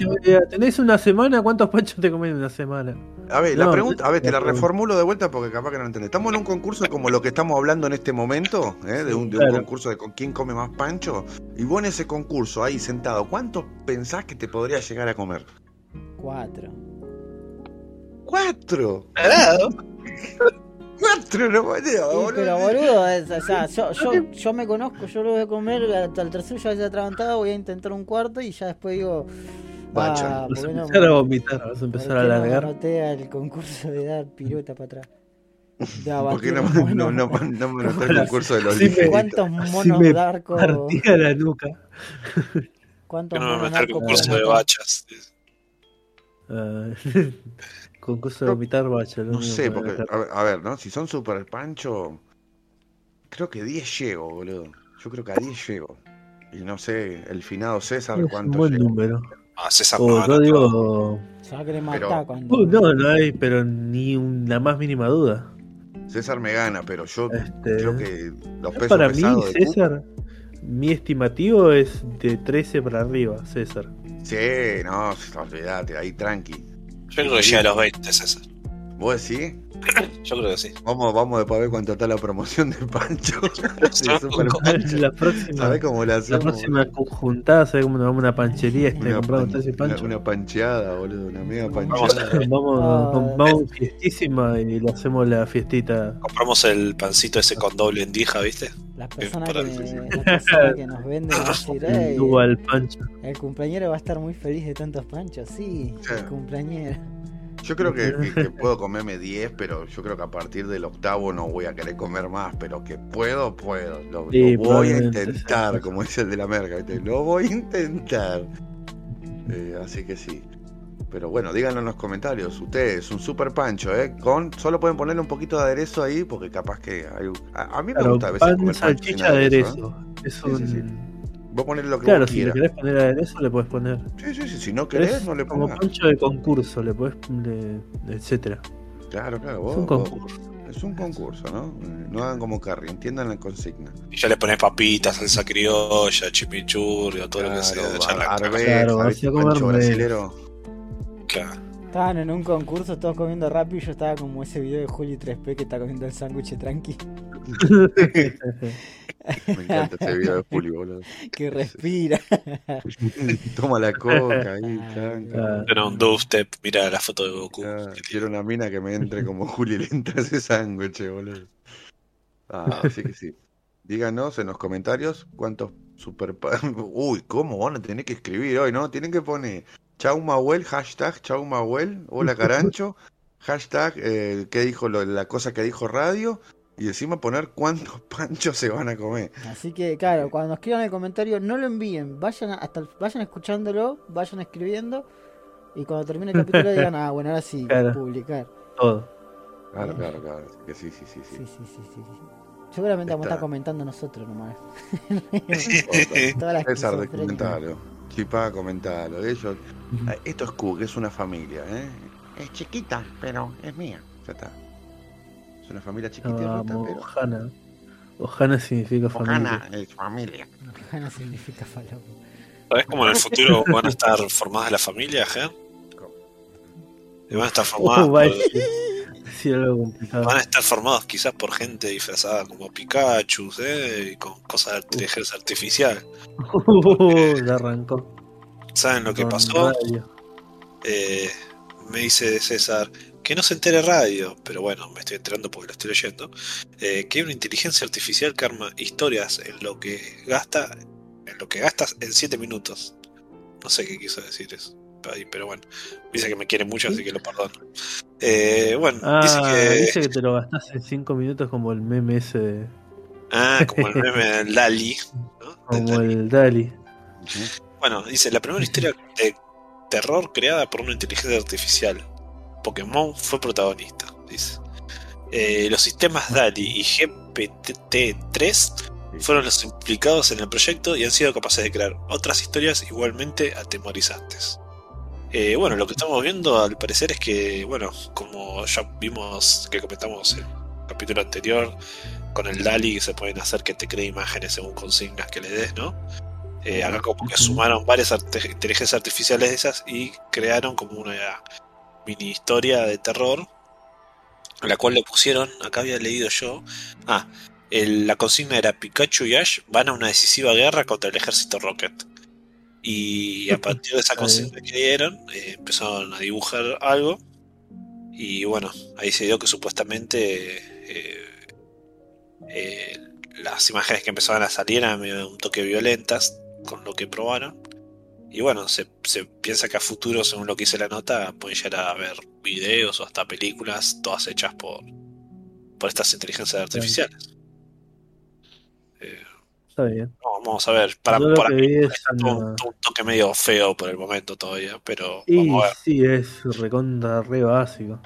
D: tenés una semana, ¿cuántos panchos te comes en una semana?
A: A ver, la pregunta, a ver, te la reformulo de vuelta porque capaz que no entendés. Estamos en un concurso como lo que estamos hablando en este momento, ¿eh? de, un, de un
D: Claro.
A: concurso de con quién come más pancho. Y vos en ese concurso, ahí sentado, ¿cuántos pensás que te podría llegar a comer?
C: 4.
A: ¡Cuatro!
B: Tarado.
A: ¡Cuatro! No boludo.
C: pero boludo, es- o sea, yo, yo, yo me conozco, yo lo voy a comer, hasta el tercero ya haya atragantado, voy a intentar un cuarto y ya después digo. Ah,
D: Vas
C: ¿por
D: a
C: qué no,
D: empezar a vomitar, vas a
C: ¿por
D: empezar a alargar.
C: anoté al concurso de dar pirueta para atrás? De
A: ¿Por qué no,
C: abatir
A: no, no,
C: monos.
A: no, no me noté el concurso de los
D: Sí me-
A: ligeritos?
C: ¿Cuántos monos darcos?
D: Partía la nuca.
C: ¿Cuántos
B: no me
C: monos
B: concurso de bachas.
D: concurso de vomitar vaya.
A: No sé, porque, a ver, a ver, ¿no? Si son super pancho, creo que 10 llego, boludo. Yo creo que a 10 llego. Y no sé, el finado César,
D: Es un
A: ¿cuánto
D: buen
A: llega?
D: número.
B: Ah, César
D: O
B: no,
D: yo
B: no,
D: digo.
C: Querer
A: Pero-
C: cuando.
D: Uh, no, no hay, pero ni una más mínima duda.
A: César me gana, pero yo
D: Este,
A: creo que los pesos
D: para mí,
A: de
D: César, mi estimativo es de 13 para arriba, César.
A: Sí, no, olvídate, ahí tranqui.
B: Yo creo que a los 20, César.
A: ¿Vos decís?
B: Yo creo que sí.
A: Vamos, vamos después a ver cuánto está la promoción de Pancho. Pancho.
D: La próxima,
A: ¿Sabés cómo la
D: la próxima juntada, ¿sabes cómo nos vamos a una panchería y te
A: Una,
D: compramos
A: pan-
D: 13
A: una, pancheada, boludo, una mega
B: Vamos
A: pancheada.
D: Vamos,
C: Ah.
D: vamos fiestísima y le hacemos la fiestita.
B: Compramos el pancito ese con doble endija, ¿viste?
C: Las personas
B: para-
C: que, las personas que nos venden van a decir, "Ey,
D: Tuvo al pancho.
C: el cumpleañero va a estar muy feliz de tantos panchos. Sí,
A: Sí.
C: el cumpleañero.
A: Yo creo que, que- que puedo comerme 10, pero yo creo que a partir del octavo no voy a querer comer más, pero que puedo, puedo. Lo,
D: Sí,
A: lo voy a intentar, como dice el de la merca, ¿viste? Lo voy a intentar. Eh, así que sí. Pero bueno, díganlo en los comentarios. Ustedes, un super pancho, ¿eh? Con, solo pueden ponerle un poquito de aderezo ahí, porque capaz que hay... A, a mí me
D: Claro,
A: gusta a veces
D: pan,
A: comer
D: salchicha, aderezo.
A: ¿eh?
D: Es
A: Sí, sí, sí.
D: Un...
A: Vos ponele lo que
D: Claro,
A: vos
D: si le
A: quieras.
D: querés poner aderezo, le puedes poner.
A: Sí, sí, sí. Si no querés,
D: es
A: no le
D: como
A: pongas.
D: pancho de concurso, le puedes poner, etcétera.
A: Claro, claro.
D: Es
A: Vos,
D: un
A: vos-
D: concurso.
A: es un concurso, ¿no? No hagan como Carrie, entiendan la consigna.
B: Y ya le pones papitas, salsa criolla, chimichurri, todo lo que sea.
A: Claro,
B: ya la
A: ar- arveja,
D: Claro, a comer.
B: Claro.
C: Estaban en un concurso todos comiendo rápido y yo estaba como ese video de Juli 3P que está comiendo el sándwich tranqui.
A: Me encanta ese video de Julio, boludo.
C: Que respira.
A: Toma la coca ahí, tranca.
D: Ah,
B: Era un dubstep, mira la foto de Goku.
A: Ya, Quiero una mina que me entre como Juli le entra ese sándwich, boludo. Ah, así que sí. Díganos en los comentarios cuántos super... Uy, ¿cómo van a tener que escribir hoy, no? Tienen que poner Chau Mahuel, hashtag Chau Mahuel, hola Carancho, hashtag eh, ¿qué dijo lo- la cosa que dijo radio? Y encima poner cuántos panchos se van a comer.
C: Así que, claro, cuando escriban el comentario, no lo envíen. Vayan a- hasta el- vayan escuchándolo, vayan escribiendo. Y cuando termine el capítulo digan, ah, bueno, ahora sí,
D: Claro.
C: publicar.
D: todo.
A: Claro, claro, claro. así Que sí, sí, sí, sí.
C: Sí, sí, sí, sí. sí. Seguramente vamos a estar comentando nosotros nomás.
A: Otra.
C: Toda la
A: César de
C: esquizofrenia.
A: comentalo. Chipá, comentalo. Ellos, Ah, Esto es Cook, es una familia, ¿eh? Es chiquita, pero es mía. Ya está. Es una familia chiquitita,
D: Vamos,
A: pero.
D: Ohana. Ohana significa
A: Ojana
D: familia.
A: es familia.
C: Ojana significa falopa.
B: ¿Sabes cómo en el futuro van a estar formadas las familias, Ger? Y van a estar formadas
D: Oh, algo complicado.
B: van a estar formados quizás por gente disfrazada como Pikachu, ¿eh? Y con cosas de inteligencia artificial.
D: Uh, la arrancó.
B: ¿Saben lo que pasó? Eh, me dice César que no se entere radio, pero bueno, me estoy enterando porque lo estoy leyendo. eh, que hay una inteligencia artificial que arma historias en lo que gasta, en lo que gastas en 7 minutos. No sé qué quiso decir eso. Ahí, Pero bueno, dice que me quiere mucho, así que lo perdono. Eh, bueno, dice
D: Ah,
B: que.
D: dice que te lo gastás en 5 minutos como el meme ese, de-
B: Ah, como el meme del. Del
D: como el Dali.
B: Bueno, dice, la primera historia de terror creada por una inteligencia artificial. Pokémon fue protagonista, dice. Eh, los sistemas DALI y GPT-3 fueron los implicados en el proyecto y han sido capaces de crear otras historias igualmente atemorizantes. Eh, bueno, lo que estamos viendo al parecer es que, bueno, como ya vimos que comentamos en el capítulo anterior, con el DALI se pueden hacer que te cree imágenes según consignas que le des, ¿no? Eh, acá como que sumaron varias arte- inteligencias artificiales de esas y crearon como una mini historia de terror, la cual le pusieron, acá había leído yo, ah, el- la consigna era Pikachu y Ash van a una decisiva guerra contra el ejército Rocket. Y a partir de esa consigna que dieron, eh, empezaron a dibujar algo. Y bueno, ahí se dio que supuestamente eh, eh, las imágenes que empezaban a salir eran medio un toque violentas con lo que probaron. Y bueno, se, se piensa que a futuro, según lo que hice la nota, pueden llegar a ver videos o hasta películas, todas hechas por, por estas inteligencias artificiales.
D: Está bien.
B: no, vamos a ver, para,
D: Yo
B: para
D: que
B: mí
D: es
B: un, toque medio feo por el momento todavía, pero
D: Y
B: vamos a ver.
D: sí, es recontra re básico.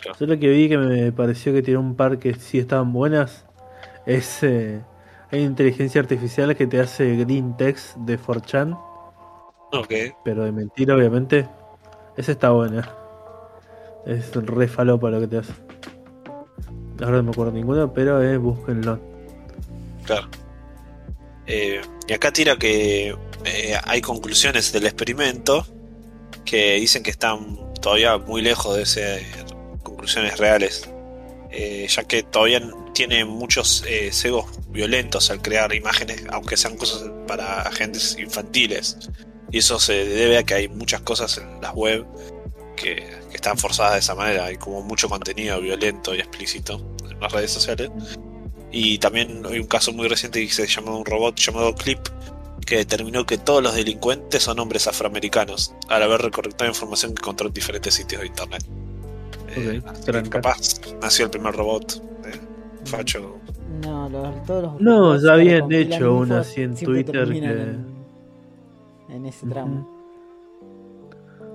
B: Claro.
D: Yo lo que vi que me pareció que tiene un par que sí estaban buenas es eh, Hay inteligencia artificial que te hace green text de 4chan,
B: Ok.
D: pero de mentira, obviamente. Esa está buena. Es re falopa lo que te hace. Ahora no me acuerdo ninguno, pero eh, búsquenlo.
B: Claro. Eh, y acá tira que eh, hay conclusiones del experimento que dicen que están todavía muy lejos de ser conclusiones reales, eh, ya que todavía tiene muchos cegos violentos al crear imágenes, aunque sean cosas para agentes infantiles. Y eso se debe a que hay muchas cosas en las web que, que están forzadas de esa manera. Hay como mucho contenido violento y explícito en las redes sociales. Y también hay un caso muy reciente que se llamó un robot llamado Clip que determinó que todos los delincuentes son hombres afroamericanos al haber recolectado información que encontró en diferentes sitios de internet. Eh,
D: Ok,
B: así que
D: tranca.
B: capaz nació el primer robot. eh, facho.
C: No, los, todos los
D: No, ya habían hecho una así en Twitter que-
C: En, en ese tramo.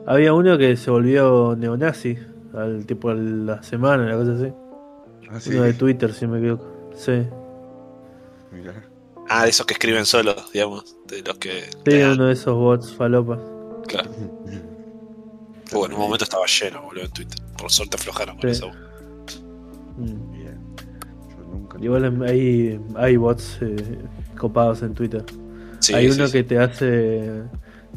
D: Había uno que se volvió neonazi al tipo a la semana, una cosa así.
A: Ah, sí.
D: Uno de Twitter, si me equivoco. Sí.
A: Mirá.
B: Ah, de esos que escriben solos, digamos. De los que.
D: Sí, uno de esos bots falopas.
B: Claro. Uh, en un momento estaba lleno, boludo, en Twitter. Por suerte aflojaron con
D: Sí.
B: eso.
D: Mm.
A: Bien. Yo nunca.
D: Igual hay, hay bots eh, copados en Twitter.
B: Sí,
D: hay
B: sí,
D: uno
B: sí.
D: que te hace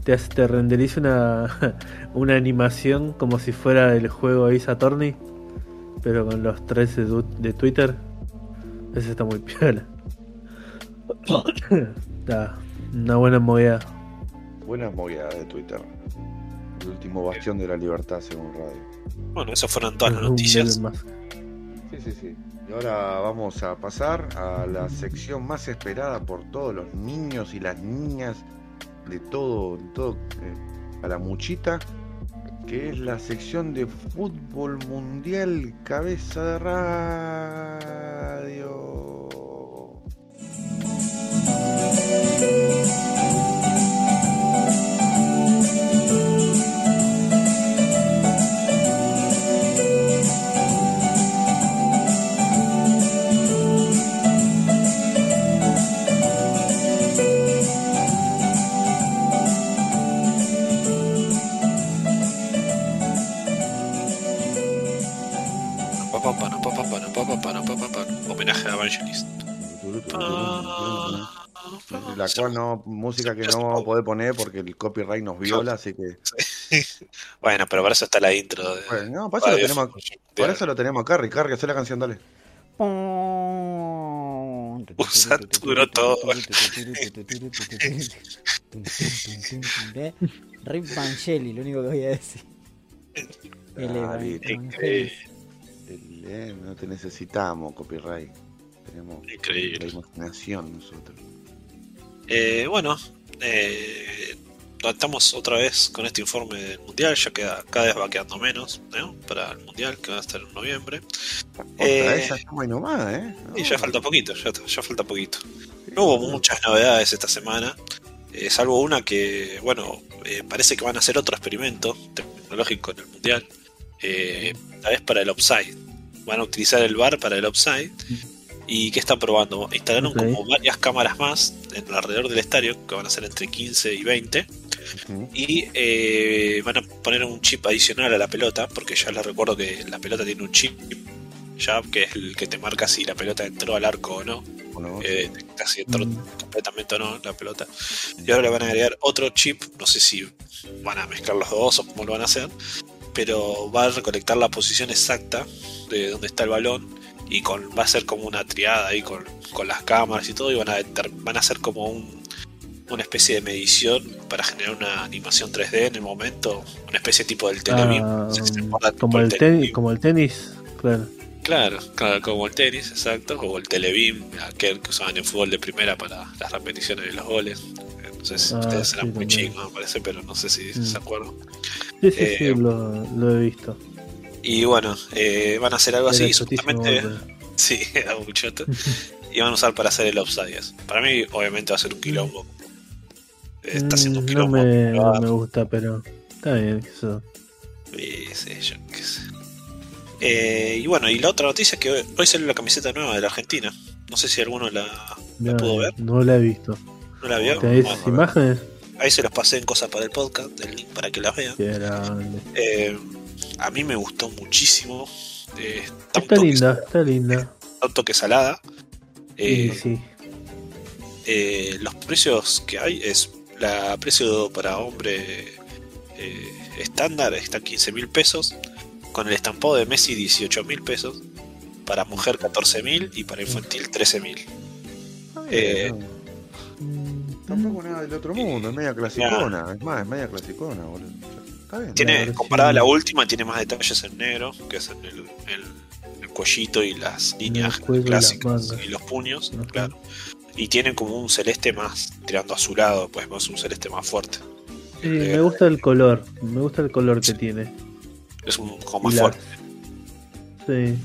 D: te hace, te renderiza una, una animación como si fuera el juego Ace Attorney, pero con los tres de, tu- de Twitter. Ese está muy piola. Está una buena movida.
A: Buena movida de Twitter. El último bastión de la libertad, según radio.
B: Bueno, esas fueron todas las noticias.
A: Sí, sí, sí. Y ahora vamos a pasar a la sección más esperada por todos los niños y las niñas de todo, de todo eh, a la muchita, que es la sección de fútbol mundial cabeza de radio.
B: Homenaje a Evangelist.
A: La cual no, música que no vamos a poder poner porque el copyright nos viola, así que.
B: Bueno, pero para eso está la intro. De,
A: Bueno, no, para eso, lo tenemos, para eso lo tenemos acá, Ricardo, hacé la canción, dale.
B: Saturó todo.
C: Rip Vangelli, lo único que voy a decir. El
B: eh,
A: no te necesitamos copyright. Tenemos la
B: Increíble.
A: imaginación nosotros.
B: Eh, bueno, eh, estamos otra vez con este informe del mundial. Ya queda, cada vez va quedando menos ¿no? para el mundial que va a estar en noviembre.
A: Otra
B: Eh,
A: nomás, ¿eh?
B: Y ya falta poquito, ya, ya falta poquito. No hubo muchas novedades esta semana, eh, salvo una que, bueno, eh, parece que van a hacer otro experimento tecnológico en el mundial, eh, esta vez para el offside. Van a utilizar el bar para el offside. ¿Y qué están probando? Instalaron como varias cámaras más en alrededor del estadio, que van a ser entre 15 y 20.
A: Ujú.
B: Y eh, van a poner un chip adicional a la pelota, porque ya les recuerdo que la pelota tiene un chip, ya que es el que te marca si la pelota entró al arco o no,
A: Bueno,
B: eh, detecta si entró
D: Mm.
B: completamente o no la pelota. Y ahora le van a agregar otro chip, no sé si van a mezclar los dos o cómo lo van a hacer, pero va a recolectar la posición exacta de dónde está el balón y con, va a ser como una triada ahí con, con las cámaras y todo y van a, van a hacer como un, una especie de medición para generar una animación 3D en el momento, una especie tipo del Telebeam.
D: Ah,
B: tipo
D: como, el tenis, como el tenis, claro.
B: Claro, claro, como el tenis, exacto, o el Telebeam, aquel que usaban en fútbol de primera para las repeticiones de los goles. No sé si
D: Ah,
B: ustedes
D: sí,
B: eran muy
D: también.
B: chicos, me parece, pero no sé si
D: Mm.
B: se acuerdan.
D: Sí, sí,
B: Eh,
D: sí, lo, lo he visto.
B: Y bueno, eh, van a hacer algo así,
D: Era pero-
B: Sí, era choto. Y van a usar para hacer el offside. Para mí, obviamente, va a ser un quilombo. Está haciendo un
D: Mm, no,
B: quilombo.
D: me, no me gusta, pero está bien. Eso.
B: Y sí, yo qué sé. Eh, y bueno, y la otra noticia es que hoy, hoy salió la camiseta nueva de la Argentina. No sé si alguno la, ¿La
D: No,
B: pudo ver?
D: no la he visto.
B: ¿No la vio?
D: ¿Tenés
B: Bueno,
D: imágenes?
B: ahí se los pasé en cosas para el podcast, el link para que las vean. Eh, a mí me gustó muchísimo. Eh, está,
D: linda, está linda.
B: está un toque salada.
D: Sí, sí.
B: eh, los precios que hay es la precio para hombre eh, estándar está 15 mil pesos con el estampado de Messi 18 mil pesos para mujer 14 mil y para infantil 13 mil Eh,
C: Mm,
A: Tampoco nada del otro mundo, es media clasicona. Es más, es media clasicona, boludo. Está bien.
B: tiene comparada a la última tiene más detalles en negro que es en el, el- el cuellito y las líneas
D: y
B: clásicas y los puños
D: Ajá.
B: claro y tiene como un celeste más tirando azulado pues más un celeste más fuerte
D: Sí, me gusta el color. Me gusta el color que tiene.
B: Es un como
D: Y
B: más
D: la-
B: fuerte
D: Sí.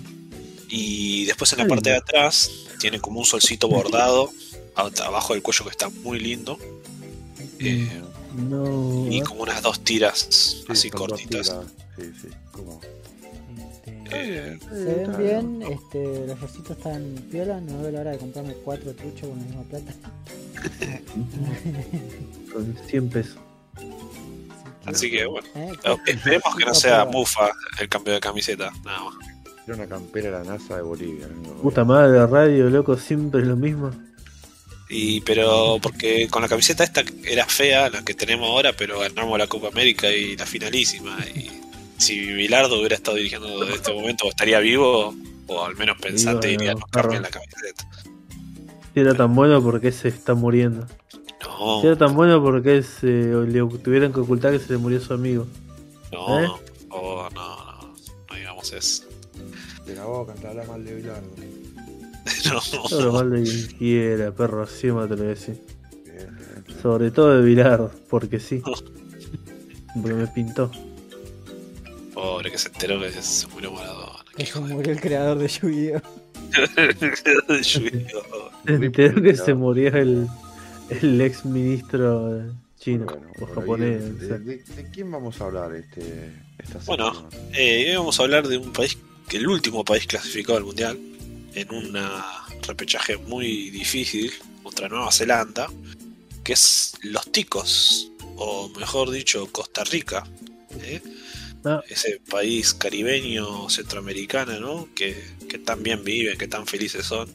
B: Y después en la parte de atrás tiene como un solcito bordado a- abajo del cuello que está muy lindo. Eh,
D: No.
B: y como unas dos tiras
A: Sí,
B: así
A: son
B: cortitas.
A: tiras. Sí, sí, como.
C: este,
B: Eh,
C: se ven bien, este, los rositos están piola, no veo la hora de comprarme cuatro truchos con la misma plata.
D: Con 100 pesos.
B: Así que bueno,
C: Eh,
B: esperemos que no sea mufa el cambio de camiseta. Nada más.
A: Era una campera de la NASA de Bolivia. ¿no?
D: Puta madre, la radio, loco, siempre lo mismo.
B: Y pero porque con la camiseta esta era fea, la que tenemos ahora, pero ganamos la Copa América y la finalísima. Y si Bilardo hubiera estado dirigiendo en este momento, estaría vivo, o al menos pensante, diría no
D: perro.
B: cambien la camiseta.
D: Si era tan bueno, porque se está muriendo?
B: No,
D: Si era tan bueno, porque se, le tuvieron que ocultar que se le murió su amigo?
B: no,
D: ¿Eh?
B: favor, no, no, no digamos eso.
A: De la boca, te habla mal de Bilardo.
D: Todo lo
B: No,
D: mal de quien quiera, perro, así me te lo decir.
A: Bien, bien, bien.
D: Sobre todo de Vilar, porque sí. Porque me pintó.
B: pobre que se enteró que se murió Maradona.
C: Que se
B: de
C: murió el creador de Yu-Gi-Oh!
B: Yu-Gi-Oh.
D: Se enteró que se murió el, el ex ministro chino
A: Bueno,
D: o
A: ahí,
D: japonés.
A: ¿De,
D: o sea.
A: de- de quién vamos a hablar este, esta
B: Bueno.
A: semana?
B: Eh, hoy vamos a hablar de un país, que el último país clasificado al mundial, en un repechaje muy difícil contra Nueva Zelanda, que es los ticos, o mejor dicho, Costa Rica. ¿eh?
D: Ah.
B: Ese país caribeño, centroamericano, ¿no? Que, que tan bien viven, que tan felices son.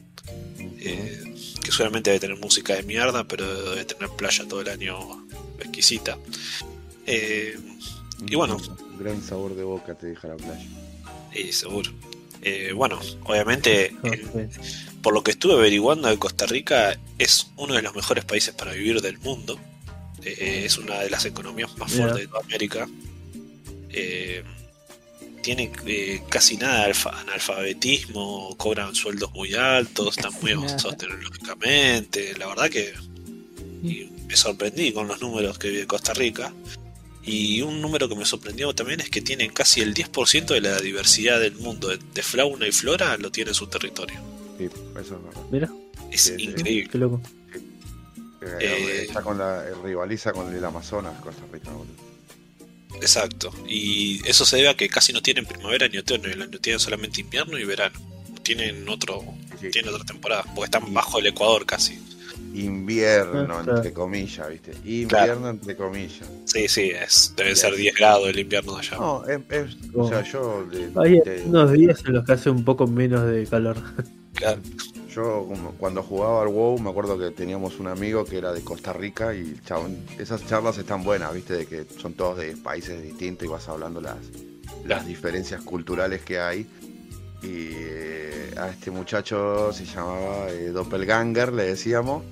B: eh, que seguramente debe tener música de mierda, pero debe tener playa todo el año exquisita. Eh, y bueno.
A: Un gran sabor de boca te deja la playa.
B: y seguro. Eh, bueno, obviamente, en-
D: sí.
B: por lo que estuve averiguando Costa Rica, es uno de los mejores países para vivir del mundo. Eh, es una de las economías más fuertes de toda América. Eh, tiene eh, casi nada de alfa- analfabetismo, cobran sueldos muy altos, están muy avanzados tecnológicamente. La verdad que y me sorprendí con los números que vi de Costa Rica. Y un número que me sorprendió también es que tienen casi el 10% de la diversidad del mundo, de, de fauna y flora, lo tiene en su territorio.
A: Sí, eso es verdad.
D: Mira,
B: Es
A: Sí,
B: increíble.
D: qué loco.
A: Eh,
B: Eh,
A: está con la, eh, rivaliza con el Amazonas, Costa Rica, boludo.
B: Exacto. Y eso se debe a que casi no tienen primavera ni otoño, el año tienen solamente invierno y verano. No Tienen otro,
A: Sí,
B: tienen otra temporada, porque están bajo el Ecuador casi.
A: Invierno,
D: Ah,
A: entre comillas, ¿viste? Invierno, entre comillas.
B: Sí, sí, es, deben
A: Sí,
B: ser
A: sí.
B: 10 grados el invierno de allá.
A: No, es, es- o sea, yo, de-
D: Hay
A: de-
D: unos días en los que hace un poco menos de calor.
B: Claro.
A: Yo cuando jugaba al WoW me acuerdo que teníamos un amigo que era de Costa Rica y chabón, esas charlas están buenas, ¿viste? De que son todos de países distintos y vas hablando las, las diferencias culturales que hay. Y eh, a este muchacho se llamaba eh, Doppelganger, le decíamos.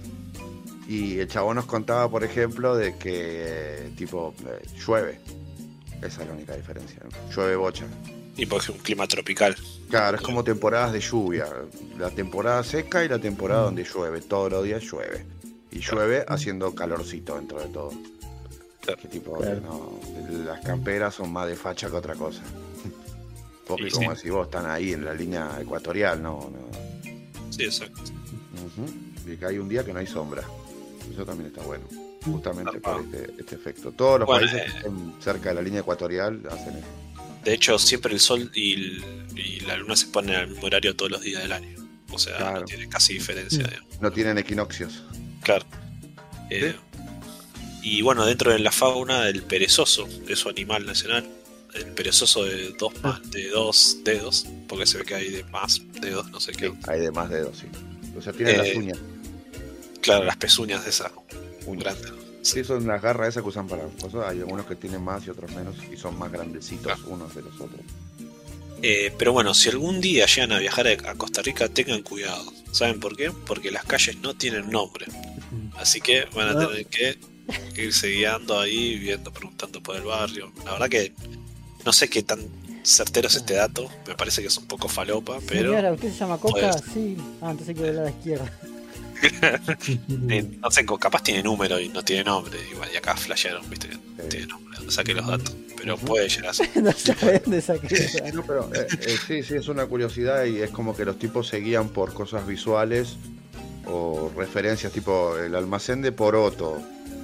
A: Y el chabón nos contaba, por ejemplo, de que tipo eh, llueve. Esa es la única diferencia. Llueve bocha.
B: Y porque es un clima tropical.
A: Claro, es como temporadas de lluvia. La temporada seca y la temporada donde llueve. Todos los días llueve. Y llueve haciendo calorcito dentro de todo.
B: Claro.
A: Tipo,
D: Claro.
A: no, las camperas son más de facha que otra cosa. Porque como
B: sí.
A: decís vos, están ahí en la línea ecuatorial, no, no.
B: Sí, exacto.
A: Ujú. Y que hay un día que no hay sombra. Eso también está bueno. Justamente por este, este efecto. Todos los
B: Bueno,
A: países
B: eh.
A: que estén cerca de la línea ecuatorial hacen eso.
B: De hecho, siempre el sol y, el- y la luna se ponen al mismo horario todos los días del año. O sea,
A: Claro.
B: no tiene casi diferencia.
C: Mm.
B: digamos.
A: No tienen equinoccios.
B: Claro. Eh, y bueno, dentro de la fauna, el perezoso es su animal nacional. El perezoso de dos,
C: Ah.
B: de dos dedos, porque se ve que hay de más dedos, no sé qué.
A: Hay de más dedos, sí. O sea, tienen
B: Eh,
A: las uñas.
B: Claro, las pezuñas de esas
A: uñas.
B: grandes.
A: Sí, son las garras esas que usan para cosas. Hay algunos que tienen más y otros menos. Y son más grandecitos
B: Ah.
A: unos de los otros.
B: Eh, pero bueno, si algún día llegan a viajar a Costa Rica, tengan cuidado. ¿Saben por qué? Porque las calles no tienen nombre. Así que van a
D: Ah.
B: tener que irse guiando ahí, viendo, preguntando por el barrio. La verdad que no sé qué tan certero es este dato. Me parece que es un poco falopa, pero
C: Señora, ¿usted se llama Coca? Sí. Ah, entonces hay que ver a la izquierda.
B: no sé, capaz tiene número y no tiene nombre. Igual, y acá flashearon, viste que no
A: Sí.
B: tiene nombre. No saqué los datos, pero puede llegar a ser.
C: no sabe dónde saqué.
A: No, pero eh, eh, sí, sí, es una curiosidad y es como que los tipos se guían por cosas visuales o referencias tipo el almacén de Poroto,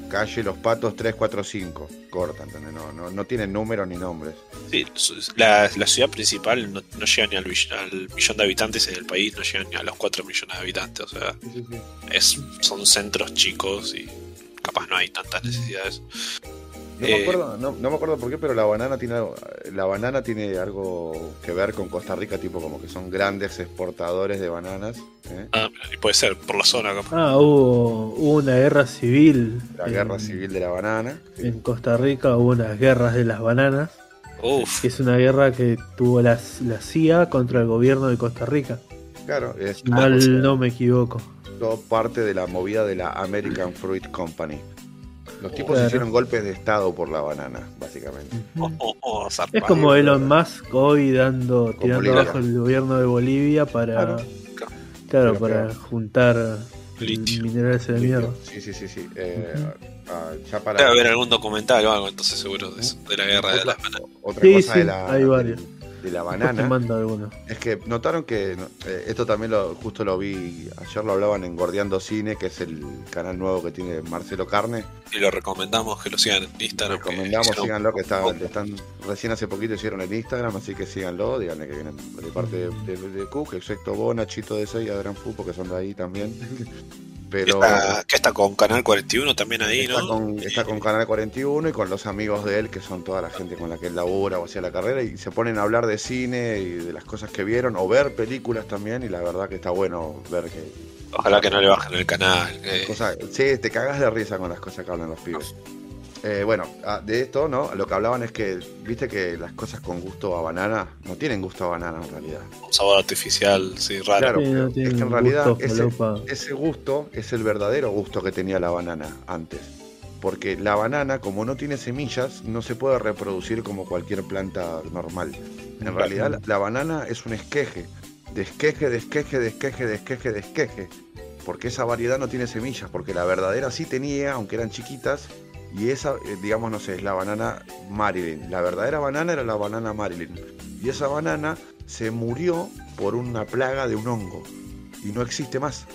A: calle Los Patos 345, corta, ¿entendés? No, no, no tienen números ni nombres.
B: Sí, la, la ciudad principal no, no llega ni al, millón de habitantes en el país, no llega ni a los 4 millones de habitantes. O sea,
A: Sí, sí, sí.
B: es, son centros chicos y capaz no hay tantas necesidades.
A: No,
B: Eh,
A: me acuerdo, no, no me acuerdo por qué, pero la banana tiene algo, la banana tiene algo que ver con Costa Rica, tipo como que son grandes exportadores de bananas. ¿eh?
B: Ah, y puede ser por la zona.
D: Ah, hubo, hubo una guerra civil.
A: La
D: en-
A: guerra civil de la banana. sí.
D: En Costa Rica hubo unas guerras de las bananas,
B: Uf,
D: que es una guerra que tuvo la, la CIA contra el gobierno de Costa Rica.
A: Claro, es
D: Si mal no me equivoco.
A: todo parte de la movida de la American Fruit Company. Los tipos
D: Claro.
A: hicieron golpes de estado por la banana, básicamente.
B: oh, oh, oh,
D: Es como Elon Musk hoy dando, tirando
A: Bolivia.
D: abajo el gobierno de Bolivia para,
A: Claro.
D: claro, para
A: peor.
D: juntar
B: Litio.
D: minerales de mierda.
A: Sí, sí, sí, sí. Eh,
D: Ujú.
A: ah, ya para
B: Debe haber algún documental o algo, entonces seguro de, eso, de la guerra de las bananas.
A: otra
D: Sí,
A: cosa
D: sí,
A: de la,
D: hay varios.
A: De, la banana
D: mando
A: es que notaron que eh, esto también lo justo lo vi ayer lo hablaban en Gordeando Cine, que es el canal nuevo que tiene Marcelo Carne.
B: Y lo recomendamos que lo sigan en Instagram. que
A: Recomendamos,
B: hicieron-
A: síganlo, que está, están recién hace poquito hicieron en Instagram, así que síganlo, díganle que vienen de parte de, de, de Cook, excepto vos, Nachito de 6 y Adrián Fu, porque son de ahí también. Pero
B: Está, que está con Canal 41 también ahí,
A: está,
B: ¿no?
A: con, está con Canal 41 y con los amigos de él, que son toda la gente con la que él labura o hacía la carrera, y se ponen a hablar de cine y de las cosas que vieron, o ver películas también, y la verdad que está bueno ver que...
B: Ojalá que no le bajen el canal.
A: Cosas, sí, te cagas de risa con las cosas que hablan los pibes. Eh, bueno, ah, de esto, ¿no? Lo que hablaban es que, viste que las cosas con gusto a banana no tienen gusto a banana en realidad.
B: un sabor artificial, sí, raro.
A: Claro,
D: Sí, no
A: es que en realidad
D: gusto
A: ese, ese gusto es el verdadero gusto que tenía la banana antes. Porque la banana, como no tiene semillas, no se puede reproducir como cualquier planta normal. En realidad, la, la banana es un esqueje. De esqueje, de esqueje, de esqueje, de esqueje, de esqueje. Porque esa variedad no tiene semillas. Porque la verdadera sí tenía, aunque eran chiquitas. Y esa, eh, digamos, no sé, es la banana Marilyn. La verdadera banana era la banana Marilyn. Y esa banana se murió por una plaga de un hongo. Y no existe más.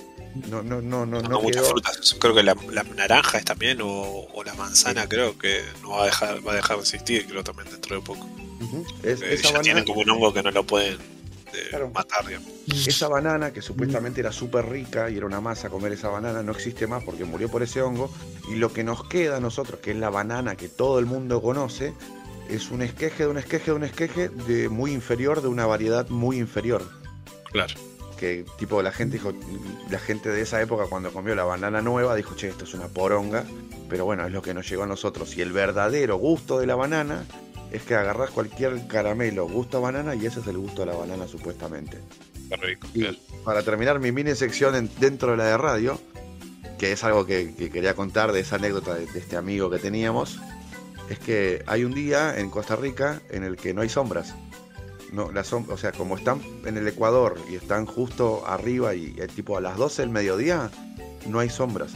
A: No, no, no, no,
B: No,
A: no
B: muchas
A: quedó.
B: frutas. Creo que la, la naranja es también, o, o la manzana, creo que no va a dejar, va a dejar de existir, creo también dentro de poco.
A: Ujú. Es-
B: Eh,
A: esa,
B: ya
A: banana,
B: tienen como un hongo que no lo pueden
A: Claro.
B: matar, digamos.
A: esa banana, que supuestamente era súper rica y era una masa comer esa banana, no existe más porque murió por ese hongo. Y lo que nos queda a nosotros, que es la banana que todo el mundo conoce, es un esqueje de un esqueje de un esqueje de muy inferior, de una variedad muy inferior.
B: Claro.
A: que tipo la gente dijo, la gente de esa época cuando comió la banana nueva dijo, che, esto es una poronga, pero bueno, es lo que nos llegó a nosotros. Y el verdadero gusto de la banana es que agarrás cualquier caramelo gusto a banana y ese es el gusto de la banana supuestamente.
B: Qué rico.
A: Y para terminar mi mini sección en- dentro de la de radio, que es algo que, que quería contar de esa anécdota de, de este amigo que teníamos, es que hay un día en Costa Rica en el que no hay sombras. No, las som- o sea, como están en el Ecuador y están justo arriba y tipo a las 12 del mediodía, no hay sombras.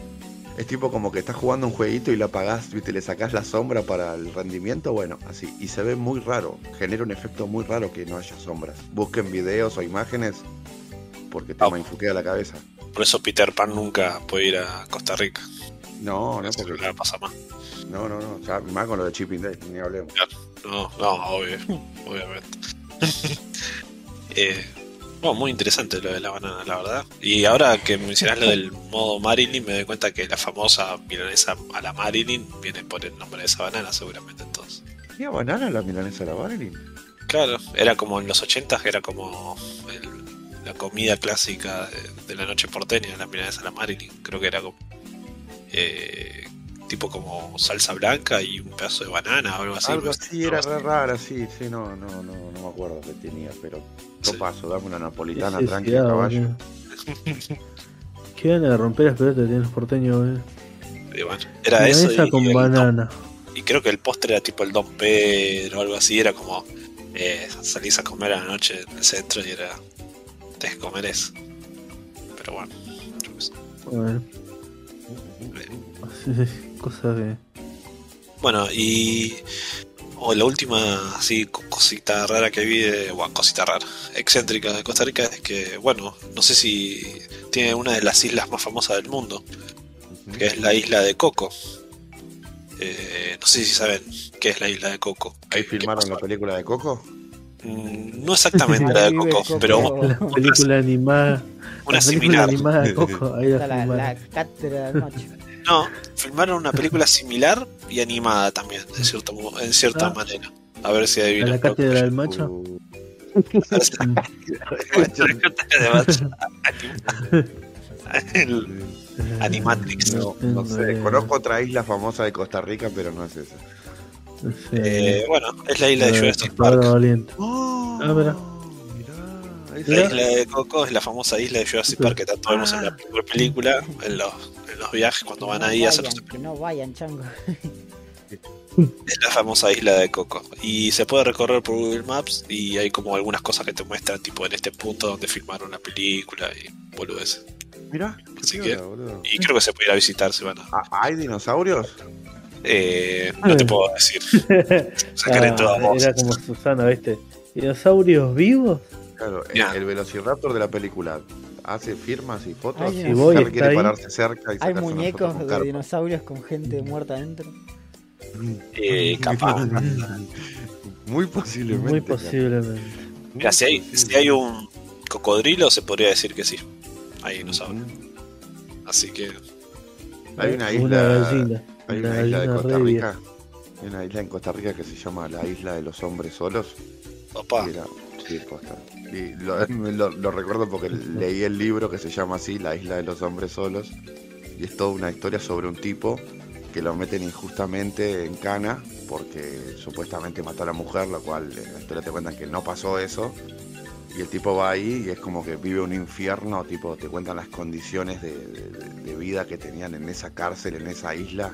A: Es tipo como que estás jugando un jueguito y lo apagás, ¿viste? le sacás la sombra para el rendimiento, bueno, así. Y se ve muy raro, genera un efecto muy raro que no haya sombras. Busquen videos o imágenes porque te
B: Ah.
A: mainfuquea la cabeza.
B: Por eso Peter Pan nunca puede ir a Costa Rica.
A: No, no, porque,
B: no le pasa más.
A: no, no, no, ya más con lo de Chipping Day, ni hablemos.
B: No, no, obvio, obviamente. Eh, Bueno, muy interesante lo de la banana, la verdad. Y ahora que mencionas lo del modo Marilyn, me doy cuenta que la famosa milanesa a la Marilyn viene por el nombre de esa banana, seguramente entonces.
A: ¿Tenía banana la milanesa de la Marilyn?
B: Claro, era como en los 80 era como el- la comida clásica de, de la noche porteña, la milanesa a la Marilyn. Creo que era como. eh, tipo como salsa blanca y un pedazo de banana o algo así.
A: Algo así, era rara, sí, sí, no, no, no, no me acuerdo qué tenía, pero yo
B: Sí.
A: paso, dame una napolitana
D: Ese
A: tranquila,
D: ciudad,
A: caballo.
D: Qué ganas de romper las pelotas que tienen los porteños.
B: Y bueno, era eso.
D: Milanesa
B: y-
D: con
B: y
D: banana.
B: Y creo que el postre era tipo el Don Pedro o algo así, era como eh, salís a comer a la noche en el centro y era tenés que comer eso. Pero bueno, yo qué sé.
D: Bueno, cosas de.
B: Bueno, y o la última así co- cosita rara que vi de, bueno, cosita rara, excéntrica de Costa Rica es que, bueno, no sé si tiene una de las islas más famosas del mundo, que es la isla de Coco. Eh, no sé si saben qué es la isla de Coco.
A: ¿Ahí
B: ¿Qué- qué
A: filmaron la película de Coco?
B: Mm, No exactamente la de Coco,
C: Coco.
B: pero
D: La película animada.
B: una
D: la película
B: similar.
D: animada de Coco. Ahí la
C: la cátedra de noche.
B: No, filmaron una película similar y animada también, en, cierto, mo- en cierta
D: Ah.
B: manera. A ver si
D: ¿A
B: adivinan.
D: la cátedra del macho?
A: Uh,
B: El Animatrix.
A: no, no sé, conozco otra isla famosa de Costa Rica, pero no es esa.
B: Eh, bueno, es la isla de Jurassic Park.
D: Valiente.
A: Oh,
D: Ah,
B: La isla de Coco es la famosa isla de Jurassic Park que tanto vemos en la primera película, en los, en los viajes cuando van ahí a hacer
C: que no vayan, chango.
B: Es la famosa isla de Coco. Y se puede recorrer por Google Maps y hay como algunas cosas que te muestran, tipo en este punto donde filmaron la película y boludeces.
A: Mirá,
B: Así que-
A: boludo.
B: Y creo que se puede ir a visitar si van a.
A: Ah, ¿Hay dinosaurios?
B: Eh, no te puedo decir. Secreto
D: Ah,
B: a voces.
D: era como Susana, ¿viste? ¿Dinosaurios vivos?
A: Claro, el,
B: Ya.
A: el velociraptor de la película hace firmas y fotos.
C: Hay
A: y
D: voy,
A: quiere
D: ahí.
A: pararse cerca y
C: Hay muñecos de
A: carpa.
C: dinosaurios con gente muerta adentro.
B: Eh, capaz.
A: Muy posiblemente.
D: Muy posiblemente.
B: Mira, si hay, si hay un cocodrilo, se podría decir que sí. Hay dinosaurios. Así que.
A: Hay una
D: Una
A: isla,
D: gallina.
A: hay
D: una
A: isla de Costa Rica. Hay una isla en Costa Rica que se llama la isla de los hombres solos. Y era- sí, posta. Y lo, recuerdo porque leí el libro que se llama así, La isla de los hombres solos. Y es toda una historia sobre un tipo que lo meten injustamente en cana porque supuestamente mató a la mujer, lo cual en la historia te cuentan que no pasó eso. Y el tipo va ahí y es como que vive un infierno, tipo te cuentan las condiciones de, de- de vida que tenían en esa cárcel, en esa isla.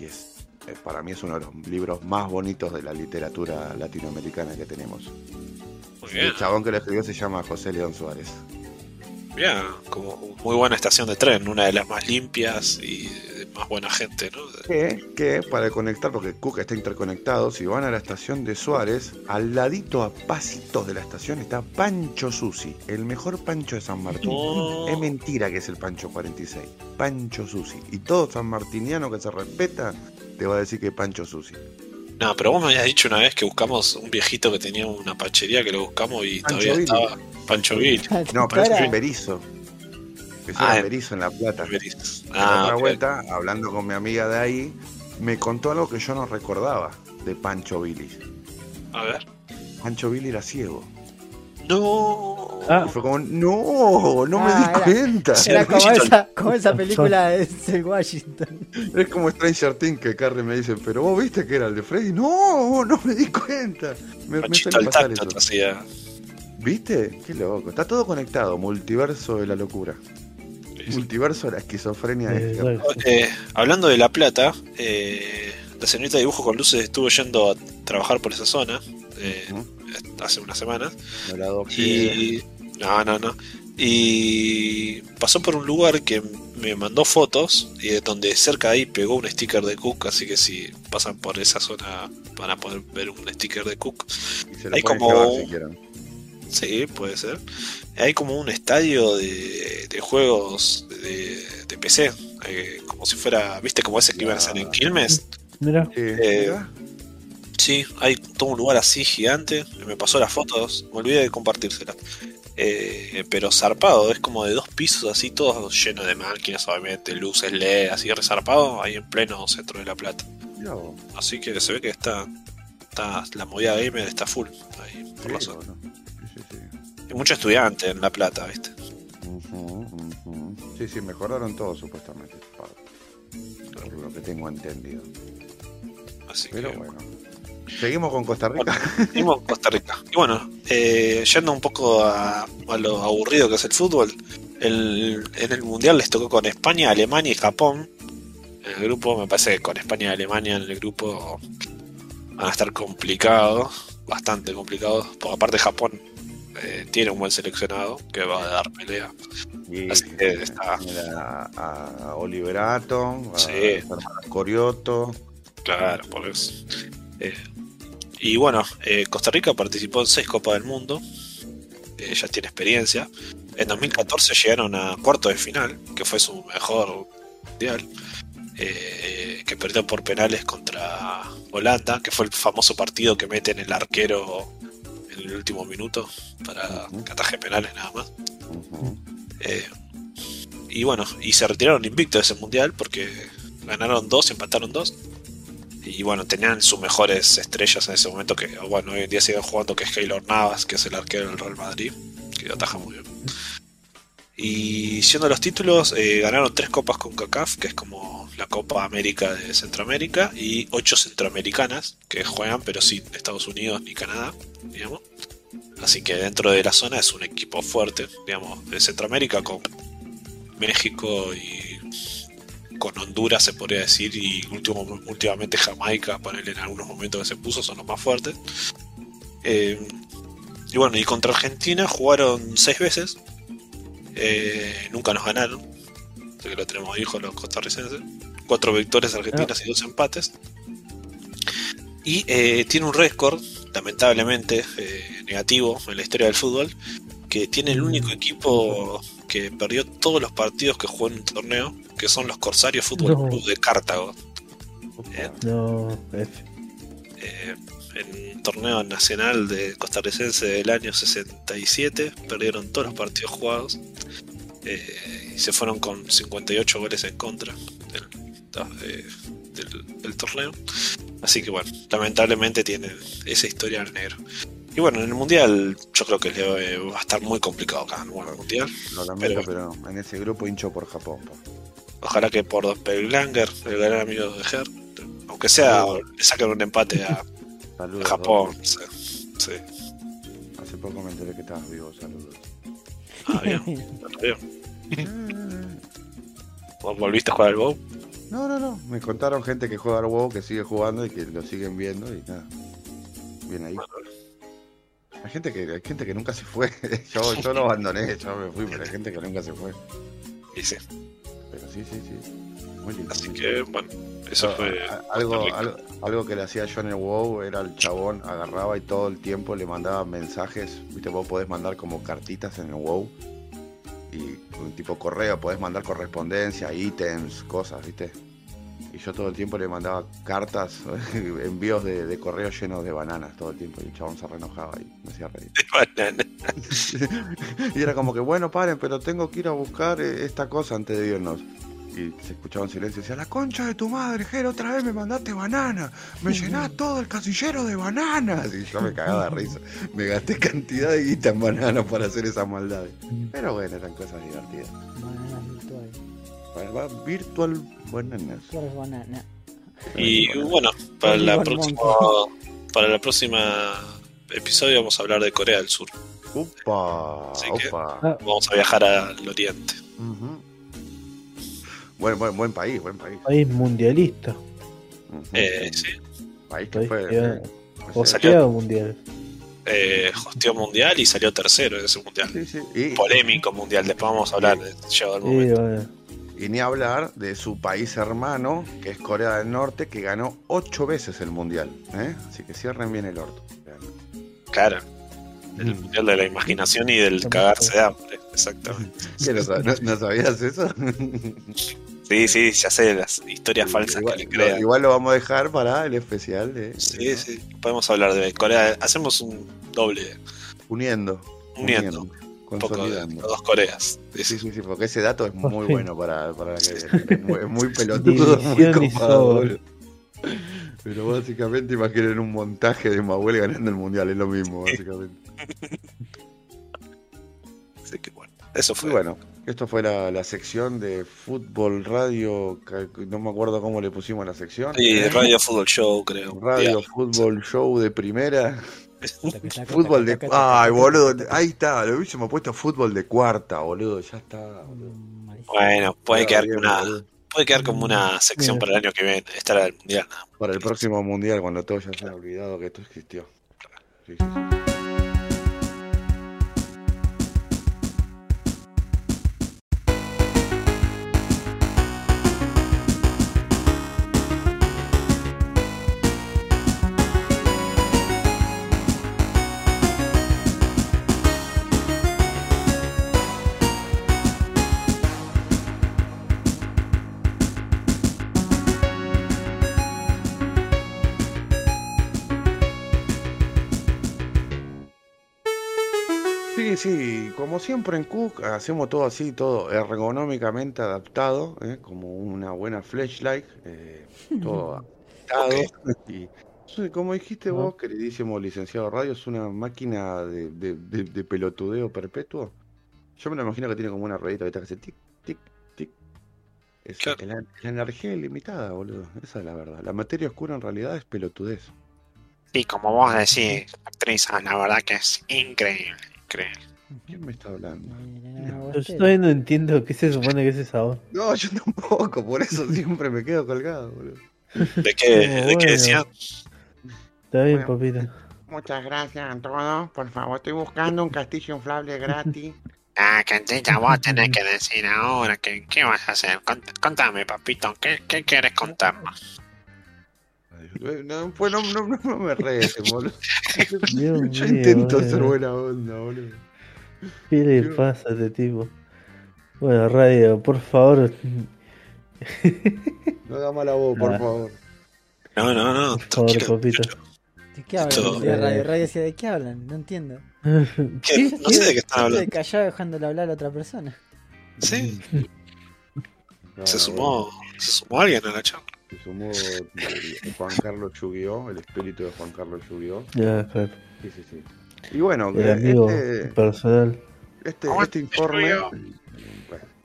A: Y es, eh, para mí es uno de los libros más bonitos de la literatura latinoamericana que tenemos.
B: Muy
A: Y
B: bien.
A: el chabón que lo escribió se llama José León Suárez.
B: Bien. Como muy buena estación de tren. Una de las más limpias y más buena gente, ¿no?
A: Que, que para conectar, porque Cuca está interconectado, si van a la estación de Suárez, al ladito a pasitos de la estación está Pancho Susi, el mejor pancho de San Martín.
B: No.
A: Es mentira que es el Pancho 46. Pancho Susi. Y todo sanmartiniano que se respeta te va a decir que es Pancho Susi.
B: No, pero vos me habías dicho una vez que buscamos un viejito que tenía una panchería que lo buscamos y
A: Pancho
B: todavía
A: Billy.
B: estaba Pancho Bill.
A: No, pero ese es en Berizo. Ese
B: Ah,
A: era Berizo, en La Plata.
B: Ah, ok.
A: vuelta, hablando con mi amiga de ahí, me contó algo que yo no recordaba de Pancho Billy.
B: A ver.
A: Pancho Billy era ciego.
B: No.
D: Ah,
A: Y fue como, no, no me
C: Ah,
A: di
C: era-
A: cuenta.
C: Era como esa, como esa película de Washington.
A: Es como Stranger Things que Carrie me dice, pero vos viste que era el de Freddy. No, no me di cuenta. Me, me suele
B: al
A: pasar
B: tacto
A: eso.
B: hacía.
A: ¿Viste? Qué loco. Está todo conectado. Multiverso de la locura. Multiverso de la esquizofrenia.
D: eh,
A: de
D: bueno,
B: Eh, hablando de La Plata, eh, la señorita de dibujo con luces estuvo yendo a trabajar por esa zona eh, hace unas semanas. Y. No, no, no. Y pasó por un lugar que me mandó fotos y de donde cerca de ahí pegó un sticker de Cook, así que si pasan por esa zona van a poder ver un sticker de Cook.
A: Y se lo
B: hay
A: pueden
B: como-
A: llevar si quieren.
B: Sí, puede ser. Hay como un estadio de, de juegos de, de PC, eh, como si fuera, ¿viste? Como ese que iban a hacer en Quilmes.
D: mira,
A: Sí,
B: Eh. Sí, hay todo un lugar así gigante. Me pasó las fotos, me olvidé de compartírselas. Eh, pero zarpado, es como de dos pisos así, todos llenos de máquinas, obviamente, luces LED, así resarpado, ahí en pleno centro de La Plata. Así que se ve que está, está la movida gamer está full ahí por la
A: Sí,
B: zona.
A: sí, sí.
B: Hay mucho estudiante en La Plata, ¿viste?
A: Ujú, ujú. Sí, sí, mejoraron todo supuestamente. Por lo que tengo entendido.
B: Así
A: Pero
B: que
A: bueno. Seguimos con Costa Rica.
B: Seguimos en Costa Rica. Y bueno, eh, yendo un poco a, a lo aburrido que es el fútbol, el- en el Mundial les tocó con España, Alemania y Japón. En el grupo, me parece que con España y Alemania en el grupo van a estar complicados, bastante complicados, porque aparte Japón eh, tiene un buen seleccionado que va a dar pelea.
A: Y
B: Así que está.
A: tiene a, a Oliver Atom, a
B: Sí. Claro, por eso. Eh, y bueno, eh, Costa Rica participó en seis Copas del Mundo. Eh, ya tiene experiencia. En 2014 llegaron a cuarto de final, que fue su mejor mundial. eh, que perdió por penales contra Holanda, que fue el famoso partido que meten el arquero en el último minuto para
A: Ujú.
B: que ataje penales nada más. Y bueno, y se retiraron invictos de ese mundial porque ganaron dos, empataron dos. Y bueno, tenían sus mejores estrellas en ese momento que, bueno, hoy en día siguen jugando, que es Keylor Navas, que es el arquero del Real Madrid, que ataja muy bien. Y siendo los títulos, eh, ganaron tres copas con CACAF, que es como la Copa América de Centroamérica, y ocho centroamericanas, que juegan, pero sin Estados Unidos ni Canadá, digamos. Así que dentro de la zona es un equipo fuerte, digamos, de Centroamérica con México y con Honduras se podría decir y último, últimamente Jamaica, ponerle en algunos momentos que se puso, son los más fuertes. Eh, y bueno, y contra Argentina jugaron seis veces, eh, nunca nos ganaron, así que lo tenemos con los costarricenses, cuatro victorias argentinas y dos empates. Y eh, tiene un récord, lamentablemente, negativo en la historia del fútbol, que tiene el único equipo que perdió todos los partidos que jugó en un torneo, que son los Corsarios Fútbol
D: No.
B: Club de Cartago. Eh,
D: No, F.
B: eh, en un torneo nacional de costarricense del año 67, perdieron todos los partidos jugados eh, y se fueron con 58 goles en contra del, del- del torneo. Así que bueno, lamentablemente tiene esa historia al negro. Y bueno, en el mundial yo creo que le va a estar muy complicado acá en el mundial.
A: Lo lamento,
B: Pero-
A: pero, en ese grupo hincho por Japón. pa.
B: Ojalá que por Peglanger, el gran amigo de Ger, aunque sea, le saquen un empate a,
A: Saludos.
B: a Japón. Sí, sí.
A: Hace poco me enteré que estabas vivo, saludos.
B: Ah, bien, bueno, bien. ¿Vos ¿Volviste a jugar al WoW?
A: No, no, no. Me contaron gente que juega al WoW, que sigue jugando y que lo siguen viendo y nada. Bien ahí. Hay gente que, hay gente que nunca se fue. yo, yo lo abandoné, yo me fui, pero hay gente que nunca se fue.
B: Y sí.
A: Pero sí, sí, sí. Muy lindo.
B: Así que, bueno, eso fue.
A: algo, algo que le hacía yo en el WoW era el chabón agarraba y todo el tiempo le mandaba mensajes. Viste, vos podés mandar como cartitas en el WoW. Y un tipo correo, podés mandar correspondencia, ítems, cosas, viste. Y yo todo el tiempo le mandaba cartas, envíos de, de correo llenos de bananas todo el tiempo. Y el chabón se reenojaba y me hacía reír. Y era como que, bueno, paren, pero tengo que ir a buscar eh, esta cosa antes de irnos. Y se escuchaba un silencio y decía, la concha de tu madre, Jero, otra vez me mandaste banana. Me llenás todo el casillero de bananas. Y yo me cagaba de risa. Me gasté cantidad de guita en bananas para hacer esas maldades. Pero bueno, eran cosas divertidas.
C: Bananas virtuales.
A: Va- Virtual bananas.
C: Virtuales banana.
B: Y bueno, para la próxima. Para la próxima episodio vamos a hablar de Corea del Sur.
A: Upa,
B: Así que-. Vamos a viajar al oriente.
A: Buen, buen, buen país, buen país.
D: País mundialista.
B: Eh, sí.
A: País que
D: País
A: fue.
D: que-
A: eh,
D: O
A: sí,
B: salió-
D: mundial.
B: Eh, hosteó mundial y salió tercero en ese mundial.
A: sí, sí. Y,
B: Polémico mundial, después vamos a hablar de llegado el
D: Sí,
B: momento.
D: bueno.
A: Y ni hablar de su país hermano, que es Corea del Norte, que ganó ocho veces el mundial. ¿eh? Así que cierren bien el orto.
B: Claro. El mundial de la imaginación y del cagarse de hambre. Exactamente.
A: ¿Qué, no, sab- no- no sabías eso?
B: Sí, sí, ya sé las historias falsas
A: igual,
B: que le crean.
A: igual lo vamos a dejar para el especial de
B: Sí, sí. Podemos hablar de Corea. Hacemos un doble
A: Uniendo.
B: uniendo. Un poco de
A: Consolidando.
B: dos Coreas.
A: Sí,
B: Sí,
A: sí, sí, porque ese dato es muy bueno para, para que es muy, es muy pelotudo, muy
D: y
A: copado. Pero básicamente imaginen un montaje de Mahuel ganando el mundial, es lo mismo, básicamente.
B: Así que bueno, eso
A: Y
B: fue.
A: bueno, esto fue la, la sección de fútbol radio, no me acuerdo cómo le pusimos la sección.
B: Y Radio Fútbol Show, creo.
A: Radio. Fútbol Show de primera. Fútbol de. Ay, boludo. Ahí está, lo hubiésemos puesto fútbol de cuarta, boludo. Ya está, boludo.
B: Bueno, puede
A: Queda
B: quedar,
A: bien,
B: como una,
A: boludo.
B: puede quedar como una sección
D: Mira.
B: para el año que viene. Estará el mundial.
A: Para el próximo mundial, cuando todos ya se han olvidado que esto existió. Sí, sí, sí. Sí, sí, como siempre en Cook hacemos todo así, todo ergonómicamente adaptado, ¿eh? como una buena flashlight, eh, todo adaptado. Y como dijiste vos, queridísimo licenciado Radio, es una máquina de, de- de- de pelotudeo perpetuo. Yo me lo imagino que tiene como una ruedita que hace tic, tic, tic. Es
B: Claro.
A: la, la energía ilimitada, boludo. Esa es la verdad. La materia oscura en realidad es pelotudez.
E: Y como vos decís, actriz, la verdad que es increíble, increíble.
A: ¿Quién me está hablando?
C: No,
D: Yo todavía no entiendo qué se supone que es esa voz.
A: No, yo tampoco, por eso siempre me quedo colgado, boludo.
B: ¿De qué, de qué decían?
D: Está bien,
A: Bueno.
D: papito.
A: Muchas gracias a todos. Por favor, estoy buscando un castillo inflable gratis.
E: Ah, Cantita, vos tenés que decir ahora que, qué vas a hacer. Cont- contame, papito, ¿qué, qué quieres contarnos?
A: No, pues no, no, no, me recen, boludo.
D: Dios
A: Yo
D: mío,
A: intento
D: boludo.
A: ser buena onda, boludo.
D: ¿Qué le
A: Dios.
D: pasa a este tipo? Bueno, radio, por favor.
A: No da mala voz, por
D: Ah.
A: favor.
B: No, no, no.
D: Por favor, papito.
C: ¿De qué hablan?
B: Esto-
C: De radio, radio decía, ¿de qué hablan? No entiendo.
B: ¿Qué? No sé de qué están
C: Estoy
B: hablando.
C: callado dejándole hablar a otra persona.
B: Sí,
A: No,
B: se
A: no,
B: sumó, se sumó alguien a la charla.
A: Se sumó eh, Juan Carlos Yu-Gi-Oh, el espíritu de Juan Carlos Yu-Gi-Oh.
D: Ya, claro.
A: Sí, sí, sí. Y bueno,
D: El
A: que
D: amigo
A: este,
D: personal.
A: este,
E: ¿Cómo
A: este
E: te
A: informe.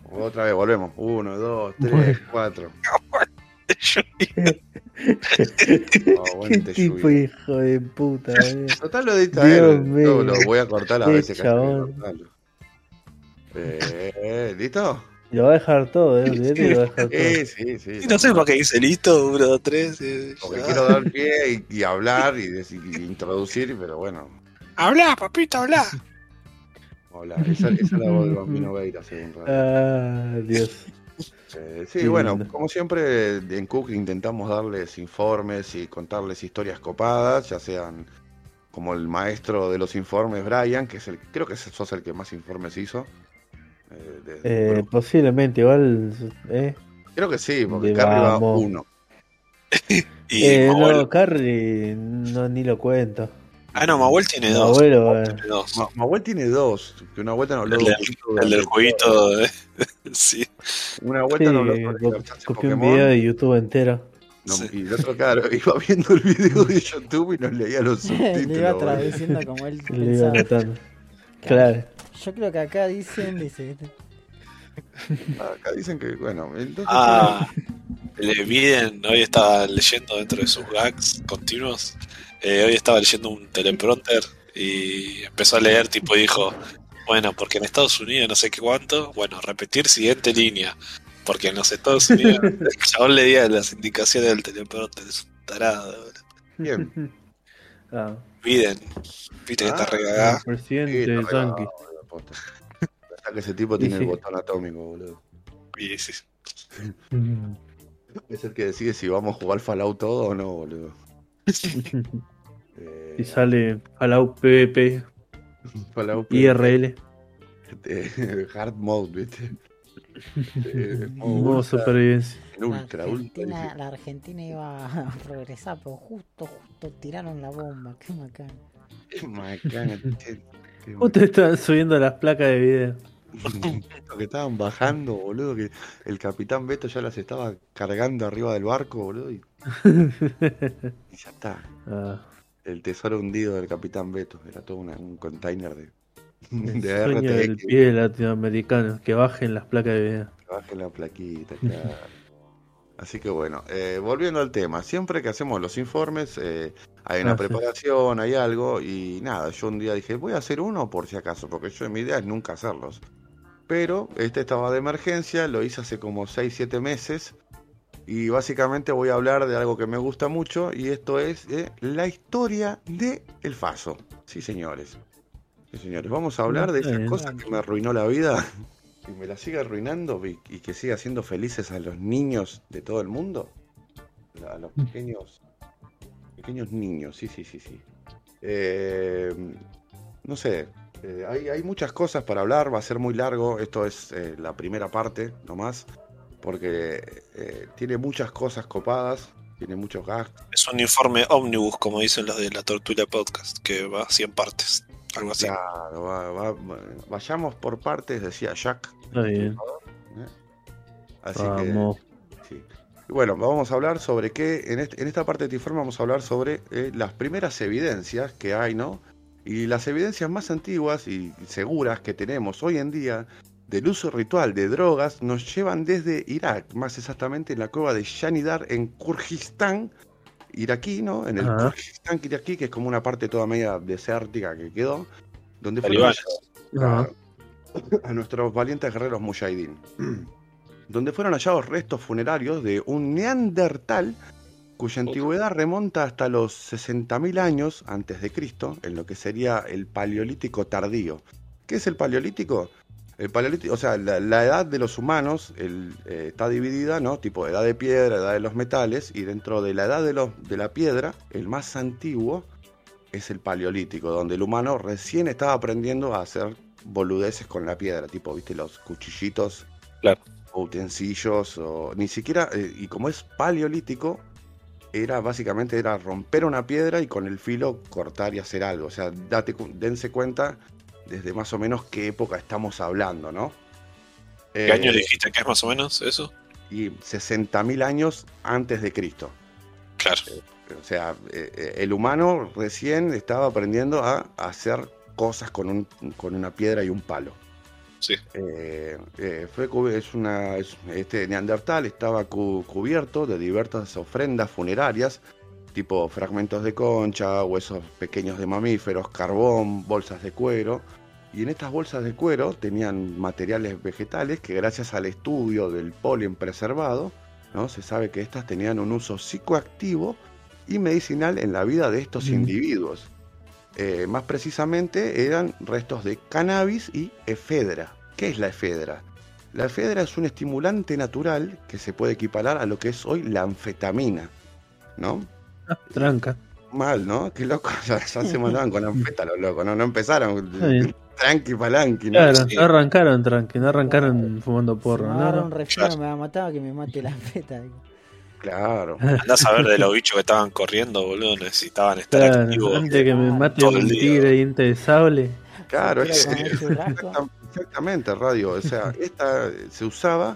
A: Bueno, otra vez, volvemos. Uno, dos, tres,
D: Bueno.
A: cuatro.
D: ¿Qué
A: Aguante
D: tipo
A: Yu-Gi-Oh.
D: hijo de puta, boludo?
A: Total lo edita
D: Dios
A: él.
D: mío.
A: Yo lo voy a cortar a
D: Qué
A: veces que que cortarlo. Eh, ¿Listo?
D: Lo va a dejar todo, eh. olvídate que lo va a dejar todo.
A: Sí, sí, sí.
B: Y no sé por qué dice listo, uno, dos, tres. eh,
A: Porque
B: ya.
A: quiero dar pie y, y hablar y, decir- y introducir, pero bueno,
E: Habla, papito, habla.
A: hablar. Esa, esa es la voz del bambino Beira, según Radio.
D: Ah, Dios.
A: Eh, sí,
D: Qué
A: bueno,
D: lindo.
A: como siempre en Cook intentamos darles informes y contarles historias copadas, ya sean como el maestro de los informes, Brian, que es el, creo que sos el que más informes hizo. Eh, desde-
D: Eh,
A: bueno,
D: posiblemente, igual. Eh,
A: creo que sí, porque
D: de
A: arriba
D: vamos.
A: uno.
B: Y
D: eh,
B: Mahuel-
D: no, no, ni lo cuento.
B: Ah, no, Mahuel tiene dos.
D: eh.
B: Tiene dos.
A: Ma- Mahuel tiene dos, que una vuelta nos habló
B: El
A: de
B: del- El del jueguito. de- sí.
A: Una
D: Sí,
A: vuelta habló
D: co-
A: las chances
D: copié un video de YouTube entero.
A: No,
B: Sí.
A: Y el otro, claro, iba viendo el video de YouTube y nos leía los
C: Le iba
A: subtítulos.
C: traduciendo como él
D: Le iba. Claro.
C: Yo creo que acá dicen, dice,
A: Acá dicen que, bueno, entonces.
B: Ah, le Biden hoy estaba leyendo dentro de sus gags continuos. eh, hoy estaba leyendo un teleprompter y empezó a leer, tipo, y dijo: Bueno, porque en Estados Unidos no sé qué cuánto. Bueno, repetir siguiente línea. Porque en los Estados Unidos el chabón leía las indicaciones del teleprompter. Es un tarado.
A: Bien.
D: Ah,
B: Biden, viste que está
A: Ah,
B: regagada.
D: el presidente
A: Posta. Hasta que ese tipo tiene
D: sí.
A: el botón atómico, boludo.
B: Y sí,
D: Mm.
A: Es el que decide si vamos a jugar Fallout todo o no, boludo. Eh,
D: Y sale Fallout PvP,
A: Fallout
D: IRL,
A: eh, Hard mode, ¿viste? Eh,
D: modo
A: ultra,
D: supervivencia.
C: la
A: ultra, ultra.
C: Argentina,
A: difícil.
C: la Argentina iba a progresar, pero justo, justo tiraron la bomba. Qué macana.
A: Qué macana,
D: Justo estaban subiendo las placas de video.
A: Lo que estaban bajando, boludo, que el capitán Beto ya las estaba cargando arriba del barco, boludo, y, y ya está.
D: Ah,
A: El tesoro hundido del capitán Beto, era todo una- un container de,
D: el
A: de
D: sueño del pie latinoamericano, que bajen las placas de video.
A: que baje la plaquita, claro. Así que bueno, eh, volviendo al tema, siempre que hacemos los informes eh, hay una preparación, hay algo, y nada, yo un día dije, voy a hacer uno por si acaso, porque yo mi idea es nunca hacerlos. Pero este estaba de emergencia, lo hice hace como 6, 7 meses, y básicamente voy a hablar de algo que me gusta mucho, y esto es eh, la historia de El Faso. Sí, señores. Sí, señores, vamos a hablar de esas cosas que me arruinó la vida y me la sigue arruinando y, y que siga haciendo felices a los niños de todo el mundo. A los pequeños pequeños niños, sí, sí, sí, sí. Eh, no sé, eh, hay, hay muchas cosas para hablar, va a ser muy largo, esto es eh, la primera parte nomás, porque eh, tiene muchas cosas copadas, tiene muchos gags.
B: Es un informe ómnibus, como dicen los de la Tortuga Podcast, que va a 100 partes. Algo así.
A: Claro, va- va- vayamos por partes, decía Jack.
D: Está bien.
A: ¿eh? Así
D: Vamos.
A: que, sí. Bueno, vamos a hablar sobre qué, en, este- en esta parte de tu informe vamos a hablar sobre eh, las primeras evidencias que hay, ¿no? Y las evidencias más antiguas y seguras que tenemos hoy en día del uso ritual de drogas nos llevan desde Irak, más exactamente en la cueva de Shanidar en Kurgistán, iraquí, ¿no? En el
D: Ajá.
A: Kurgistán iraquí, que es como una parte toda media desértica que quedó, donde fueron.
D: Ajá.
A: a nuestros valientes guerreros mujahidín, donde fueron hallados restos funerarios de un neandertal cuya antigüedad remonta hasta los 60.000 años antes de Cristo, en lo que sería el paleolítico tardío. ¿Qué es el paleolítico? El paleolítico, o sea, la, la edad de los humanos el, eh, está dividida, ¿no? Tipo edad de piedra, edad de los metales, y dentro de la edad de, los, de la piedra, el más antiguo es el paleolítico, donde el humano recién estaba aprendiendo a hacer boludeces con la piedra, tipo, viste, los cuchillitos,
B: Claro.
A: o utensilios, o ni siquiera, eh, y como es paleolítico, era básicamente era romper una piedra y con el filo cortar y hacer algo. O sea, date, dense cuenta desde más o menos qué época estamos hablando, ¿no?
B: ¿Qué
A: Eh,
B: año dijiste que es más o menos eso?
A: Y 60.000 años antes de Cristo.
B: Claro.
A: O sea, eh, eh, el humano recién estaba aprendiendo a hacer cosas con, un, con una piedra y un palo.
B: Sí.
A: Eh, eh, fue, es una, es- este neandertal estaba cu- cubierto de diversas ofrendas funerarias, tipo fragmentos de concha, huesos pequeños de mamíferos, carbón, bolsas de cuero. Y en estas bolsas de cuero tenían materiales vegetales que gracias al estudio del polen preservado, ¿no? se sabe que estas tenían un uso psicoactivo y medicinal en la vida de estos
D: Mm.
A: individuos. Eh, más precisamente eran restos de cannabis y efedra. ¿Qué es la efedra? La efedra es un estimulante natural que se puede equiparar a lo que es hoy la anfetamina, ¿no?
D: Ah, tranca.
A: Mal, ¿no? Qué loco, ya, ya se mandaban con anfeta los locos, ¿no? No empezaron
D: bien.
A: tranqui palanqui, ¿no?
D: Claro,
B: Sí.
D: no arrancaron tranqui, no arrancaron fumando porro.
C: Si me
D: No,
C: un resfriado me va a matar que me mate la feta.
A: Claro.
B: Andás a ver de los bichos que estaban corriendo, boludo. Necesitaban estar
D: Claro,
B: activos.
D: antes que me mate un tigre diente de sable.
A: Claro, es- exactamente, radio. O sea, esta se usaba,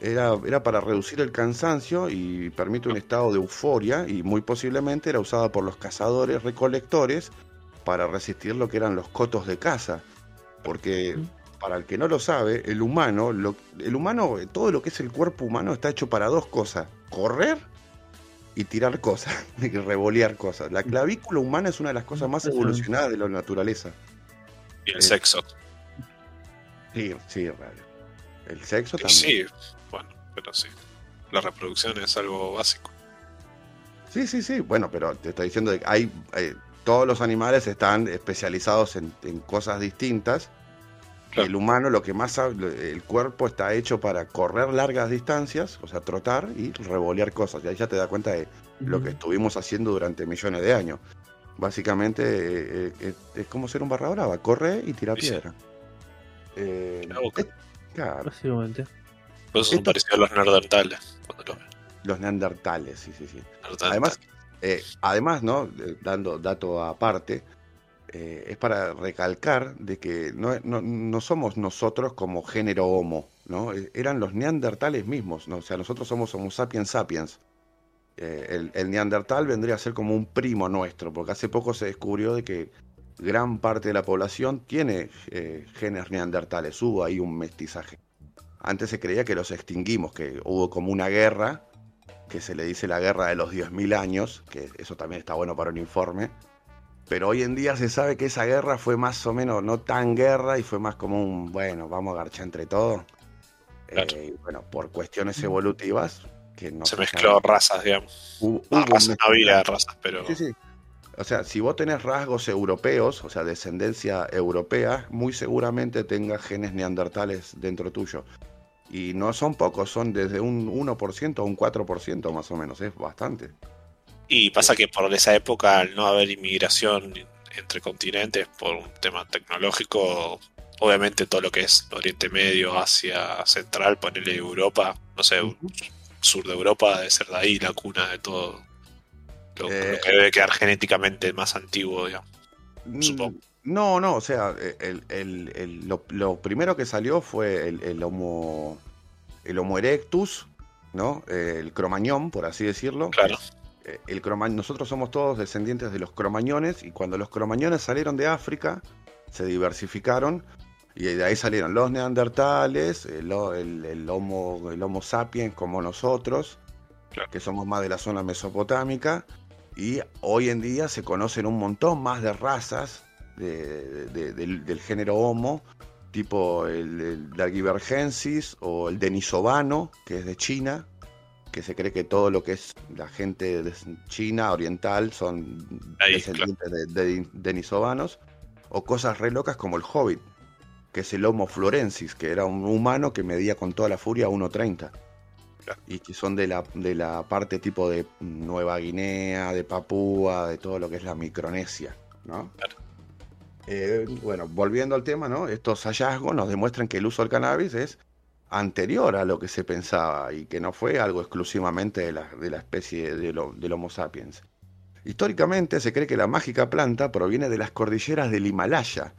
A: era, era para reducir el cansancio y permite un estado de euforia y muy posiblemente era usada por los cazadores recolectores para resistir lo que eran los cotos de caza. Porque para el que no lo sabe, el humano, lo- el humano, todo lo que es el cuerpo humano está hecho para dos cosas, correr y tirar cosas, y revolear cosas. La clavícula humana es una de las cosas más evolucionadas de la naturaleza.
B: Y el
A: Eh,
B: sexo.
A: Sí, sí. El sexo también.
B: sí, pero sí. La reproducción es algo básico.
A: Sí, sí, sí. Bueno, pero te estoy diciendo que hay eh, todos los animales están especializados en, en cosas distintas.
B: Claro.
A: El humano, lo que más sabe, el cuerpo está hecho para correr largas distancias, o sea, trotar y revolear cosas. Y ahí ya te das cuenta de lo que estuvimos haciendo durante millones de años. Básicamente eh, eh, es, como ser un barra brava, corre y tira piedra. Eh,
B: La boca.
A: eh, claro,
D: Básicamente.
B: Por eso son
A: Esto-
B: parecidos a los neandertales. Cuando los
A: neandertales, sí, sí, sí. Además, eh, además, ¿no? Eh, Dando dato aparte, eh, es para recalcar de que no, no- no somos nosotros como género homo, ¿no? Eran los neandertales mismos, ¿no? O sea, nosotros somos homo sapiens sapiens. Eh, el, el neandertal vendría a ser como un primo nuestro, porque hace poco se descubrió de que gran parte de la población tiene eh, genes neandertales, hubo ahí un mestizaje. Antes se creía que los extinguimos, que hubo como una guerra, que se le dice la guerra de los 10.000 años, que eso también está bueno para un informe. Pero hoy en día se sabe que esa guerra fue más o menos no tan guerra y fue más como un, bueno, vamos a garchar entre todos.
B: Claro.
A: Eh, bueno, por cuestiones evolutivas, que no
B: Se mezcló razas, digamos.
A: hubo-
B: No,
A: hubo
B: no había razas, pero.
A: Sí, sí. O sea, si vos tenés rasgos europeos, o sea, descendencia europea, muy seguramente tengas genes neandertales dentro tuyo. Y no son pocos, son desde un 1% a un 4% más o menos, es bastante.
B: Y pasa que por esa época, al no haber inmigración entre continentes por un tema tecnológico, obviamente todo lo que es Oriente Medio, Asia Central, ponerle Europa, no sé, sur de Europa debe ser de ahí la cuna de todo. Lo,
A: Eh,
B: lo que debe quedar genéticamente más antiguo, digamos.
A: Mm,
B: Supongo.
A: No, no, o sea, el- el- el- lo, lo primero que salió fue el, Homo, el Homo erectus, ¿no? Eh, El cromañón, por así decirlo.
B: Claro.
A: Eh, El croma- nosotros somos todos descendientes de los cromañones y cuando los cromañones salieron de África, se diversificaron y de ahí salieron los neandertales, el, ho- el- el homo, el homo sapiens como nosotros,
B: Claro.
A: que somos más de la zona mesopotámica y hoy en día se conocen un montón más de razas de- de- del, del género Homo, tipo el, el o el denisovano, que es de China, que se cree que todo lo que es la gente de China oriental son
B: Ahí,
A: descendientes de, de denisovanos, o cosas re locas como el Hobbit, que es el Homo florensis, que era un humano que medía con toda la furia 1.30
B: Claro.
A: y que son de la, de la parte tipo de Nueva Guinea, de Papúa, de todo lo que es la Micronesia, ¿no?
B: Claro.
A: Eh, bueno, volviendo al tema, ¿no? Estos hallazgos nos demuestran que el uso del cannabis es anterior a lo que se pensaba y que no fue algo exclusivamente de la, especie del Homo sapiens. Históricamente se cree que la mágica planta proviene de las cordilleras del Himalaya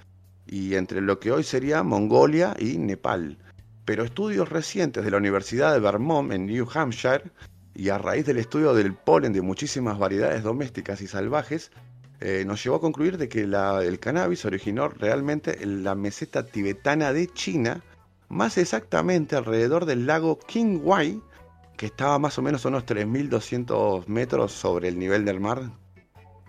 A: y entre lo que hoy sería Mongolia y Nepal. Pero estudios recientes de la Universidad de Vermont en New Hampshire y a raíz del estudio del polen de muchísimas variedades domésticas y salvajes, eh, nos llevó a concluir de que la- el cannabis originó realmente en la meseta tibetana de China, más exactamente alrededor del lago Qinghai, que estaba más o menos a unos 3.200 metros sobre el nivel del mar.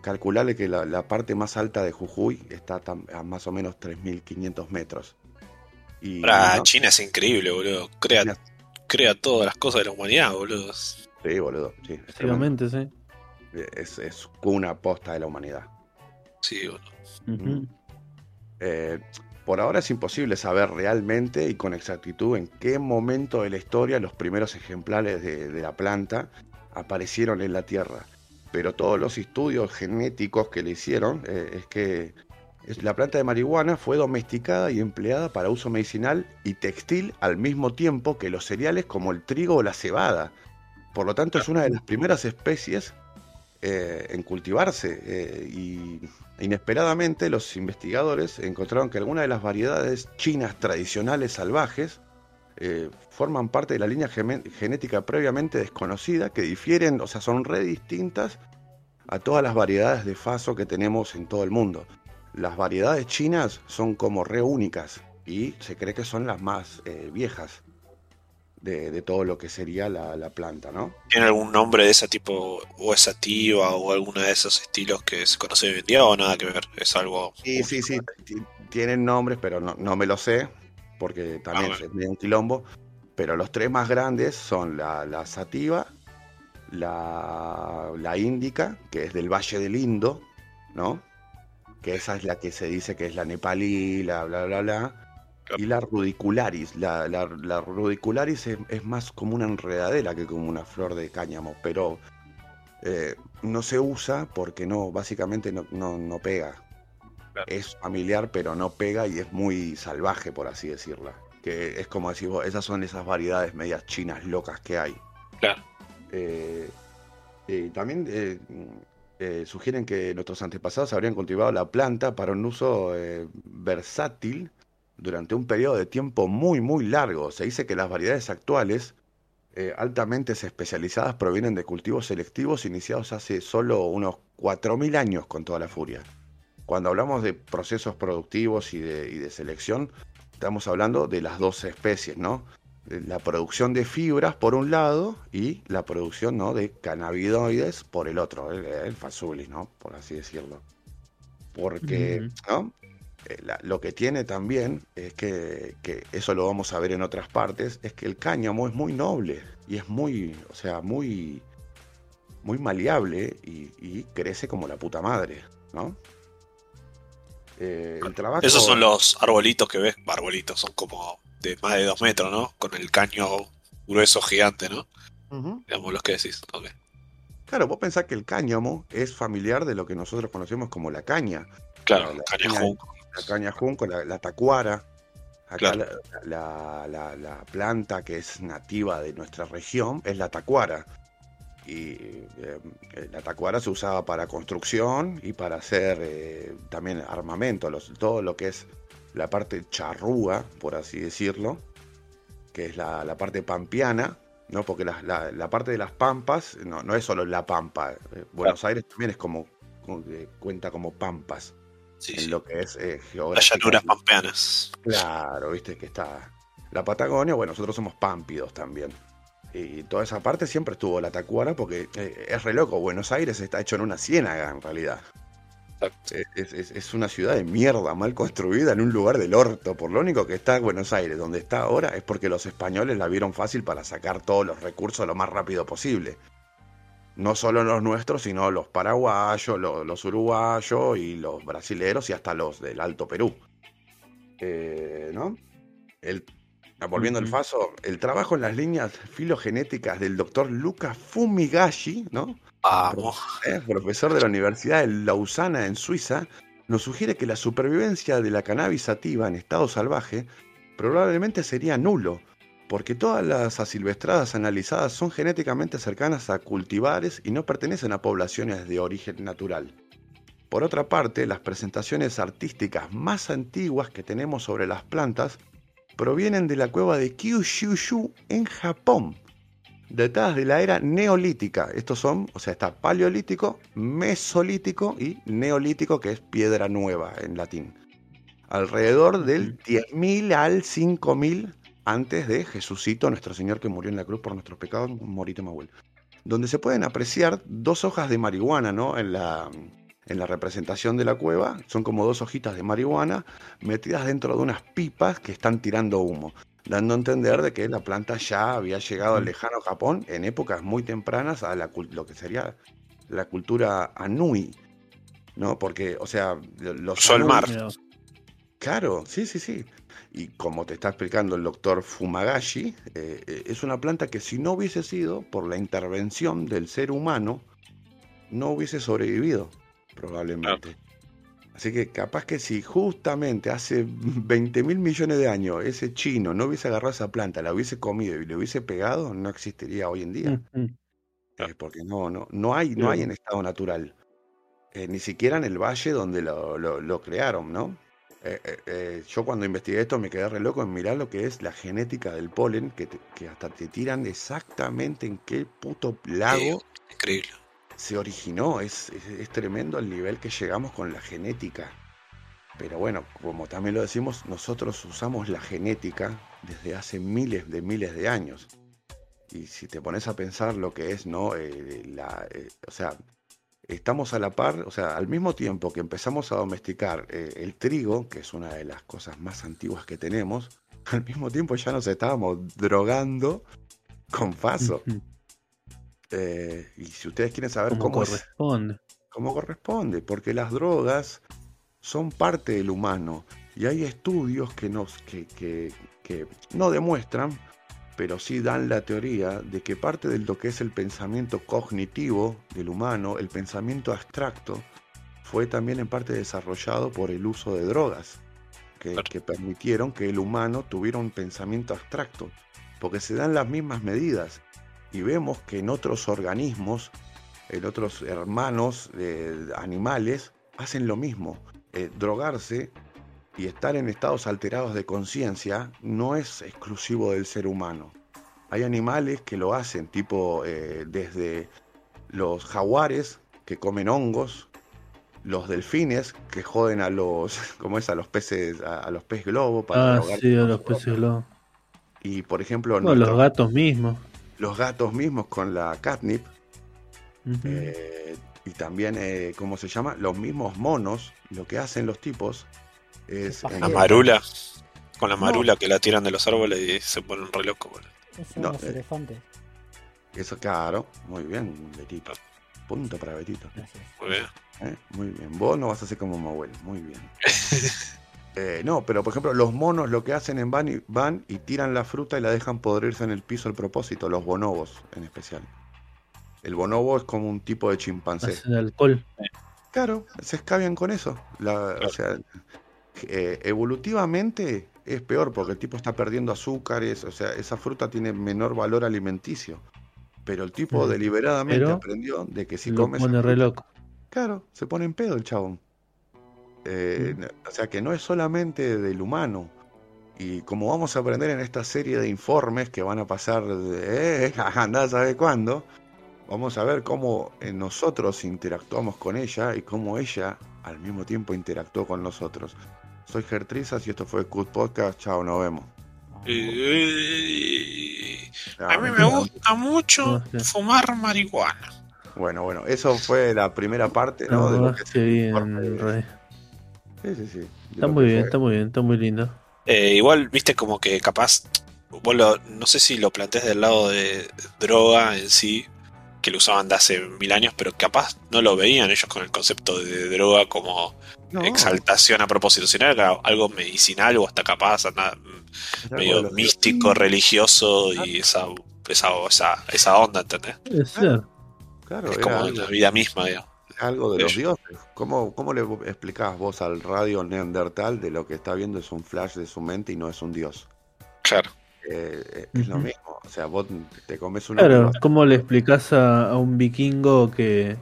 A: Calcularle que la, la parte más alta de Jujuy está tam- a más o menos 3.500 metros. Y, ¿no?
B: China es increíble, boludo. Crea,
A: China-
B: crea todas las cosas de la humanidad, boludo.
A: Sí, boludo. Sí,
D: sí.
A: Es, es cuna posta de la humanidad.
B: Sí.
A: Eh, por ahora es imposible saber realmente y con exactitud en qué momento de la historia los primeros ejemplares de, de la planta aparecieron en la Tierra. Pero todos los estudios genéticos que le hicieron eh, es que es- la planta de marihuana fue domesticada y empleada para uso medicinal y textil al mismo tiempo que los cereales como el trigo o la cebada. Por lo tanto, es una de las primeras especies eh, en cultivarse eh, y inesperadamente los investigadores encontraron que algunas de las variedades chinas tradicionales salvajes eh, forman parte de la línea genética previamente desconocida que difieren, o sea, son re distintas a todas las variedades de faso que tenemos en todo el mundo. Las variedades chinas son como re únicas y se cree que son las más viejas de, de todo lo que sería la, la planta, ¿no?
B: ¿Tiene algún nombre de ese tipo, o es sativa, o alguno de esos estilos que se conoce hoy en día, o nada que ver? Es algo.
A: Sí, sí, sí, ti- tienen nombres, pero no, no me lo sé, porque también
B: Ah,
A: es un quilombo. Pero los tres más grandes son la, la sativa, la, la índica, que es del Valle del Indo, ¿no? Que esa es la que se dice que es la nepalí, la bla, bla, bla.
B: Claro.
A: Y la rudicularis. La, la, la rudicularis es, es más como una enredadera que como una flor de cáñamo, pero eh, no se usa porque no, básicamente no, no, no pega.
B: Claro.
A: Es familiar, pero no pega y es muy salvaje, por así decirla. Que es como decir vos, esas son esas variedades medias chinas locas que hay.
B: Claro.
A: Eh, eh, también eh, eh, sugieren que nuestros antepasados habrían cultivado la planta para un uso versátil durante un periodo de tiempo muy, muy largo. Se dice que las variedades actuales, eh, altamente especializadas, provienen de cultivos selectivos iniciados hace solo unos 4.000 años con toda la furia. Cuando hablamos de procesos productivos y de, y de selección, estamos hablando de las dos especies, ¿no? La producción de fibras por un lado y la producción ¿no? de cannabinoides por el otro, el, el fasulis, ¿no? Por así decirlo. Porque. ¿no? Eh, la- lo que tiene también es que, que eso lo vamos a ver en otras partes, es que el cáñamo es muy noble y es muy, o sea, muy, muy maleable y, y crece como la puta madre, ¿no? Eh, el trabajo...
B: Esos son los arbolitos que ves. Arbolitos, son como de más de dos metros, ¿no? Con el caño grueso gigante, ¿no? Digamos los que decís. ok.
A: Claro, vos pensás que el cáñamo es familiar de lo que nosotros conocemos como la caña.
B: Claro,
A: La
B: caña.
A: La caña junco, la, la tacuara. Acá
B: Claro.
A: la, la- la- la planta que es nativa de nuestra región es la tacuara. Y eh, la tacuara se usaba para construcción y para hacer eh, también armamento, los- todo lo que es la parte charrúa, por así decirlo, que es la, la parte pampeana, ¿no? Porque la, la- la parte de las pampas no, no es solo la pampa. eh, Buenos Aires también es como, cuenta como pampas
B: Sí,
A: en
B: sí.
A: lo que es eh,
B: Las llanuras pampeanas.
A: Claro, viste que está la Patagonia, bueno, nosotros somos pámpidos también. Y toda esa parte siempre estuvo la tacuara porque eh, es re loco. Buenos Aires está hecho en una ciénaga en realidad. Es, es- es una ciudad de mierda, mal construida en un lugar del orto. Por lo único que está Buenos Aires, donde está ahora, es porque los españoles la vieron fácil para sacar todos los recursos lo más rápido posible. No solo los nuestros, sino los paraguayos, lo- los, uruguayos y los brasileros y hasta los del Alto Perú. Eh, ¿No? El, ah, volviendo al
D: Ujú.
A: faso, el trabajo en las líneas filogenéticas del doctor Luca Fumigashi, ¿no?
B: Vamos.
A: ¿eh? profesor de la Universidad de Lausana en Suiza, nos sugiere que la supervivencia de la cannabis sativa en estado salvaje probablemente sería nulo, porque todas las asilvestradas analizadas son genéticamente cercanas a cultivares y no pertenecen a poblaciones de origen natural. Por otra parte, las presentaciones artísticas más antiguas que tenemos sobre las plantas provienen de la cueva de Kyushu en Japón, datadas de la era neolítica. Estos son, o sea, está paleolítico, mesolítico y neolítico, que es piedra nueva en latín. Alrededor del 10.000 al 5.000 antes de Jesucito, nuestro Señor que murió en la cruz por nuestros pecados, morite Mahuel. Donde se pueden apreciar dos hojas de marihuana, ¿no? En la, en la representación de la cueva, son como dos hojitas de marihuana metidas dentro de unas pipas que están tirando humo dando a entender de que la planta ya había llegado al lejano Japón en épocas muy tempranas a la, lo que sería la cultura Anui, ¿no? Porque, o sea, lo- los Anui-
B: mar.
A: Claro, sí, sí, sí. Y como te está explicando el doctor Fumagashi, eh, eh, es una planta que si no hubiese sido por la intervención del ser humano, no hubiese sobrevivido, probablemente. Así que capaz que si justamente hace 20 mil millones de años ese chino no hubiese agarrado esa planta, la hubiese comido y le hubiese pegado, no existiría hoy en día.
D: Ujú.
A: Eh, porque no, no, no hay, no hay en estado natural. Eh, ni siquiera en el valle donde lo, lo- lo crearon, ¿no? Eh, eh, eh, yo cuando investigué esto me quedé re loco en mirar lo que es la genética del polen, que, te- que hasta te tiran exactamente en qué puto lago
B: Increíble.
A: se originó. Es, es- es tremendo el nivel que llegamos con la genética. Pero bueno, como también lo decimos, nosotros usamos la genética desde hace miles de miles de años. Y si te pones a pensar lo que es, ¿no? Eh, la, o sea, estamos a la par, o sea, al mismo tiempo que empezamos a domesticar eh, el trigo, que es una de las cosas más antiguas que tenemos, al mismo tiempo ya nos estábamos drogando con.
D: Ujú.
A: Eh, y si ustedes quieren saber cómo es,
D: corresponde.
A: como corresponde, porque las drogas son parte del humano y hay estudios que nos que, que- que no demuestran, pero sí dan la teoría de que parte de lo que es el pensamiento cognitivo del humano, el pensamiento abstracto, fue también en parte desarrollado por el uso de drogas, que,
B: Claro.
A: que permitieron que el humano tuviera un pensamiento abstracto, porque se dan las mismas medidas y vemos que en otros organismos en otros hermanos eh, animales, hacen lo mismo. Eh, drogarse y estar en estados alterados de conciencia no es exclusivo del ser humano. Hay animales que lo hacen, tipo eh, desde los jaguares que comen hongos, los delfines que joden a los, ¿cómo es? A los peces, a, a los peces globo para
D: Ah, sí, a los peces globo.
A: Y por ejemplo,
D: No, los gatos mismos.
A: los gatos mismos con la catnip eh, y también, eh, ¿cómo se llama? Los mismos monos, lo que hacen los tipos es...
C: La
B: marula. Con la
A: No.
B: marula que la tiran de los árboles y se ponen re locos,
C: son
A: No,
C: los
A: eh.
C: elefantes.
A: Eso, claro, muy bien, Betito. Punto para Betito.
C: Gracias.
B: Muy bien.
A: ¿eh? Muy bien. Vos no vas a ser como mi abuelo, muy bien. Eh, no, pero por ejemplo, los monos lo que hacen en van y, van y tiran la fruta y la dejan podrirse en el piso al propósito, los bonobos en especial. El bonobo es como un tipo de chimpancé.
D: Hacen alcohol.
A: Claro, se escabian con eso. La- O sea, eh, evolutivamente es peor porque el tipo está perdiendo azúcares, o sea, esa fruta tiene menor valor alimenticio. Pero el tipo deliberadamente
D: pero
A: aprendió de que si comes.
D: pone re loco.
A: Claro, se pone en pedo el chabón. Eh,
D: Mm.
A: O sea que no es solamente del Y como vamos a aprender en esta serie de informes que van a pasar de eh, andá saber cuándo, vamos a ver cómo eh, nosotros interactuamos con ella y cómo ella al mismo tiempo interactuó con nosotros. Soy Gertrizas y esto fue Cut Podcast. Chao, nos vemos.
B: Eh,
A: Ah,
B: A mí me gusta mucho fumar marihuana.
A: Bueno, bueno, eso fue la primera parte, ¿no? De
D: No,
A: que
D: qué bien.
A: Sí, sí, sí.
D: Está muy bien,
A: fue.
D: está muy bien, está muy lindo.
B: Eh, igual, viste, como que capaz, vos lo- no sé si lo planteás del lado de droga en sí, que lo usaban de hace mil años, pero capaz no lo veían ellos con el concepto de droga como
A: No,
B: exaltación a propósito, sino era algo medicinal o hasta capaz nada,
A: es de
B: medio místico, religioso y esa, esa, esa, esa onda, ¿entendés?
D: Puede ser.
A: Claro,
B: Es como
A: algo,
B: la vida misma, digamos.
A: algo de los
B: Ellos.
A: dioses. ¿Cómo, ¿Cómo le explicás vos al radio neandertal de lo que está viendo es un flash de su mente y no es un dios?
B: Claro.
A: Eh, es lo mismo. O sea, vos te comes una
D: Claro, ¿cómo le explicás a, a un vikingo que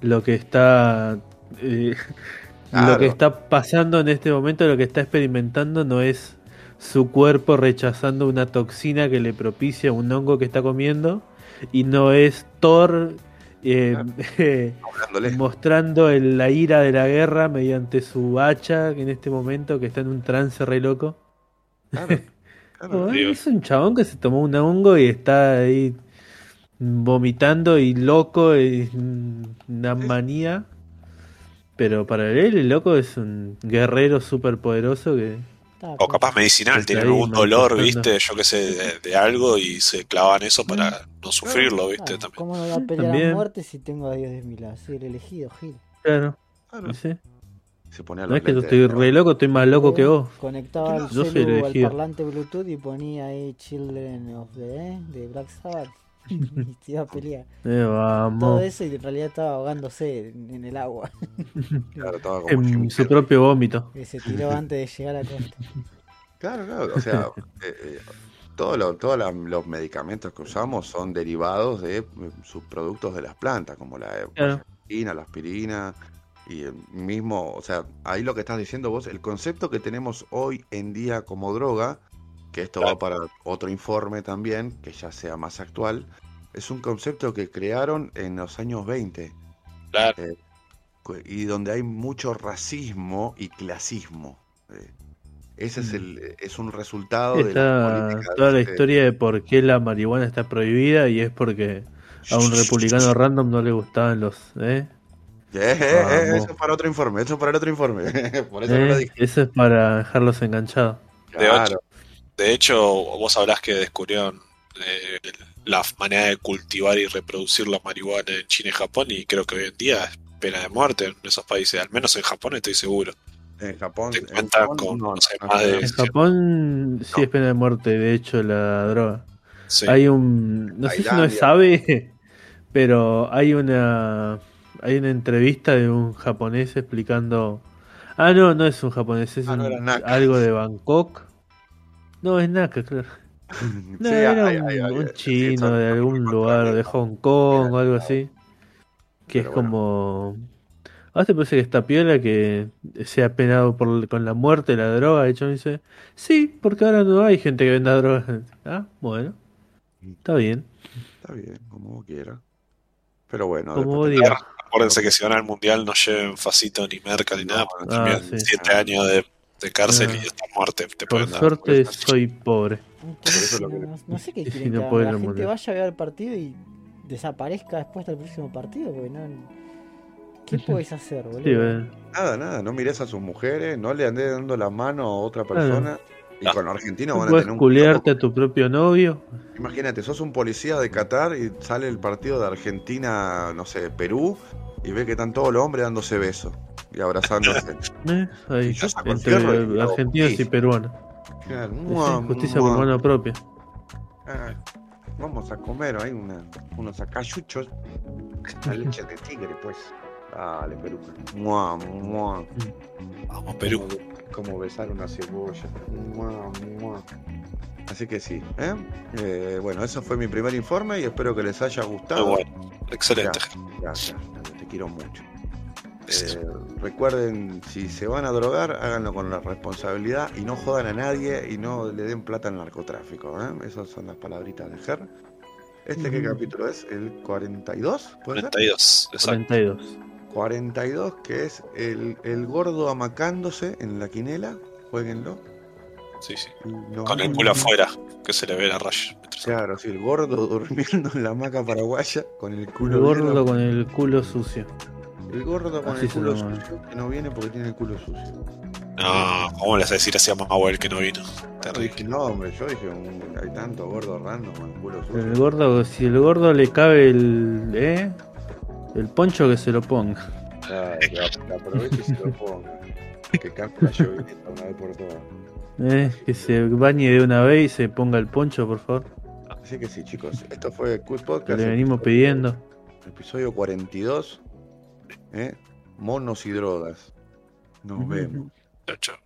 D: lo que está eh, lo que está pasando en este momento, lo que está experimentando no es su cuerpo rechazando una toxina que le propicia un hongo que está comiendo y no es Thor eh, mostrando el- la ira de la guerra mediante su hacha que en este momento que está en un trance re loco.
A: Claro, claro.
D: Es un chabón que se tomó un hongo y está ahí vomitando y loco y una manía. Pero para él el loco es un guerrero súper poderoso que...
B: O capaz medicinal,
D: ahí
B: algún dolor, viste, yo qué sé, de, de algo y se clavan eso para no sufrirlo, viste,
C: claro,
B: también.
C: ¿Cómo no voy a pelear
D: También.
C: a muerte si tengo a Dios de mi lado? Soy el elegido, Gil.
D: Claro,
A: Claro.
D: ¿sí?
A: Se
D: no
A: los
D: es que yo estoy re loco, estoy más loco que vos.
C: Conectaba el
D: Yo
C: celu al parlante Bluetooth y ponía ahí Children of the eh, de Black Sabbath. y se iba a pelear.
D: Eh,
C: Todo eso y en realidad estaba ahogándose en, en el agua.
A: Claro, estaba como
D: En su propio vómito.
C: que se tiró antes de llegar a la costa.
A: Claro, claro. O sea, eh, eh, todo lo- todos la- los medicamentos que usamos son derivados de eh, subproductos de las plantas, como la
D: Claro.
A: aspirina, la aspirina. Y el mismo, o sea, ahí lo que estás diciendo vos, el concepto que tenemos hoy en día como droga, que esto va para otro informe también, que ya sea más actual, es un concepto que crearon en los años 20
B: Claro.
A: cu- y donde hay mucho racismo y clasismo. Eh, Ese es, el, es un resultado de la
D: Está
A: política
D: toda la
A: de-
D: historia de por qué la marihuana está prohibida y es porque a un republicano random no le gustaban los... ¿eh?
A: Eh, eh, eh, eso es para otro informe, eso es para el otro informe. Por eso no lo
D: ¿Eh?
A: dije.
D: Eso es para dejarlos enganchados.
B: De
A: Claro,
B: De hecho, vos hablás que descubrieron eh, la manera de cultivar y reproducir la marihuana en China y Japón y creo que hoy en día es pena de muerte en esos países, al menos en Japón estoy seguro.
A: en Japón.
B: Te
A: en Japón
B: con,
A: no,
B: no sé,
A: no,
B: más de-
A: no,
D: En
B: Sí.
D: Japón sí
A: No.
D: es pena de muerte, de hecho, la droga.
B: Sí.
D: Hay un... No sé si no es sabe, pero hay una... Hay una entrevista de un japonés explicando... Ah, no, no es un japonés, es
A: Ah, no
D: un- algo de Bangkok. No, es Naka, claro. No,
A: Sí,
D: era
A: hay-
D: un,
A: hay-
D: chino de algún lugar, de Hong Kong o algo así. Que es
A: bueno.
D: como. ¿A te parece que está piola que sea penado por, con la muerte, la droga? De hecho, me dice: Sí, porque ahora no hay gente que venda droga. Ah, bueno. Está bien.
A: Está bien, como vos quieras. Pero bueno,
D: Como
A: después te-.
B: Acuérdense que si van al mundial no lleven facito ni merca ni nada, porque
D: Ah, sí.
B: 7 años de, de cárcel
D: Ah.
B: y hasta muerte te
D: Por
B: pueden dar.
D: suerte soy pobre.
A: eso lo que-
C: no, no sé qué
D: si no
C: que
D: puede
C: la gente vaya a ver el partido y desaparezca después del próximo partido, porque no. ¿Qué podés hacer, boludo?
D: Sí, bueno.
A: Nada, nada, no mires a sus mujeres, no le andes dando la mano a otra persona. Y con los argentinos
D: ¿No
A: van a
D: puedes
A: tener un
D: culiarte a tu propio novio?
A: Imagínate, sos un policía de Qatar y sale el partido de Argentina, no sé, Perú, y ve que están todos los hombres dándose besos y abrazándose.
D: ¿Eh? Ahí,
A: Y
D: entre
A: y
D: argentinos y peruanos.
A: Claro,
D: Sí,
A: mua,
D: justicia
A: mua.
D: por mano propia.
A: Ah, vamos a comer ahí una, unos acayuchos. La leche de tigre, pues. Dale, Perú. Mua, mua.
B: Vamos, Perú.
A: Como, besar una cebolla. Mua, mua. Así que sí. ¿eh? Eh, bueno, eso fue mi primer informe y espero que les haya
B: Muy
A: gustado.
B: bueno. Excelente.
A: Gracias, te quiero mucho. Eh, recuerden, si se van a drogar, háganlo con la responsabilidad y no jodan a nadie y no le den plata al narcotráfico. ¿eh? Esas son las palabritas de Ger. ¿Este qué
C: Ujú.
A: capítulo es? ¿El 42? ¿Puede ser?
B: 42. Exacto.
D: 42.
A: 42, que es el, el gordo amacándose en la quinela. Jueguenlo.
B: Sí, sí. Con el culo afuera, que se le ve la raya.
A: Claro, sí, el gordo durmiendo en la hamaca paraguaya con el culo
D: El gordo
A: bien-
D: con el culo sucio.
A: El gordo con
D: Así
A: el culo sucio que no viene porque tiene el culo sucio.
B: No, ¿cómo le vas a decir así a Mahuel que no vino?
A: Yo
B: Terrible.
A: dije, no, hombre, yo dije, un- hay tanto gordo random con el culo sucio.
D: El gordo, si el gordo le cabe el. ¿Eh? El poncho que se lo ponga.
A: Ah, que aproveche y se lo ponga. Que cante la lluvia una vez por todas.
D: Eh, que se bañe de una vez y se ponga el poncho, por favor.
A: Así que sí, chicos. Esto fue
D: Cool
A: Podcast.
D: Le venimos pidiendo.
A: Episodio 42. Eh, monos y drogas. Nos vemos.
B: Chao, chao.